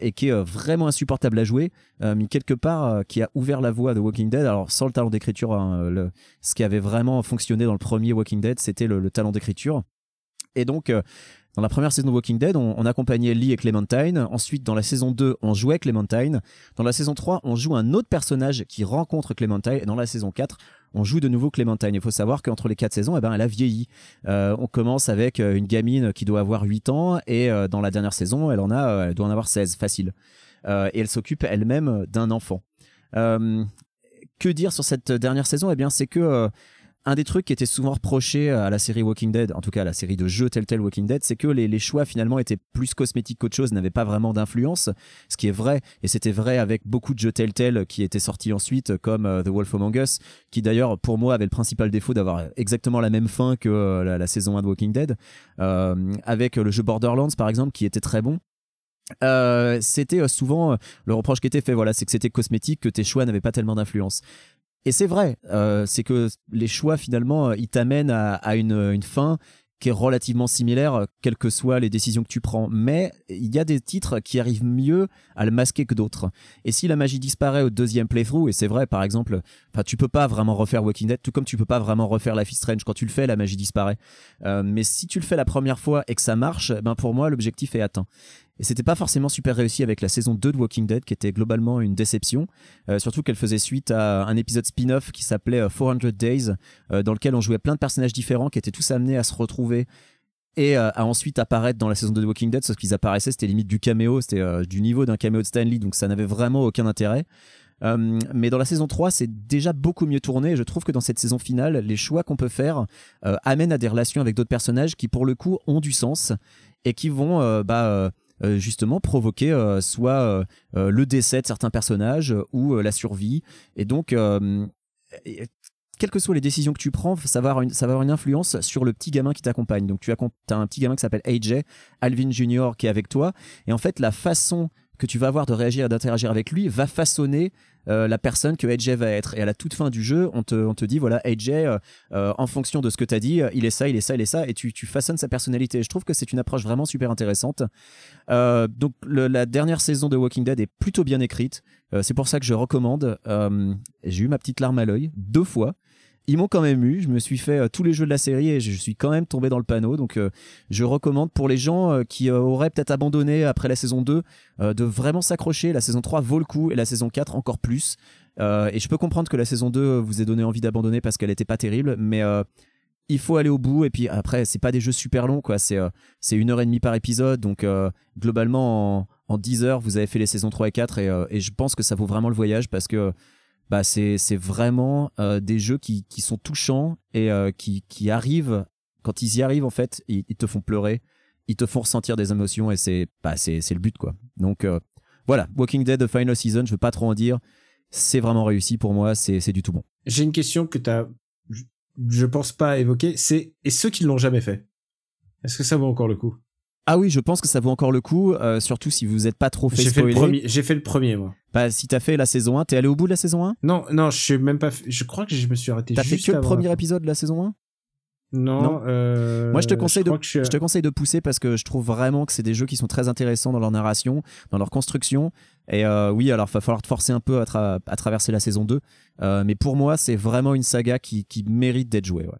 et qui est vraiment insupportable à jouer, mais quelque part qui a ouvert la voie de Walking Dead. Alors sans le talent d'écriture, hein, ce qui avait vraiment fonctionné dans le premier Walking Dead, c'était le, le talent d'écriture. Et donc, dans la première saison de Walking Dead, on, accompagnait Lee et Clementine. Ensuite, dans la saison 2, on jouait Clementine. Dans la saison 3, on joue un autre personnage qui rencontre Clementine. Et dans la saison 4, on joue de nouveau Clementine. Il faut savoir qu'entre les quatre saisons, eh ben, elle a vieilli. Euh, on commence avec euh, une gamine qui doit avoir 8 ans et euh, dans la dernière saison, elle en a, doit en avoir 16, facile. Et elle s'occupe elle-même d'un enfant. Que dire sur cette dernière saison? Eh bien, c'est que un des trucs qui était souvent reproché à la série Walking Dead, en tout cas à la série de jeux Telltale Walking Dead, c'est que les, choix finalement étaient plus cosmétiques qu'autre chose, n'avaient pas vraiment d'influence, ce qui est vrai, et c'était vrai avec beaucoup de jeux Telltale qui étaient sortis ensuite, comme euh, The Wolf Among Us, qui d'ailleurs pour moi avait le principal défaut d'avoir exactement la même fin que euh, la, saison 1 de Walking Dead, euh, avec le jeu Borderlands par exemple, qui était très bon. Euh, c'était euh, souvent euh, le reproche qui était fait, voilà, c'est que c'était cosmétique, que tes choix n'avaient pas tellement d'influence. Et c'est vrai, euh, c'est que les choix finalement, euh, ils t'amènent à, une, fin qui est relativement similaire, euh, quelles que soient les décisions que tu prends. Mais il y a des titres qui arrivent mieux à le masquer que d'autres. Et si la magie disparaît au deuxième playthrough, et c'est vrai, par exemple, enfin, tu peux pas vraiment refaire Walking Dead, tout comme tu peux pas vraiment refaire Life is Strange. Quand tu le fais, la magie disparaît. Mais si tu le fais la première fois et que ça marche, ben pour moi, l'objectif est atteint. Et c'était pas forcément super réussi avec la saison 2 de Walking Dead, qui était globalement une déception. Euh, surtout qu'elle faisait suite à un épisode spin-off qui s'appelait euh, 400 Days, euh, dans lequel on jouait plein de personnages différents qui étaient tous amenés à se retrouver et euh, à ensuite apparaître dans la saison 2 de Walking Dead, sauf qu'ils apparaissaient, c'était limite du caméo, c'était euh, du niveau d'un caméo de Stanley, donc ça n'avait vraiment aucun intérêt. Euh, mais dans la saison 3, c'est déjà beaucoup mieux tourné. Je trouve que dans cette saison finale, les choix qu'on peut faire euh, amènent à des relations avec d'autres personnages qui, pour le coup, ont du sens et qui vont euh, bah, euh, euh, justement provoquer euh, soit euh, euh, le décès de certains personnages euh, ou euh, la survie. Et donc, euh, quelles que soient les décisions que tu prends, ça va avoir une, influence sur le petit gamin qui t'accompagne. Donc, tu as, as un petit gamin qui s'appelle AJ, Alvin Junior, qui est avec toi. Et en fait, la façon que tu vas avoir de réagir et d'interagir avec lui va façonner euh, la personne que AJ va être. Et à la toute fin du jeu, on te, on te dit, voilà, AJ, euh, euh, en fonction de ce que tu as dit, il est ça, il est ça, il est ça, et tu, tu façonnes sa personnalité. Je trouve que c'est une approche vraiment super intéressante. Donc la dernière saison de Walking Dead est plutôt bien écrite. C'est pour ça que je recommande. J'ai eu ma petite larme à l'œil deux fois. Ils m'ont quand même eu. Je me suis fait euh, tous les jeux de la série et je suis quand même tombé dans le panneau. Donc euh, je recommande pour les gens euh, qui auraient peut-être abandonné après la saison 2 euh, de vraiment s'accrocher. La saison 3 vaut le coup et la saison 4 encore plus. Et je peux comprendre que la saison 2 vous ait donné envie d'abandonner parce qu'elle était pas terrible, mais il faut aller au bout. Et puis après, c'est pas des jeux super longs. C'est une heure et demie par épisode, donc globalement en, en 10 heures, vous avez fait les saisons 3 et 4 et, euh, et je pense que ça vaut vraiment le voyage parce que bah c'est c'est vraiment euh, des jeux qui qui sont touchants et euh, qui qui arrivent quand ils y arrivent en fait, ils, ils te font pleurer, ils te font ressentir des émotions et c'est bah c'est c'est le but quoi. Donc euh, voilà, Walking Dead The Final Season, je veux pas trop en dire, c'est vraiment réussi pour moi, c'est c'est du tout bon. J'ai une question que t'as, je- je pense pas évoquer. C'est et ceux qui l'ont jamais fait. Est-ce que ça vaut encore le coup? Ah oui, je pense que ça vaut encore le coup, euh, surtout si vous n'êtes pas trop fait J'ai fait, le spoiler. premier, j'ai fait le premier, moi. Bah, si t'as fait la saison 1, t'es allé au bout de la saison 1 Non, non, je sais même pas. fait- Je crois que je me suis arrêté T'as fait que le premier épisode de la saison 1 Non. Non. euh, Moi, je te conseille de, je suis- je te conseille de pousser parce que je trouve vraiment que c'est des jeux qui sont très intéressants dans leur narration, dans leur construction. Et euh, oui, alors va falloir te forcer un peu à, tra- à traverser la saison 2. Euh, mais pour moi, c'est vraiment une saga qui, qui mérite d'être jouée. Ouais.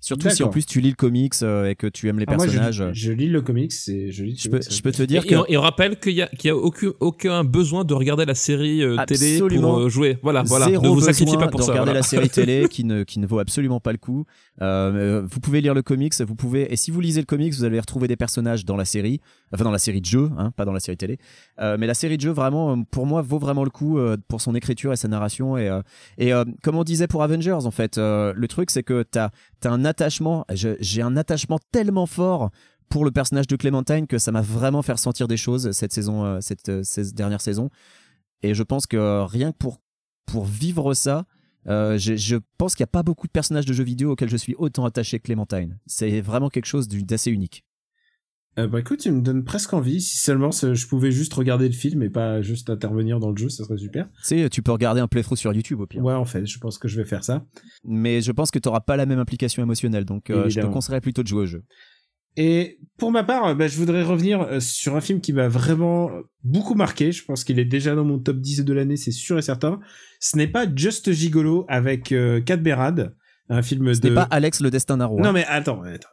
Surtout si en plus tu lis le comics euh, et que tu aimes les Ah, moi, je- personnages. je, lis le comics et je lis. le je, peux, comics, je peux te dire Et, que. et on, et on rappelle qu'il y a, qu'il y a aucun, aucun besoin de regarder la série euh, télé Absolument. pour euh, jouer. Voilà, voilà. Zéro ne vous sacrifiez pas pour de ça. regarder voilà. la série <laughs> télé qui ne, qui ne vaut absolument pas le coup. Euh, vous pouvez lire le comics, vous pouvez et si vous lisez le comics, vous allez retrouver des personnages dans la série, enfin dans la série de jeu, hein, pas dans la série télé. Euh, mais la série de jeu vraiment, euh, pour moi, vaut vraiment le coup euh, pour son écriture et sa narration et euh, et euh, comme on disait pour Avengers en fait, le truc c'est que t'as t'as un attachement, j'ai un attachement tellement fort pour le personnage de Clémentine que ça m'a vraiment fait ressentir des choses cette saison, cette, cette dernière saison. Et je pense que rien que pour, pour vivre ça, euh, je, je pense qu'il n'y a pas beaucoup de personnages de jeux vidéo auxquels je suis autant attaché que Clémentine. C'est vraiment quelque chose d'assez unique. Euh, bah écoute, tu me donnes presque envie. Si seulement je pouvais juste regarder le film et pas juste intervenir dans le jeu, ça serait super. Tu sais, tu peux regarder un playthrough sur YouTube au pire. Ouais, en fait, je pense que je vais faire ça. Mais je pense que tu n'auras pas la même implication émotionnelle. Donc euh, je te conseillerais plutôt de jouer au jeu. Et pour ma part, bah, je voudrais revenir euh, sur un film qui m'a vraiment beaucoup marqué. Je pense qu'il est déjà dans mon top 10 de l'année, c'est sûr et certain. Ce n'est pas Just Gigolo avec euh, Kat Berad, un film Ce de... n'est pas Alex le destin d'un roi. Non mais attends, attends.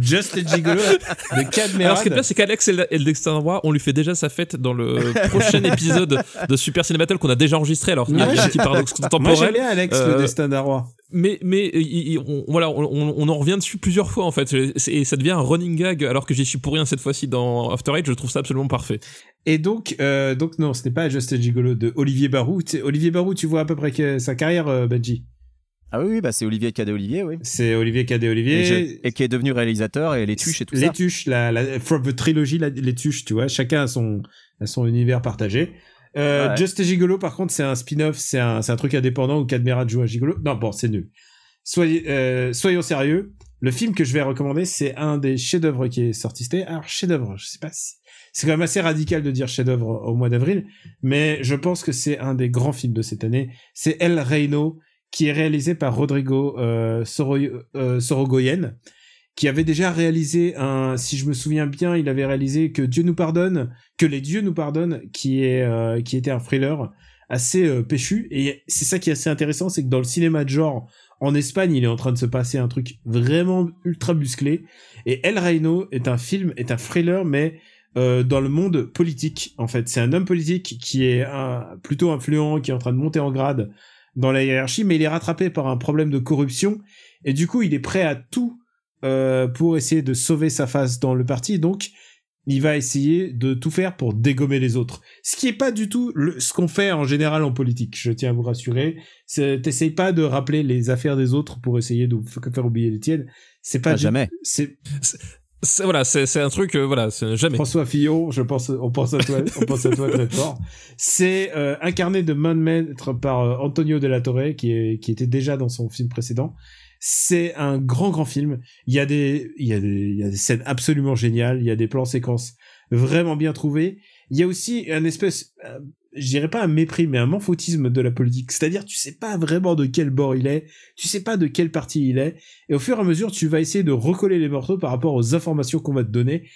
Just Gigolo <laughs> de Kat Alors, ce qui est bien, c'est qu'Alex et le- Destin Roi, on lui fait déjà sa fête dans le <laughs> prochain épisode de Super Ciné Battle qu'on a déjà enregistré. Alors, il y a Moi, un petit paradoxe <laughs> Moi temporel. j'aime bien Alex Euh, le destin d'un roi. mais mais il- il- on, voilà on, en revient dessus plusieurs fois en fait et ça devient un running gag alors que j'y suis pour rien cette fois-ci dans After Eight je trouve ça absolument parfait Et donc, euh, donc non, ce n'est pas Just Gigolo de Olivier Barou. Olivier Barou, tu vois à peu près que sa carrière, euh, Benji? Ah oui, oui, bah c'est Olivier Cadet Olivier, oui. C'est Olivier Cadet Olivier. Et, je- et qui est devenu réalisateur et les tuches et tout les ça. tuches, la, la from the trilogy, la- les tuches, tu vois, chacun a son, a son univers partagé. Euh, Ouais. Just Gigolo, par contre, c'est un spin-off, c'est un, c'est un truc indépendant où Cadmerat joue un gigolo. Non, bon, c'est nul. Soyez, euh, soyons sérieux. Le film que je vais recommander, c'est un des chefs-d'œuvre qui est sorti. C'était, alors, chef-d'œuvre, je sais pas si, c'est quand même assez radical de dire chef-d'œuvre au mois d'avril, mais je pense que c'est un des grands films de cette année. C'est El Reino, qui est réalisé par Rodrigo euh, euh, Sorogoyen, qui avait déjà réalisé un, si je me souviens bien, il avait réalisé que Dieu nous pardonne, que les dieux nous pardonnent, qui est, euh, qui était un thriller assez péchu. Et c'est ça qui est assez intéressant, c'est que dans le cinéma de genre, en Espagne, il est en train de se passer un truc vraiment ultra musclé. Et El Reino est un film, est un thriller, mais dans le monde politique, en fait. C'est un homme politique qui est plutôt influent, qui est en train de monter en grade dans la hiérarchie, mais il est rattrapé par un problème de corruption. Et du coup, il est prêt à tout euh, pour essayer de sauver sa face dans le parti. Donc, il va essayer de tout faire pour dégommer les autres. Ce qui est pas du tout le- ce qu'on fait en général en politique. Je tiens à vous rassurer. T'essayes pas de rappeler les affaires des autres pour essayer de faire oublier les tiennes. C'est pas Ah, du- jamais. C'est- voilà c'est c'est un truc euh, voilà jamais François Fillon, je pense, on pense à toi, <laughs> on pense à toi très fort. C'est euh, incarné de main de maître par euh, Antonio de la Torre, qui est, qui était déjà dans son film précédent. C'est un grand, grand film. Il y a des, il y a des, il y a des scènes absolument géniales. Il y a des plans séquences vraiment bien trouvés. Il y a aussi un espèce, euh, je dirais pas un mépris, mais un manfautisme de la politique. C'est-à-dire, tu sais pas vraiment de quel bord il est, tu sais pas de quel parti il est, et au fur et à mesure, tu vas essayer de recoller les morceaux par rapport aux informations qu'on va te donner,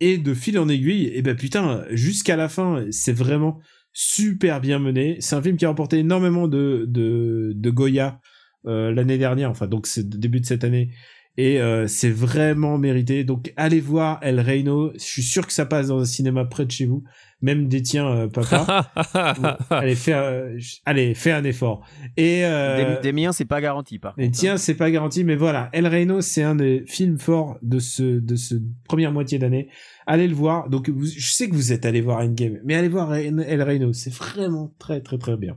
et de fil en aiguille, et ben putain, jusqu'à la fin, c'est vraiment super bien mené. C'est un film qui a remporté énormément de, de, de Goya euh, l'année dernière, enfin donc c'est début de cette année, et euh, c'est vraiment mérité. Donc allez voir El Reino, je suis sûr que ça passe dans un cinéma près de chez vous, même des tiens, euh, papa. <laughs> allez, fais, euh, allez, fais un effort. Et euh, Des, des miens, c'est pas garanti, par contre. hein. tiens, c'est pas garanti, mais voilà. El Reino, c'est un des films forts de ce, de ce première moitié d'année. Allez le voir. Donc, vous- je sais que vous êtes allé voir Endgame, mais allez voir El Reino. C'est vraiment très, très, très bien.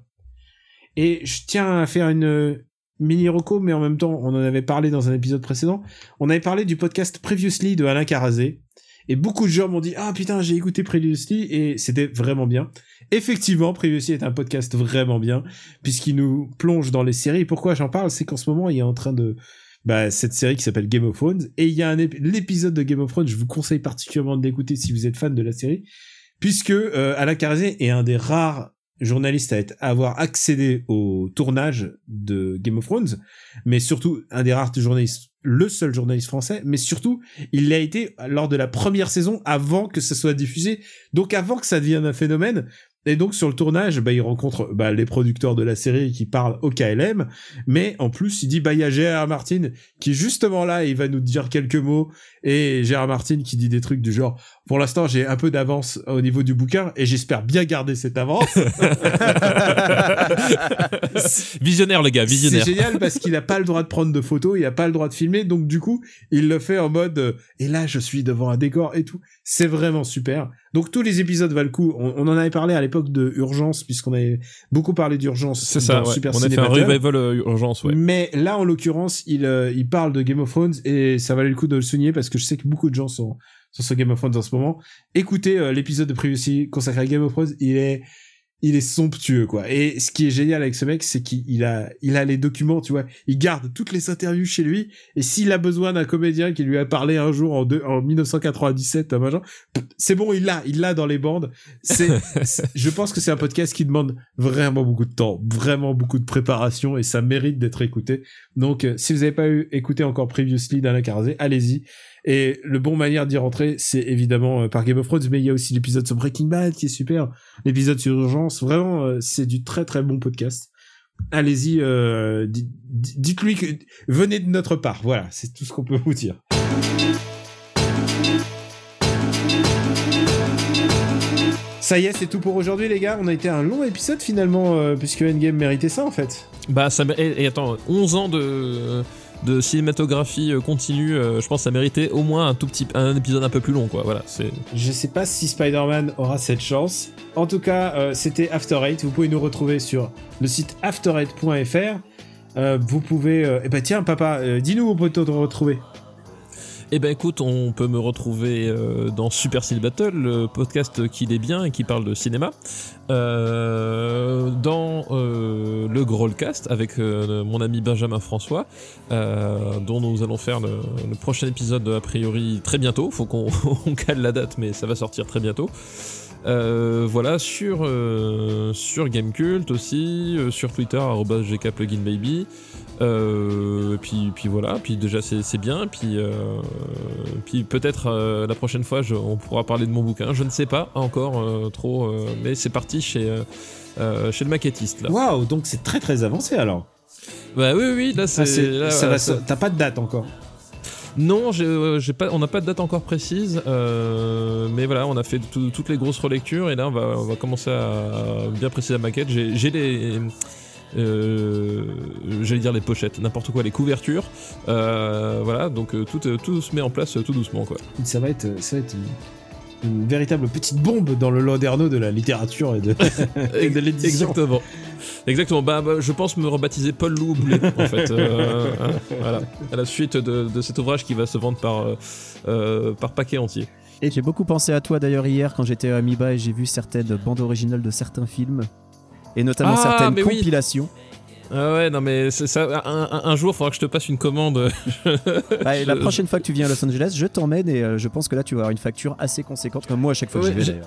Et je tiens à faire une mini reco, mais en même temps, on en avait parlé dans un épisode précédent. On avait parlé du podcast Previously de Alain Carazé. Et beaucoup de gens m'ont dit, ah putain, j'ai écouté Previously et c'était vraiment bien. Effectivement, Previously est un podcast vraiment bien, puisqu'il nous plonge dans les séries. Pourquoi j'en parle? C'est qu'en ce moment, il est en train de, bah, cette série qui s'appelle Game of Thrones. Et il y a un ép- l'épisode de Game of Thrones, je vous conseille particulièrement de l'écouter si vous êtes fan de la série, puisque euh, Alain Carazé est un des rares journalistes à, être, avoir accédé au tournage de Game of Thrones, mais surtout un des rares journalistes, le seul journaliste français, mais surtout il l'a été lors de la première saison avant que ça soit diffusé, donc avant que ça devienne un phénomène. Et donc sur le tournage, bah, il rencontre bah, les producteurs de la série qui parlent au KLM, mais en plus il dit bah il y a Gérard Martin qui est justement là, et il va nous dire quelques mots, et Gérard Martin qui dit des trucs du genre pour l'instant j'ai un peu d'avance au niveau du bouquin et j'espère bien garder cette avance. <laughs> visionnaire, le gars, visionnaire. C'est génial parce qu'il n'a pas le droit de prendre de photos, il n'a pas le droit de filmer, donc du coup, il le fait en mode euh, et là je suis devant un décor et tout. C'est vraiment super. Donc tous les épisodes valent le coup. On, on en avait parlé à l'époque de Urgence puisqu'on avait beaucoup parlé d'Urgence. C'est ça, ouais. Super on a fait un revival euh, urgence, ouais. Mais là, en l'occurrence, il, euh, il parle de Game of Thrones et ça valait le coup de le souligner parce que je sais que beaucoup de gens sont, sont sur Game of Thrones en ce moment. Écoutez euh, l'épisode de Previously consacré à Game of Thrones, il est, il est somptueux, quoi. Et ce qui est génial avec ce mec, c'est qu'il a, il a les documents, tu vois. Il garde toutes les interviews chez lui et s'il a besoin d'un comédien qui lui a parlé un jour en, deux, en 1997, un machin, c'est bon, il l'a, il l'a dans les bandes. C'est, <laughs> c'est- je pense que c'est un podcast qui demande vraiment beaucoup de temps, vraiment beaucoup de préparation et ça mérite d'être écouté. Donc, euh, si vous n'avez pas eu écouté encore Previously d'Alain Carazé, allez-y. Et le bon manière d'y rentrer, c'est évidemment euh, par Game of Thrones, mais il y a aussi l'épisode sur Breaking Bad qui est super, l'épisode sur Urgence. Vraiment, euh, c'est du très très bon podcast. Allez-y, euh, di- di- dites-lui que venez de notre part. Voilà, c'est tout ce qu'on peut vous dire. Ça y est, c'est tout pour aujourd'hui, les gars. On a été un long épisode finalement, puisque Endgame méritait ça en fait. Bah, ça. Et, et attends, 11 ans de de cinématographie euh, continue, euh, je pense que ça méritait au moins un tout petit un épisode un peu plus long quoi. Voilà, c'est Je sais pas si Spider-Man aura cette chance. En tout cas, euh, c'était After. Vous pouvez nous retrouver sur le site after8.fr. Euh, vous pouvez. Euh... Eh ben tiens, papa, dis-nous où on peut te retrouver. Eh ben écoute, on peut me retrouver euh, dans Super Ciné Battle, le podcast qui est bien et qui parle de cinéma, euh, dans euh, le Grollcast avec mon ami Benjamin François, dont nous allons faire le, prochain épisode a priori très bientôt. Faut qu'on <laughs> on cale la date, mais ça va sortir très bientôt. Voilà, sur, euh, sur Gamecult aussi, sur Twitter, gkpluginbaby. Euh, et puis, puis voilà, puis déjà c'est bien, puis, euh, puis peut-être euh, la prochaine fois je- on pourra parler de mon bouquin, je ne sais pas encore euh, trop, mais c'est parti chez, chez le maquettiste. Waouh, donc c'est très très avancé alors. Bah oui, oui, là c'est. Ah, là, ça T'as pas de date encore. Non, pas, on n'a pas de date encore précise, euh, mais voilà, on a fait tout- toutes les grosses relectures et là on va, on va commencer à bien préciser la maquette. J'ai, j'ai les. Euh, j'allais dire les pochettes, n'importe quoi, les couvertures. Euh, voilà, donc euh, tout, tout se met en place tout doucement quoi. Ça va être, ça va être une, une véritable petite bombe dans le Landerneau de la littérature et de, <laughs> et de l'édition. Exactement. Exactement. Bah, bah, je pense me rebaptiser Paul Boulet, en fait. euh, <laughs> hein, voilà. À la suite de, de cet ouvrage qui va se vendre par, euh, par paquet entier. Et j'ai beaucoup pensé à toi d'ailleurs hier quand j'étais à Amiba et j'ai vu certaines bandes originales de certains films. Et notamment Ah, certaines mais oui. compilations. Ah ouais, non mais c'est ça. Un, un- un jour, il faudra que je te passe une commande. <laughs> Bah, la prochaine fois que tu viens à Los Angeles, je t'emmène et euh, je pense que là tu vas avoir une facture assez conséquente, comme moi à chaque fois que Ouais, j'y vais.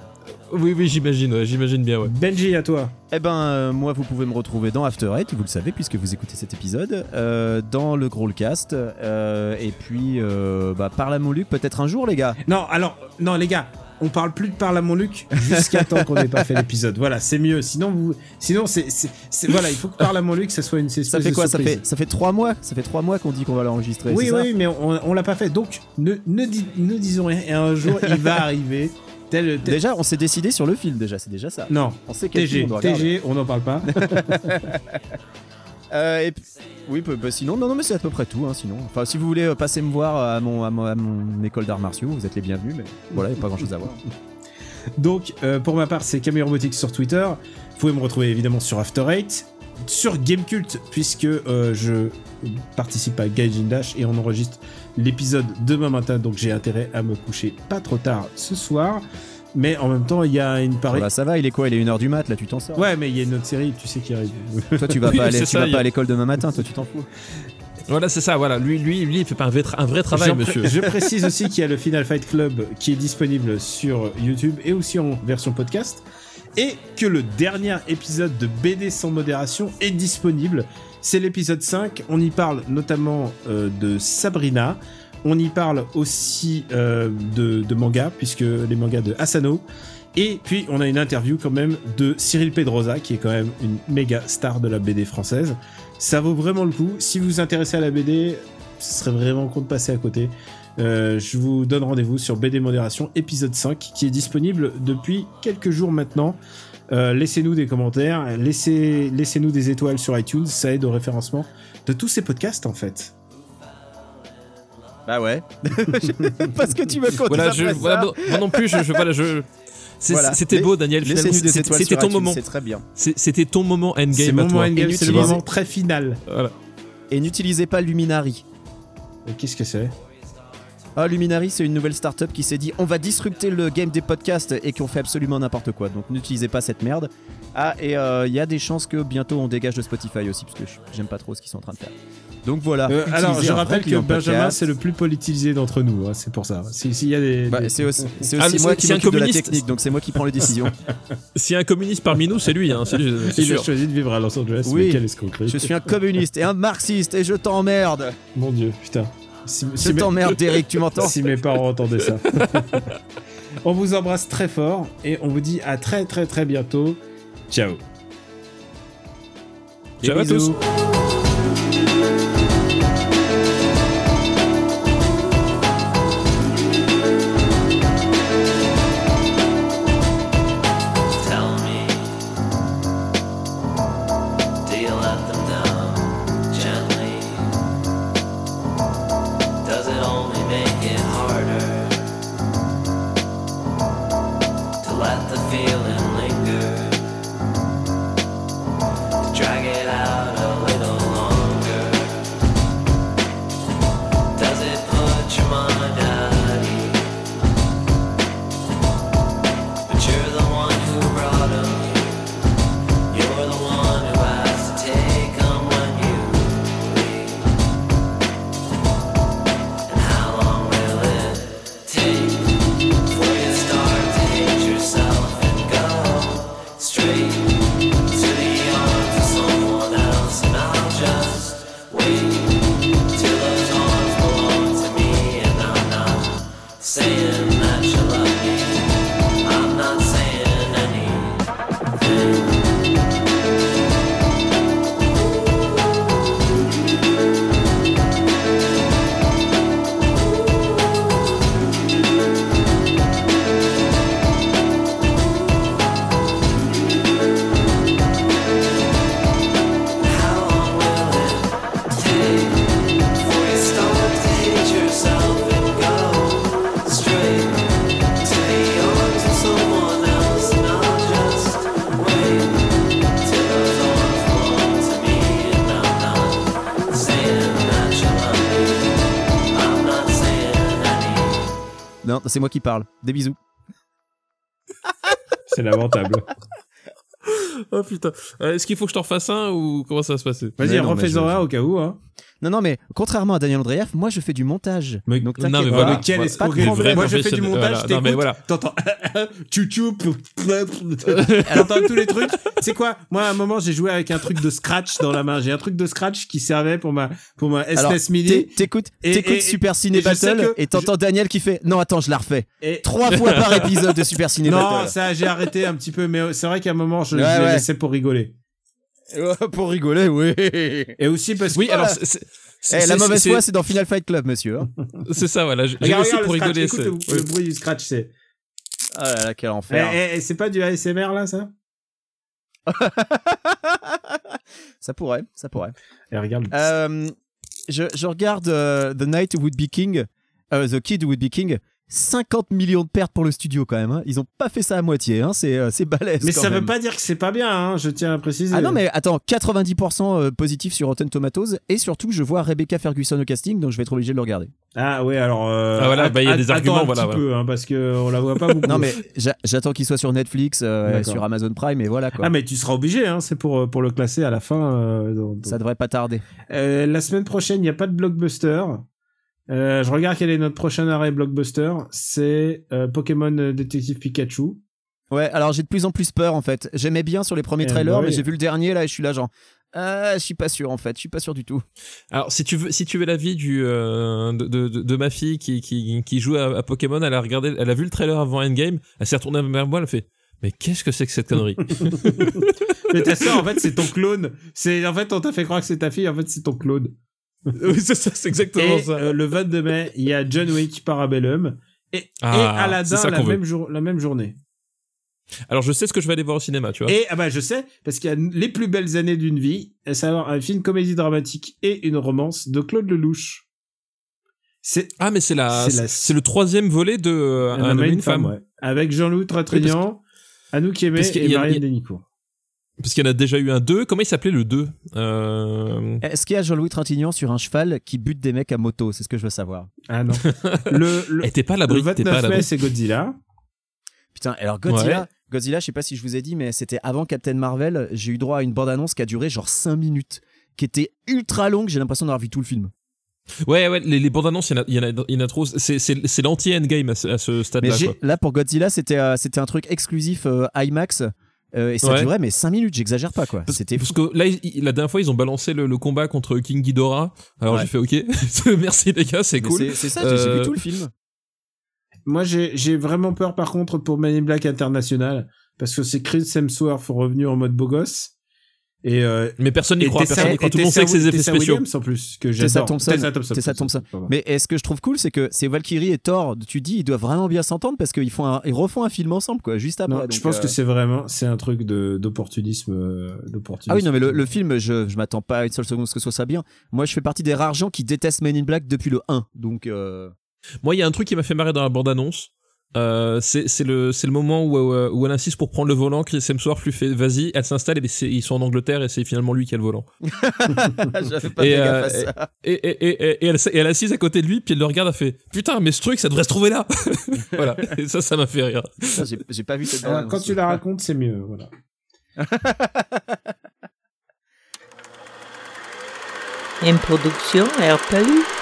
Oui, oui, j'imagine, ouais, j'imagine bien, ouais. Benji, à toi. Eh ben, euh, moi, vous pouvez me retrouver dans After Eight, vous le savez, puisque vous écoutez cet épisode, euh, dans le Growlcast, euh, et puis euh, bah, par la Moluc, peut-être un jour, les gars. Non, alors, non, les gars, on parle plus de Parle à mon Luc jusqu'à temps qu'on n'ait pas fait l'épisode. Voilà, c'est mieux. Sinon, vous, sinon, c'est, voilà, il faut que Parle à mon Luc, ça soit une espèce Ça fait de quoi ça fait, ça fait trois mois Ça fait trois mois qu'on dit qu'on va l'enregistrer. Oui, ça oui, mais on, on l'a pas fait. Donc, ne, ne, dis- ne disons rien. Et un jour, il va arriver. Tel, tel- Déjà, on s'est décidé sur le film, déjà, c'est déjà ça. Non, On sait quel film TG, on doit. TG, on n'en parle pas. <laughs> Euh, oui, bah, sinon, non, non, mais c'est à peu près tout. Hein, sinon, enfin, si vous voulez euh, passer me voir à mon, à mon, école d'arts martiaux, vous êtes les bienvenus. Mais voilà, il n'y a pas grand chose à voir. <laughs> Donc, euh, pour ma part, c'est Camille Robotics sur Twitter. Vous pouvez me retrouver évidemment sur After Eight, sur Gamecult, puisque euh, je participe à Gaijin Dash et on enregistre l'épisode demain matin, donc j'ai intérêt à me coucher pas trop tard ce soir. Mais en même temps, il y a une pareille. Voilà, ça va, il est quoi? Il est 1h du mat, là, tu t'en sors. Ouais, mais il y a une autre série, tu sais, qui arrive. Toi, tu vas <laughs> Oui, pas aller, tu ça, vas y pas a- à l'école demain matin, toi, tu t'en fous. Voilà, c'est ça. Voilà, lui, lui, lui, il fait pas un vrai, tra- un vrai travail, je, monsieur. je précise <laughs> aussi qu'il y a le Final Fight Club qui est disponible sur YouTube et aussi en version podcast. Et que le dernier épisode de BD sans modération est disponible. C'est l'épisode 5. On y parle notamment euh, de Sabrina. On y parle aussi euh, de, de manga, puisque les mangas de Asano. Et puis on a une interview quand même de Cyril Pedrosa, qui est quand même une méga star de la BD française. Ça vaut vraiment le coup. Si vous vous intéressez à la BD, ce serait vraiment con de passer à côté. Euh, je vous donne rendez-vous sur BD Modération épisode 5 qui est disponible depuis quelques jours maintenant. Euh, laissez-nous des commentaires, laissez, laissez-nous des étoiles sur iTunes, ça aide au référencement de tous ces podcasts en fait. Bah ouais. <laughs> Parce que tu me comptes Voilà, je, voilà, moi- moi non plus, je, je voilà, je. c'est- Voilà. C'était beau, Daniel. C'était étoiles c'était sur ton moment. C'est très bien. C'est- C'était ton moment C'est endgame le à moment endgame, c'est le moment très final. Voilà. Et n'utilisez pas Luminary. Et Qu'est-ce que c'est? Ah, Luminary, c'est une nouvelle startup qui s'est dit on va disrupter le game des podcasts et qui ont fait absolument n'importe quoi. Donc n'utilisez pas cette merde. Ah, et euh, il y a des chances que bientôt on dégage de Spotify aussi, parce que je- j'aime pas trop ce qu'ils sont en train de faire. Donc voilà. Euh, Alors, je rappelle que Benjamin, c'est le plus politisé d'entre nous, hein, c'est pour ça. Si- S'il y a des. Bah, des- c'est aussi, c'est Ah, moi qui un m'occupe de la communiste. technique, donc c'est moi qui prends les décisions. S'il y a un communiste parmi nous, c'est lui, hein, c'est lui, Il a choisi de vivre à Los Angeles, Oui. mais quelle escroquerie. je suis un communiste et un marxiste et je t'emmerde. Mon dieu, putain. Si, Je si mes- t'emmerde, <laughs> Derek, tu m'entends si mes parents entendaient ça. <laughs> on vous embrasse très fort et on vous dit à très très très bientôt. Ciao. Ciao à tous. C'est moi qui parle. Des bisous. <laughs> C'est lamentable. Oh putain. Euh, Est-ce qu'il faut que je t'en refasse un ou comment ça va se passer? Vas-y, refais-en un au cas où. Hein. Non, non, mais contrairement à Daniel Andreev, moi je fais du montage. Mais- Donc Non, mais voilà. Mais quelle voilà. Pas. Moi, je fais du montage, Voilà. Non, t'écoutes, voilà. t'entends <laughs> tchou t'entends <laughs> tous les trucs. C'est quoi Moi, à un moment, j'ai joué avec un truc de scratch dans la main. J'ai un truc de scratch qui servait pour ma pour ma Alors, SNES Mini. t'é- t'écoutes Super Ciné Battle et t'entends Daniel qui fait Non, attends, je la refais. Et Trois fois par épisode de Super Ciné non, Battle. ça, j'ai arrêté un petit peu, mais c'est vrai qu'à un moment, je, Ouais, je l'ai ouais. laissé pour rigoler. <laughs> Pour rigoler, oui. Et aussi parce que Oui, alors c'est- c'est- Eh, la mauvaise c'est- foi, c'est dans Final Fight Club, monsieur. hein. <laughs> C'est ça, voilà. J'ai regarde pour le scratch, rigoler. écoute c'est- le, le bruit du scratch, c'est. Ah là là, quel enfer. eh, eh, c'est pas du ASMR là, ça? <laughs> Ça pourrait, ça pourrait. Et regarde. Euh, je, je regarde euh, The Night Would Be King, euh, The Kid Would Be King. 50 millions de pertes pour le studio quand même. hein. Ils ont pas fait ça à moitié. Hein. C'est euh, balèze. Mais quand ça même. veut pas dire que c'est pas bien, hein, je tiens à préciser. Ah non mais attends, 90% euh, positif sur Rotten Tomatoes et surtout je vois Rebecca Ferguson au casting donc je vais être obligé de le regarder. Ah ouais, alors. euh, Ah, voilà, bah, il y a des arguments, un voilà, petit peu, hein, parce que on la voit pas beaucoup. <laughs> Non mais j'a- j'attends qu'il soit sur Netflix, euh, sur Amazon Prime et voilà quoi. Ah mais tu seras obligé, hein, c'est pour pour le classer à la fin. euh, donc- Ça devrait pas tarder. Euh, la semaine prochaine, il n'y a pas de blockbuster. Euh, je regarde quel est notre prochain arrêt blockbuster. C'est euh, Pokémon euh, Détective Pikachu. Ouais, alors j'ai de plus en plus peur en fait. J'aimais bien sur les premiers Eh trailers bah mais j'ai vu le dernier là et je suis là genre je suis pas sûr en fait, je suis pas sûr du tout. Alors, si tu veux, si tu veux l'avis du euh, de, de, de- ma fille qui, qui, qui joue à, à Pokémon, elle a regardé, elle a vu le trailer avant Endgame, elle s'est retournée vers moi, elle a fait, mais qu'est-ce que c'est que cette connerie? <laughs> Mais ta sœur, en fait, c'est ton clone. C'est en fait, on t'a fait croire que c'est ta fille, en fait, c'est ton clone. <laughs> Oui, c'est ça, c'est exactement Et ça. euh, le 22 mai, il y a John Wick Parabellum et, et Ah, c'est Aladdin la même, jour, la même journée. Alors, je sais ce que je vais aller voir au cinéma, tu vois. Et ah bah je sais parce qu'il y a les plus belles années d'une vie, à savoir un film comédie dramatique et une romance de Claude Lelouch. C'est Ah, mais c'est la, C'est le troisième volet de euh, Un, homme et une femme. ouais. avec Jean-Louis Trintignant, Anouk Aimé et Marianne Dénicourt. Parce qu'il y en a déjà eu un 2. Comment il s'appelait le 2 euh... Est-ce qu'il y a Jean-Louis Trintignant sur un cheval qui bute des mecs à moto? C'est ce que je veux savoir. Ah non. <laughs> le le, Eh, t'es pas à le l'abri, t'es pas à 29 mai c'est Godzilla. Putain, alors Godzilla, Ouais. Godzilla, je sais pas si je vous ai dit, mais c'était avant Captain Marvel. J'ai eu droit à une bande-annonce qui a duré genre 5 minutes, qui était ultra longue. J'ai l'impression d'avoir vu tout le film. Ouais, ouais, les, les bandes annonces, il y en a, y y en trop. C'est, l'anti-endgame à ce, stade-là, là pour Godzilla, c'était euh, c'était un truc exclusif euh, IMAX euh, et ça Ouais. durait mais 5 minutes. J'exagère pas quoi. C'était Parce que là, il- la dernière fois, ils ont balancé le, le combat contre King Ghidorah. Alors Ouais. j'ai fait OK. <laughs> Merci les gars, c'est cool. c'est- C'est ça, j'ai- j'ai Euh, vu tout le film. Moi j'ai vraiment peur par contre pour in Black International parce que c'est Chris Hemsworth revenu en mode beau gosse. Et, euh, Mais personne n'y croit, personne n'y croit. Tout le monde sait que c'est des effets Tessa spéciaux. Williams en plus que Tessa j'adore. Thompson. Tessa Thompson. Tessa Thompson. pardon. Mais est-ce que je trouve cool, c'est que c'est Valkyrie et Thor. Tu dis, ils doivent vraiment bien s'entendre parce qu'ils font, un- ils refont un film ensemble quoi, juste après. Non, donc, je pense euh, que c'est vraiment c'est un truc d'opportunisme euh, d'opportunisme. Ah oui, non, mais le, le film, je, je m'attends pas à une seule seconde à ce que ce soit ça bien. Moi, je fais partie des rares gens qui détestent Men in Black depuis le 1. Donc, euh, Moi, il y a un truc qui m'a fait marrer dans la bande-annonce. Euh, c'est le moment où, euh, où elle insiste pour prendre le volant. Chris Hemsworth lui fait vas-y, elle s'installe et ils sont en Angleterre et c'est finalement lui qui a le volant. <laughs> pas Et, fait gaffe euh, à ça. Et, et, et, et, et elle, est assise à côté de lui puis elle le regarde, elle fait putain mais ce truc ça devrait se trouver là. <laughs> voilà. Et ça ça m'a fait rire. J'ai pas vu cette Alors, bande-annonce. quand tu la racontes, c'est mieux. Voilà. <laughs> Une production Air Palus.